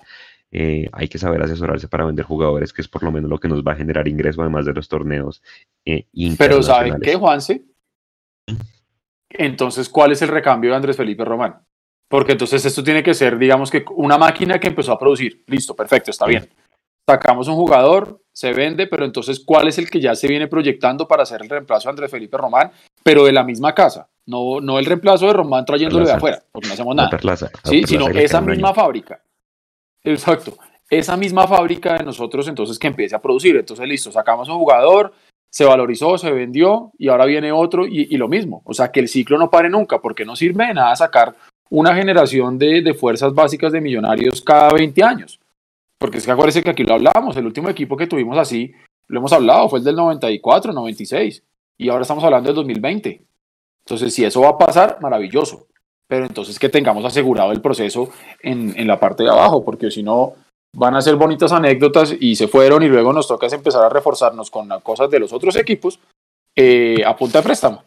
eh, hay que saber asesorarse para vender jugadores, que es por lo menos lo que nos va a generar ingreso además de los torneos. Eh, Pero ¿saben qué, Juanse? Entonces, ¿cuál es el recambio de Andrés Felipe Román? Porque entonces esto tiene que ser, digamos que una máquina que empezó a producir. Listo, perfecto, está bien sacamos un jugador, se vende, pero entonces, ¿cuál es el que ya se viene proyectando para hacer el reemplazo de Andrés Felipe Román, pero de la misma casa? No, no el reemplazo de Román trayéndolo de afuera, porque no hacemos nada. sí, sino esa misma fábrica. Exacto. Esa misma fábrica de nosotros, entonces, que empiece a producir. Entonces, listo, sacamos un jugador, se valorizó, se vendió, y ahora viene otro, y, lo mismo. O sea, que el ciclo no pare nunca, porque no sirve de nada sacar una generación de, de fuerzas básicas de millonarios cada 20 años. Porque es que acuérdense que aquí lo hablábamos, el último equipo que tuvimos así, lo hemos hablado, fue el del 94, 96, y ahora estamos hablando del 2020. Entonces, si eso va a pasar, maravilloso. Pero entonces que tengamos asegurado el proceso en, en la parte de abajo, porque si no, van a ser bonitas anécdotas y se fueron y luego nos toca empezar a reforzarnos con cosas de los otros equipos eh, a punta de préstamo.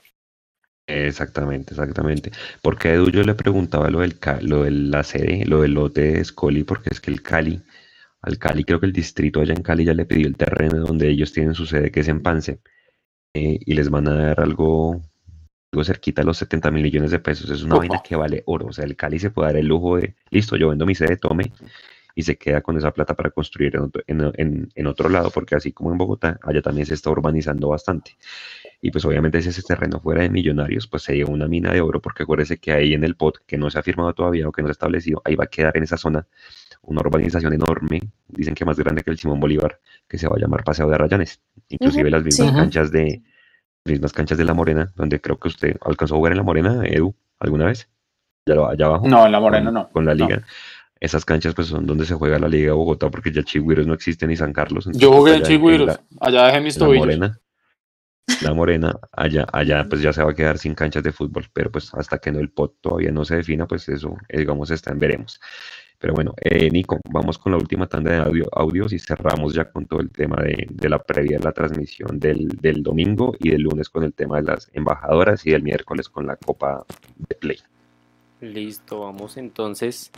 Exactamente, exactamente. Porque a Edu yo le preguntaba lo del, lo de la sede, lo del lote de Scoli, porque es que el Cali al Cali, creo que el distrito allá en Cali ya le pidió el terreno donde ellos tienen su sede, que es en Pance, eh, y les van a dar algo, algo cerquita a los 70 mil millones de pesos. Es una vaina que vale oro. O sea, el Cali se puede dar el lujo de, listo, yo vendo mi sede, tome, y se queda con esa plata para construir en otro, lado, porque así como en Bogotá, allá también se está urbanizando bastante. Y pues obviamente si ese terreno fuera de millonarios, pues sería una mina de oro, porque acuérdese que ahí en el POT, que no se ha firmado todavía o que no se ha establecido, ahí va a quedar en esa zona una urbanización enorme, dicen que más grande que el Simón Bolívar, que se va a llamar Paseo de Arrayanes. Inclusive las mismas canchas de mismas canchas de La Morena, donde creo que usted alcanzó a jugar en La Morena, Edu, alguna vez. Allá, abajo. No, en La Morena no. Con la liga. Esas canchas pues son donde se juega la Liga de Bogotá, porque ya Chigüiros no existe ni San Carlos. Yo jugué en Chigüiros, allá dejé mis tobillos. La Morena, la Morena, allá, allá pues ya se va a quedar sin canchas de fútbol, pero pues hasta que no el POT todavía no se defina, pues eso, eh, digamos, está en veremos. Pero bueno, eh, Nico, vamos con la última tanda de audio, audios y cerramos ya con todo el tema de, la previa de la transmisión del, domingo y del lunes con el tema de las embajadoras y el miércoles con la Copa de Play. Listo, vamos entonces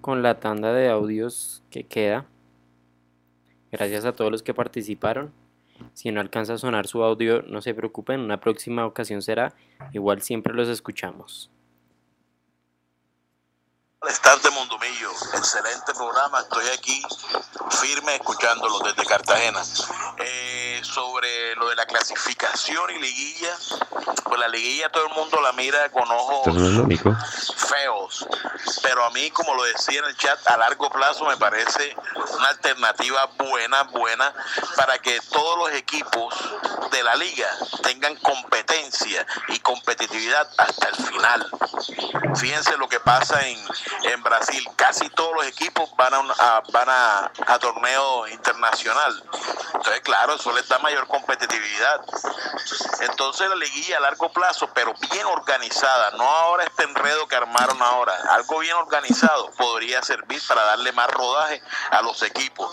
con la tanda de audios que queda. Gracias a todos los que participaron. Si no alcanza a sonar su audio, no se preocupen, una próxima ocasión será. Igual siempre los escuchamos. Estar de excelente programa, estoy aquí firme escuchándolo desde Cartagena. Eh, sobre lo de la clasificación y liguilla, pues la liguilla todo el mundo la mira con ojos feos, pero a mí, como lo decía en el chat, a largo plazo me parece una alternativa buena, buena, para que todos los equipos de la liga tengan competencia y competitividad hasta el final. Fíjense lo que pasa en en Brasil casi todos los equipos van a, van a, torneo internacional. Entonces, claro, eso les da mayor competitividad. Entonces, la liguilla a largo plazo, pero bien organizada, no ahora este enredo que armaron ahora, algo bien organizado podría servir para darle más rodaje a los equipos.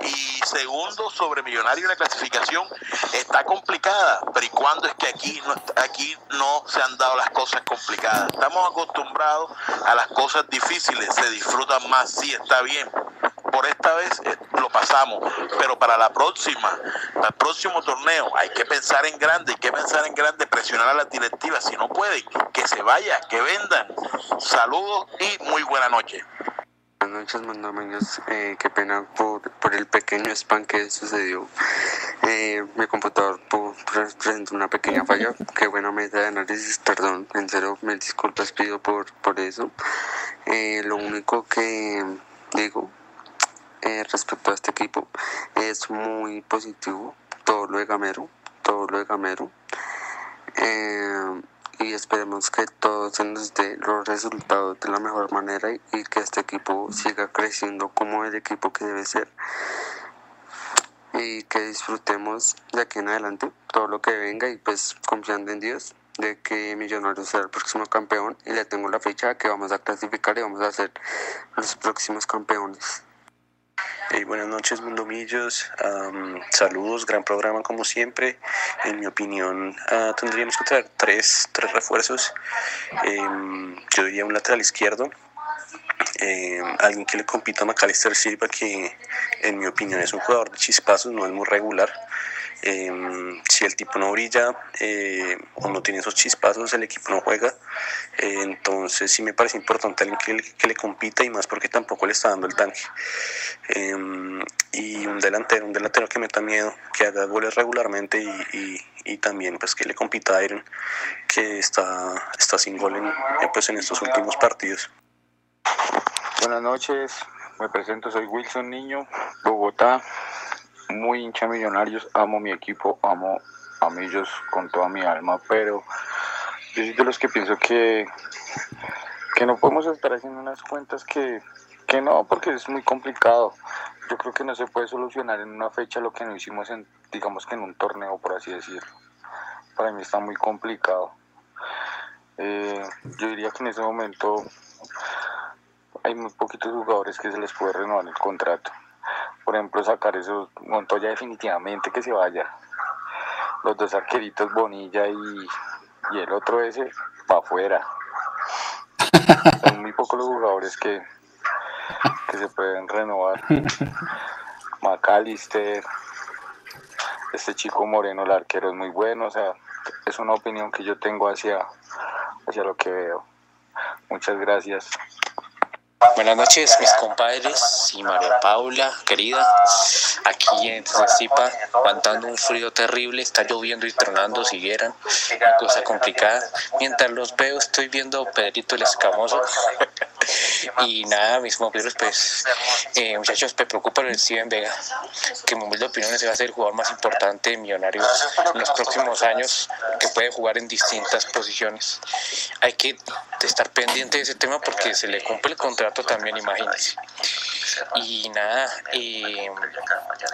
Y segundo, sobre Millonario, la clasificación está complicada, pero ¿y cuándo es que aquí no, aquí no se han dado las cosas complicadas? Estamos acostumbrados a las cosas difíciles, se disfrutan más, sí, está bien. Por esta vez eh, lo pasamos, pero para la próxima, para el próximo torneo, hay que pensar en grande, hay que pensar en grande, presionar a las directivas, si no pueden, que se vaya, que vendan. Saludos y muy buena noche. Buenas noches, mandameños. Eh, qué pena por, por, el pequeño spam que sucedió. Eh, mi computador presentó una pequeña falla. Qué buena meta de análisis. Perdón, en serio, me disculpas, pido por, por eso. Eh, lo único que digo eh, respecto a este equipo es muy positivo. Todo lo de Gamero, todo lo de Gamero. Eh, y esperemos que todo se nos dé los resultados de la mejor manera y, que este equipo siga creciendo como el equipo que debe ser y que disfrutemos de aquí en adelante todo lo que venga y pues confiando en Dios de que Millonarios será el próximo campeón y le tengo la fecha que vamos a clasificar y vamos a ser los próximos campeones. Hey, buenas noches, Mundomillos. Um, saludos, gran programa como siempre. En mi opinión, uh, tendríamos que traer tres, tres refuerzos. Um, yo diría un lateral izquierdo, eh, alguien que le compita a Macalister Silva, que en mi opinión es un jugador de chispazos, no es muy regular. Eh, si el tipo no brilla eh, o no tiene esos chispazos, el equipo no juega. Eh, entonces sí me parece importante alguien que, que, le compita y más porque tampoco le está dando el tanque. y un delantero, un delantero que meta miedo, que haga goles regularmente y, y, y también pues que le compita a Iron, que está, está sin gol en, pues, en estos últimos partidos. Buenas noches, me presento, soy Wilson Niño, Bogotá muy hincha millonarios, amo mi equipo, amo a Millos con toda mi alma, pero yo soy de los que pienso que, que no podemos estar haciendo unas cuentas que, que no, porque es muy complicado. Yo creo que no se puede solucionar en una fecha lo que no hicimos en, digamos que en un torneo, por así decirlo. Para mí está muy complicado. Eh, yo diría que en ese momento hay muy poquitos jugadores que se les puede renovar el contrato por ejemplo, sacar eso, Montoya definitivamente que se vaya. Los dos arqueritos, Bonilla y, y el otro ese, para afuera. Son muy pocos los jugadores que, que se pueden renovar. [laughs] McAllister, este chico Moreno, el arquero es muy bueno, o sea, es una opinión que yo tengo hacia, hacia lo que veo. Muchas gracias. Buenas noches, mis compadres y María Paula, querida. Aquí en Zipa, aguantando un frío terrible, está lloviendo y tronando, siguieran. Cosa complicada. Mientras los veo, estoy viendo Pedrito el Escamoso. Y nada, mis compañeros, pues, eh, muchachos, me preocupa el Steven Vega, que en mi humilde opinión se va a ser el jugador más importante de Millonarios en los próximos años, que puede jugar en distintas posiciones. Hay que estar pendiente de ese tema porque se le cumple el contrato también, imagínense. Y nada, eh,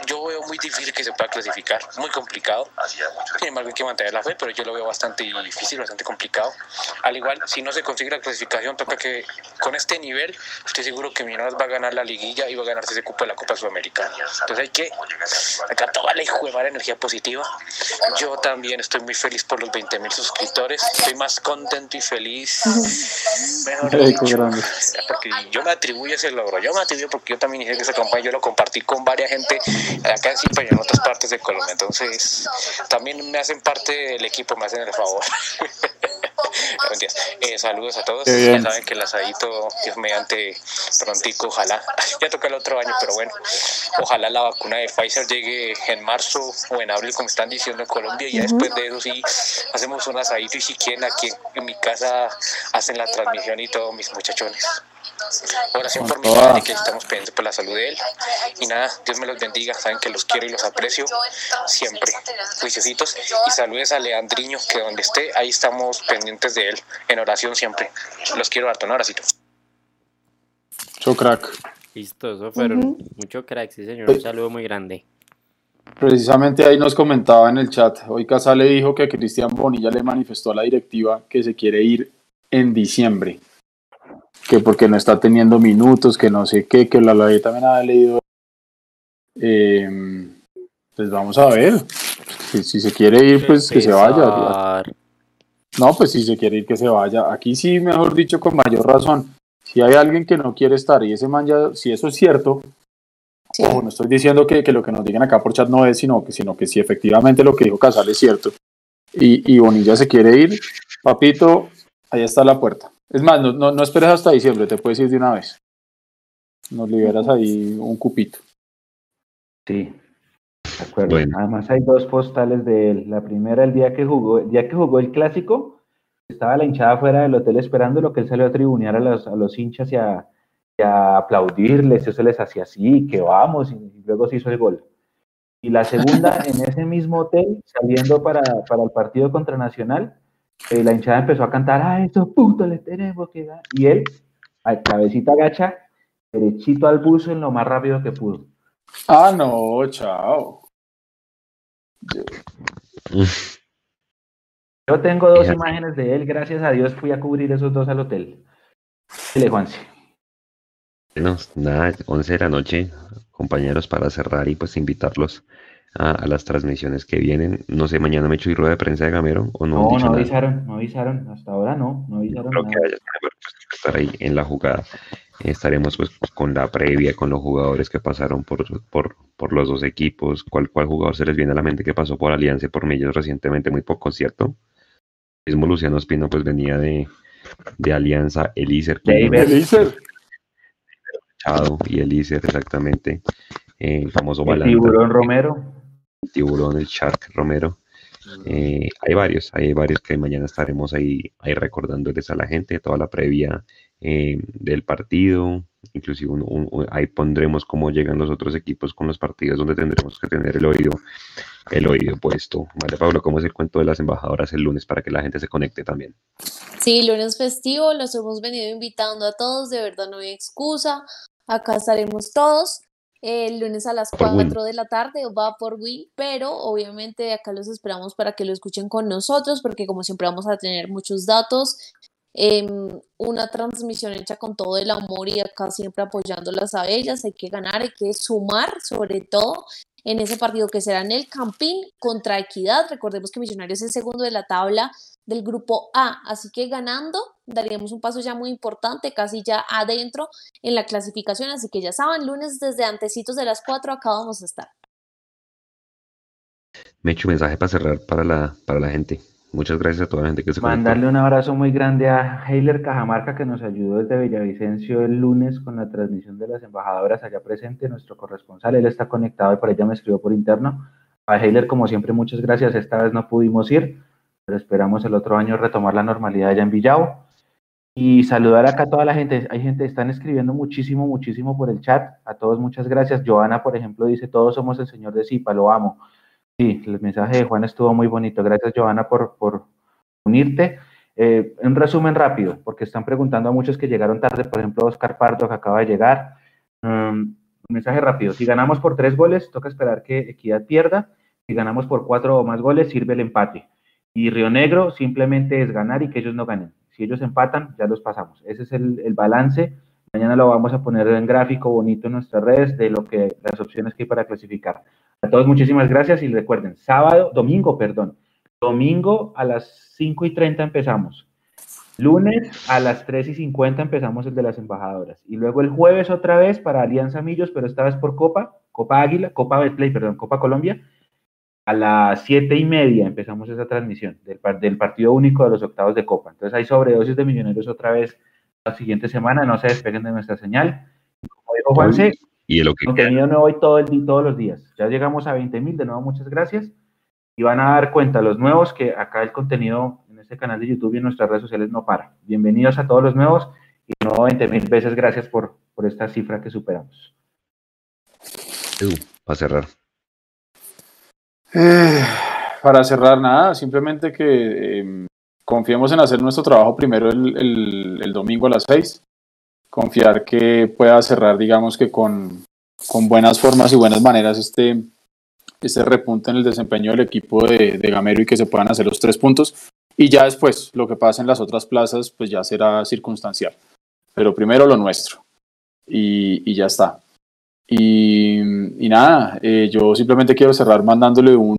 yo veo muy difícil que se pueda clasificar, muy complicado. Sin embargo, hay que mantener la fe, pero yo lo veo bastante difícil, bastante complicado. Al igual, si no se consigue la clasificación, toca que con este nivel, estoy seguro que Millonarios va a ganar la liguilla y va a ganarse ese cupo de la Copa Sudamericana. Entonces hay que sacar toda la madre energía positiva. Yo también estoy muy feliz por los 20 mil suscriptores. Estoy más contento y feliz. Mejor dicho, porque yo me atribuyo ese logro. Yo me atribuyo porque yo también hice esa campaña, yo lo compartí con varias gente acá en Zipa y en otras partes de Colombia. Entonces, también me hacen parte del equipo, me hacen el favor. [laughs] [laughs] eh, saludos a todos. Ya saben que el asadito es mediante prontico, ojalá. [laughs] Ya toca el otro año, pero bueno, ojalá la vacuna de Pfizer llegue en marzo o en abril, como están diciendo en Colombia, y ya después de eso sí hacemos un asadito y si quieren aquí en mi casa hacen la transmisión y todos mis muchachones. Oración por mi padre, que estamos pendientes por la salud de él. Y nada, Dios me los bendiga. Saben que los quiero y los aprecio siempre. Juiciositos. Y saludes a Leandriño, que donde esté, ahí estamos pendientes de él. En oración siempre. Los quiero harto. Un abracito. Mucho crack. Listo, eso fueron. Mucho crack, sí, señor. Un saludo muy grande. Precisamente ahí nos comentaba en el chat, hoy Casale dijo que Cristian Bonilla le manifestó a la directiva que se quiere ir en diciembre, que porque no está teniendo minutos, que no sé qué, que la ley también ha leído. Eh, pues vamos a ver, si, si se quiere ir, pues que se vaya. No, pues si se quiere ir, que se vaya. Aquí sí, mejor dicho, con mayor razón. Si hay alguien que no quiere estar y ese man ya, si eso es cierto, no estoy diciendo que, que, lo que nos digan acá por chat no es, sino que, sino que si efectivamente lo que dijo Casal es cierto y, y Bonilla se quiere ir, papito, ahí está la puerta. Es más, no, no, no esperes hasta diciembre, te puedes ir de una vez. Nos liberas ahí un cupito. Sí, de acuerdo. Además hay dos postales de él. La primera el día que jugó, el día que jugó el clásico, estaba la hinchada fuera del hotel esperando lo que él salió a tribunear a los, a los hinchas y a, a aplaudirles, eso les hacía así, que vamos, y luego se hizo el gol. Y la segunda, [laughs] en ese mismo hotel, saliendo para, para el partido contra Nacional, eh, la hinchada empezó a cantar, a esos putos les tenemos que dar. Y él, a cabecita gacha, derechito al buzo en lo más rápido que pudo. Ah, no, chao. Yo tengo dos imágenes de él, gracias a Dios fui a cubrir esos dos al hotel. Dile, Juanse. Bueno, nada, 11 de la noche, compañeros, para cerrar y pues invitarlos a, las transmisiones que vienen. No sé, mañana me echo y rueda de prensa de Gamero o no. No, no avisaron, no avisaron, hasta ahora no, no avisaron. Creo que haya pues, estar ahí en la jugada. Estaremos pues con la previa, con los jugadores que pasaron por, por, por los dos equipos, cuál, cuál jugador se les viene a la mente que pasó por Alianza y por Millos recientemente, muy poco, ¿cierto? El mismo Luciano Espino pues venía de, de Alianza, Elíser. Elíser y Elícer, exactamente. Eh, el famoso el Tiburón Romero. Tiburón, el Shark Romero. Eh, hay varios, hay varios que mañana estaremos ahí, ahí recordándoles a la gente toda la previa eh, del partido. Inclusive ahí pondremos cómo llegan los otros equipos con los partidos donde tendremos que tener el oído, el oído puesto. Vale, Pablo, ¿cómo es el cuento de las embajadoras el lunes para que la gente se conecte también? Sí, lunes festivo, los hemos venido invitando a todos, de verdad no hay excusa. Acá estaremos todos. El lunes a las 4 de la tarde va por Win, pero obviamente acá los esperamos para que lo escuchen con nosotros, porque como siempre vamos a tener muchos datos, em, una transmisión hecha con todo el amor y acá siempre apoyándolas a ellas. Hay que ganar, hay que sumar, sobre todo en ese partido que será en el Campín contra Equidad. Recordemos que Millonarios es segundo de la tabla del grupo A, así que ganando daríamos un paso ya muy importante, casi ya adentro en la clasificación, así que ya saben, lunes desde antecitos de las 4 acá vamos a estar. Me hecho un mensaje para cerrar para la, para la gente. Muchas gracias a toda la gente que se Mandarle un abrazo muy grande a Heiler Cajamarca que nos ayudó desde Villavicencio el lunes con la transmisión de las embajadoras allá presente, nuestro corresponsal, él está conectado y por ella me escribió por interno. A Heiler, como siempre, muchas gracias. Esta vez no pudimos ir, pero esperamos el otro año retomar la normalidad allá en Villao. Y saludar acá a toda la gente. Hay gente que están escribiendo muchísimo, muchísimo por el chat. A todos muchas gracias. Joana, por ejemplo, dice, todos somos el señor de Zipa, lo amo. Sí, el mensaje de Juan estuvo muy bonito. Gracias, Joana, por, unirte. Eh, un resumen rápido, porque están preguntando a muchos que llegaron tarde, por ejemplo, Oscar Pardo, que acaba de llegar. Um, un mensaje rápido. Si ganamos por tres goles, toca esperar que Equidad pierda. Si ganamos por cuatro o más goles, sirve el empate. Y Río Negro simplemente es ganar y que ellos no ganen. Si ellos empatan, ya los pasamos. Ese es el, el balance. Mañana lo vamos a poner en gráfico bonito en nuestras redes de lo que las opciones que hay para clasificar. A todos muchísimas gracias y recuerden, sábado, domingo, perdón, domingo a las 5 y 30 empezamos. Lunes a las 3 y 50 empezamos el de las embajadoras. Y luego el jueves otra vez para Alianza Millos, pero esta vez por Copa, Copa Águila, Copa Betplay, perdón, Copa Colombia. A las 7 y media empezamos esa transmisión del, del partido único de los octavos de Copa. Entonces hay sobredosis de millonarios otra vez la siguiente semana, no se despeguen de nuestra señal. Como dijo Juanse, y el contenido nuevo hoy todo el, todos los días. Ya llegamos a 20 mil, de nuevo muchas gracias. Y van a dar cuenta los nuevos que acá el contenido en este canal de YouTube y en nuestras redes sociales no para. Bienvenidos a todos los nuevos y de nuevo 20 mil veces gracias por, por esta cifra que superamos. Edu, para cerrar. Eh, para cerrar nada, simplemente que em, confiemos en hacer nuestro trabajo primero el, domingo a las 6. Confiar que pueda cerrar, digamos que con, buenas formas y buenas maneras este, ese repunte en el desempeño del equipo de, de Gamero y que se puedan hacer los tres puntos. Y ya después, lo que pasa en las otras plazas, pues ya será circunstancial. Pero primero lo nuestro. Y, y ya está. Y, y nada, eh, yo simplemente quiero cerrar mandándole un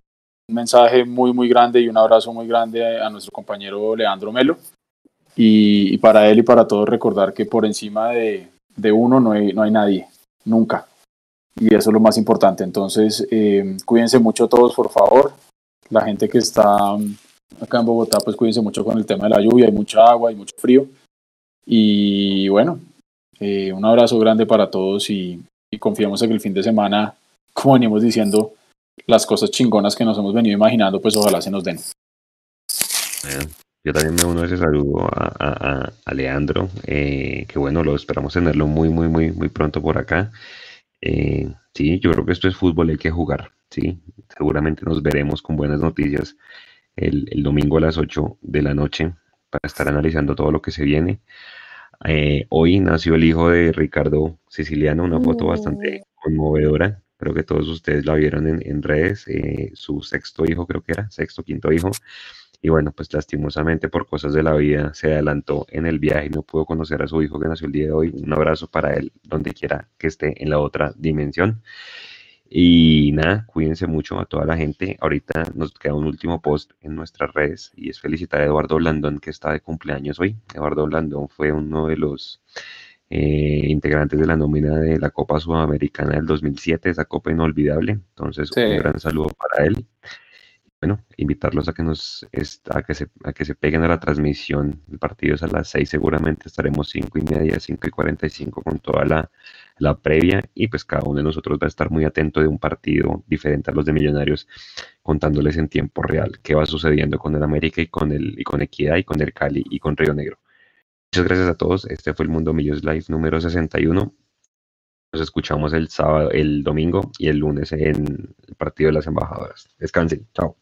mensaje muy, muy grande y un abrazo muy grande a nuestro compañero Leandro Melo. Y, y, para él y para todos recordar que por encima de, de uno no hay, no hay nadie, nunca. Y eso es lo más importante. Entonces, eh, cuídense mucho todos, por favor. La gente que está acá en Bogotá, pues cuídense mucho con el tema de la lluvia, hay mucha agua, hay mucho frío. Y bueno, eh, un abrazo grande para todos y, y confiamos en que el fin de semana, [laughs] como venimos diciendo, las cosas chingonas que nos hemos venido imaginando, pues ojalá se nos den. Yo también me uno a ese saludo a, a, a Leandro, eh, que bueno, lo esperamos tenerlo muy, muy, muy, muy pronto por acá. Eh, sí, yo creo que esto es fútbol, hay que jugar, sí. Seguramente nos veremos con buenas noticias el, el domingo a las 8 de la noche para estar analizando todo lo que se viene. Eh, hoy nació el hijo de Ricardo Siciliano, una foto bastante conmovedora. Creo que todos ustedes la vieron en, en redes. Su sexto hijo, creo que era, sexto, quinto hijo. Y bueno, pues lastimosamente por cosas de la vida se adelantó en el viaje y no pudo conocer a su hijo que nació el día de hoy. Un abrazo para él, donde quiera que esté en la otra dimensión. Y nada, cuídense mucho a toda la gente. Ahorita nos queda un último post en nuestras redes y es felicitar a Eduardo Blandón que está de cumpleaños hoy. Eduardo Blandón fue uno de los eh, integrantes de la nómina de la Copa Sudamericana del 2007, esa copa inolvidable. Entonces, Sí. un gran saludo para él. Bueno, invitarlos a que nos a que se, a que se peguen a la transmisión. El partido es a las 6, seguramente estaremos 5 y media, 5 y 45 con toda la, la previa y pues cada uno de nosotros va a estar muy atento de un partido diferente a los de Millonarios, contándoles en tiempo real qué va sucediendo con el América y con el y con Equidad y con el Cali y con Río Negro. Muchas gracias a todos. Este fue el Mundo Millos Live número 61. Nos escuchamos el sábado, el domingo y el lunes en el partido de las embajadoras. Descansen. Chao.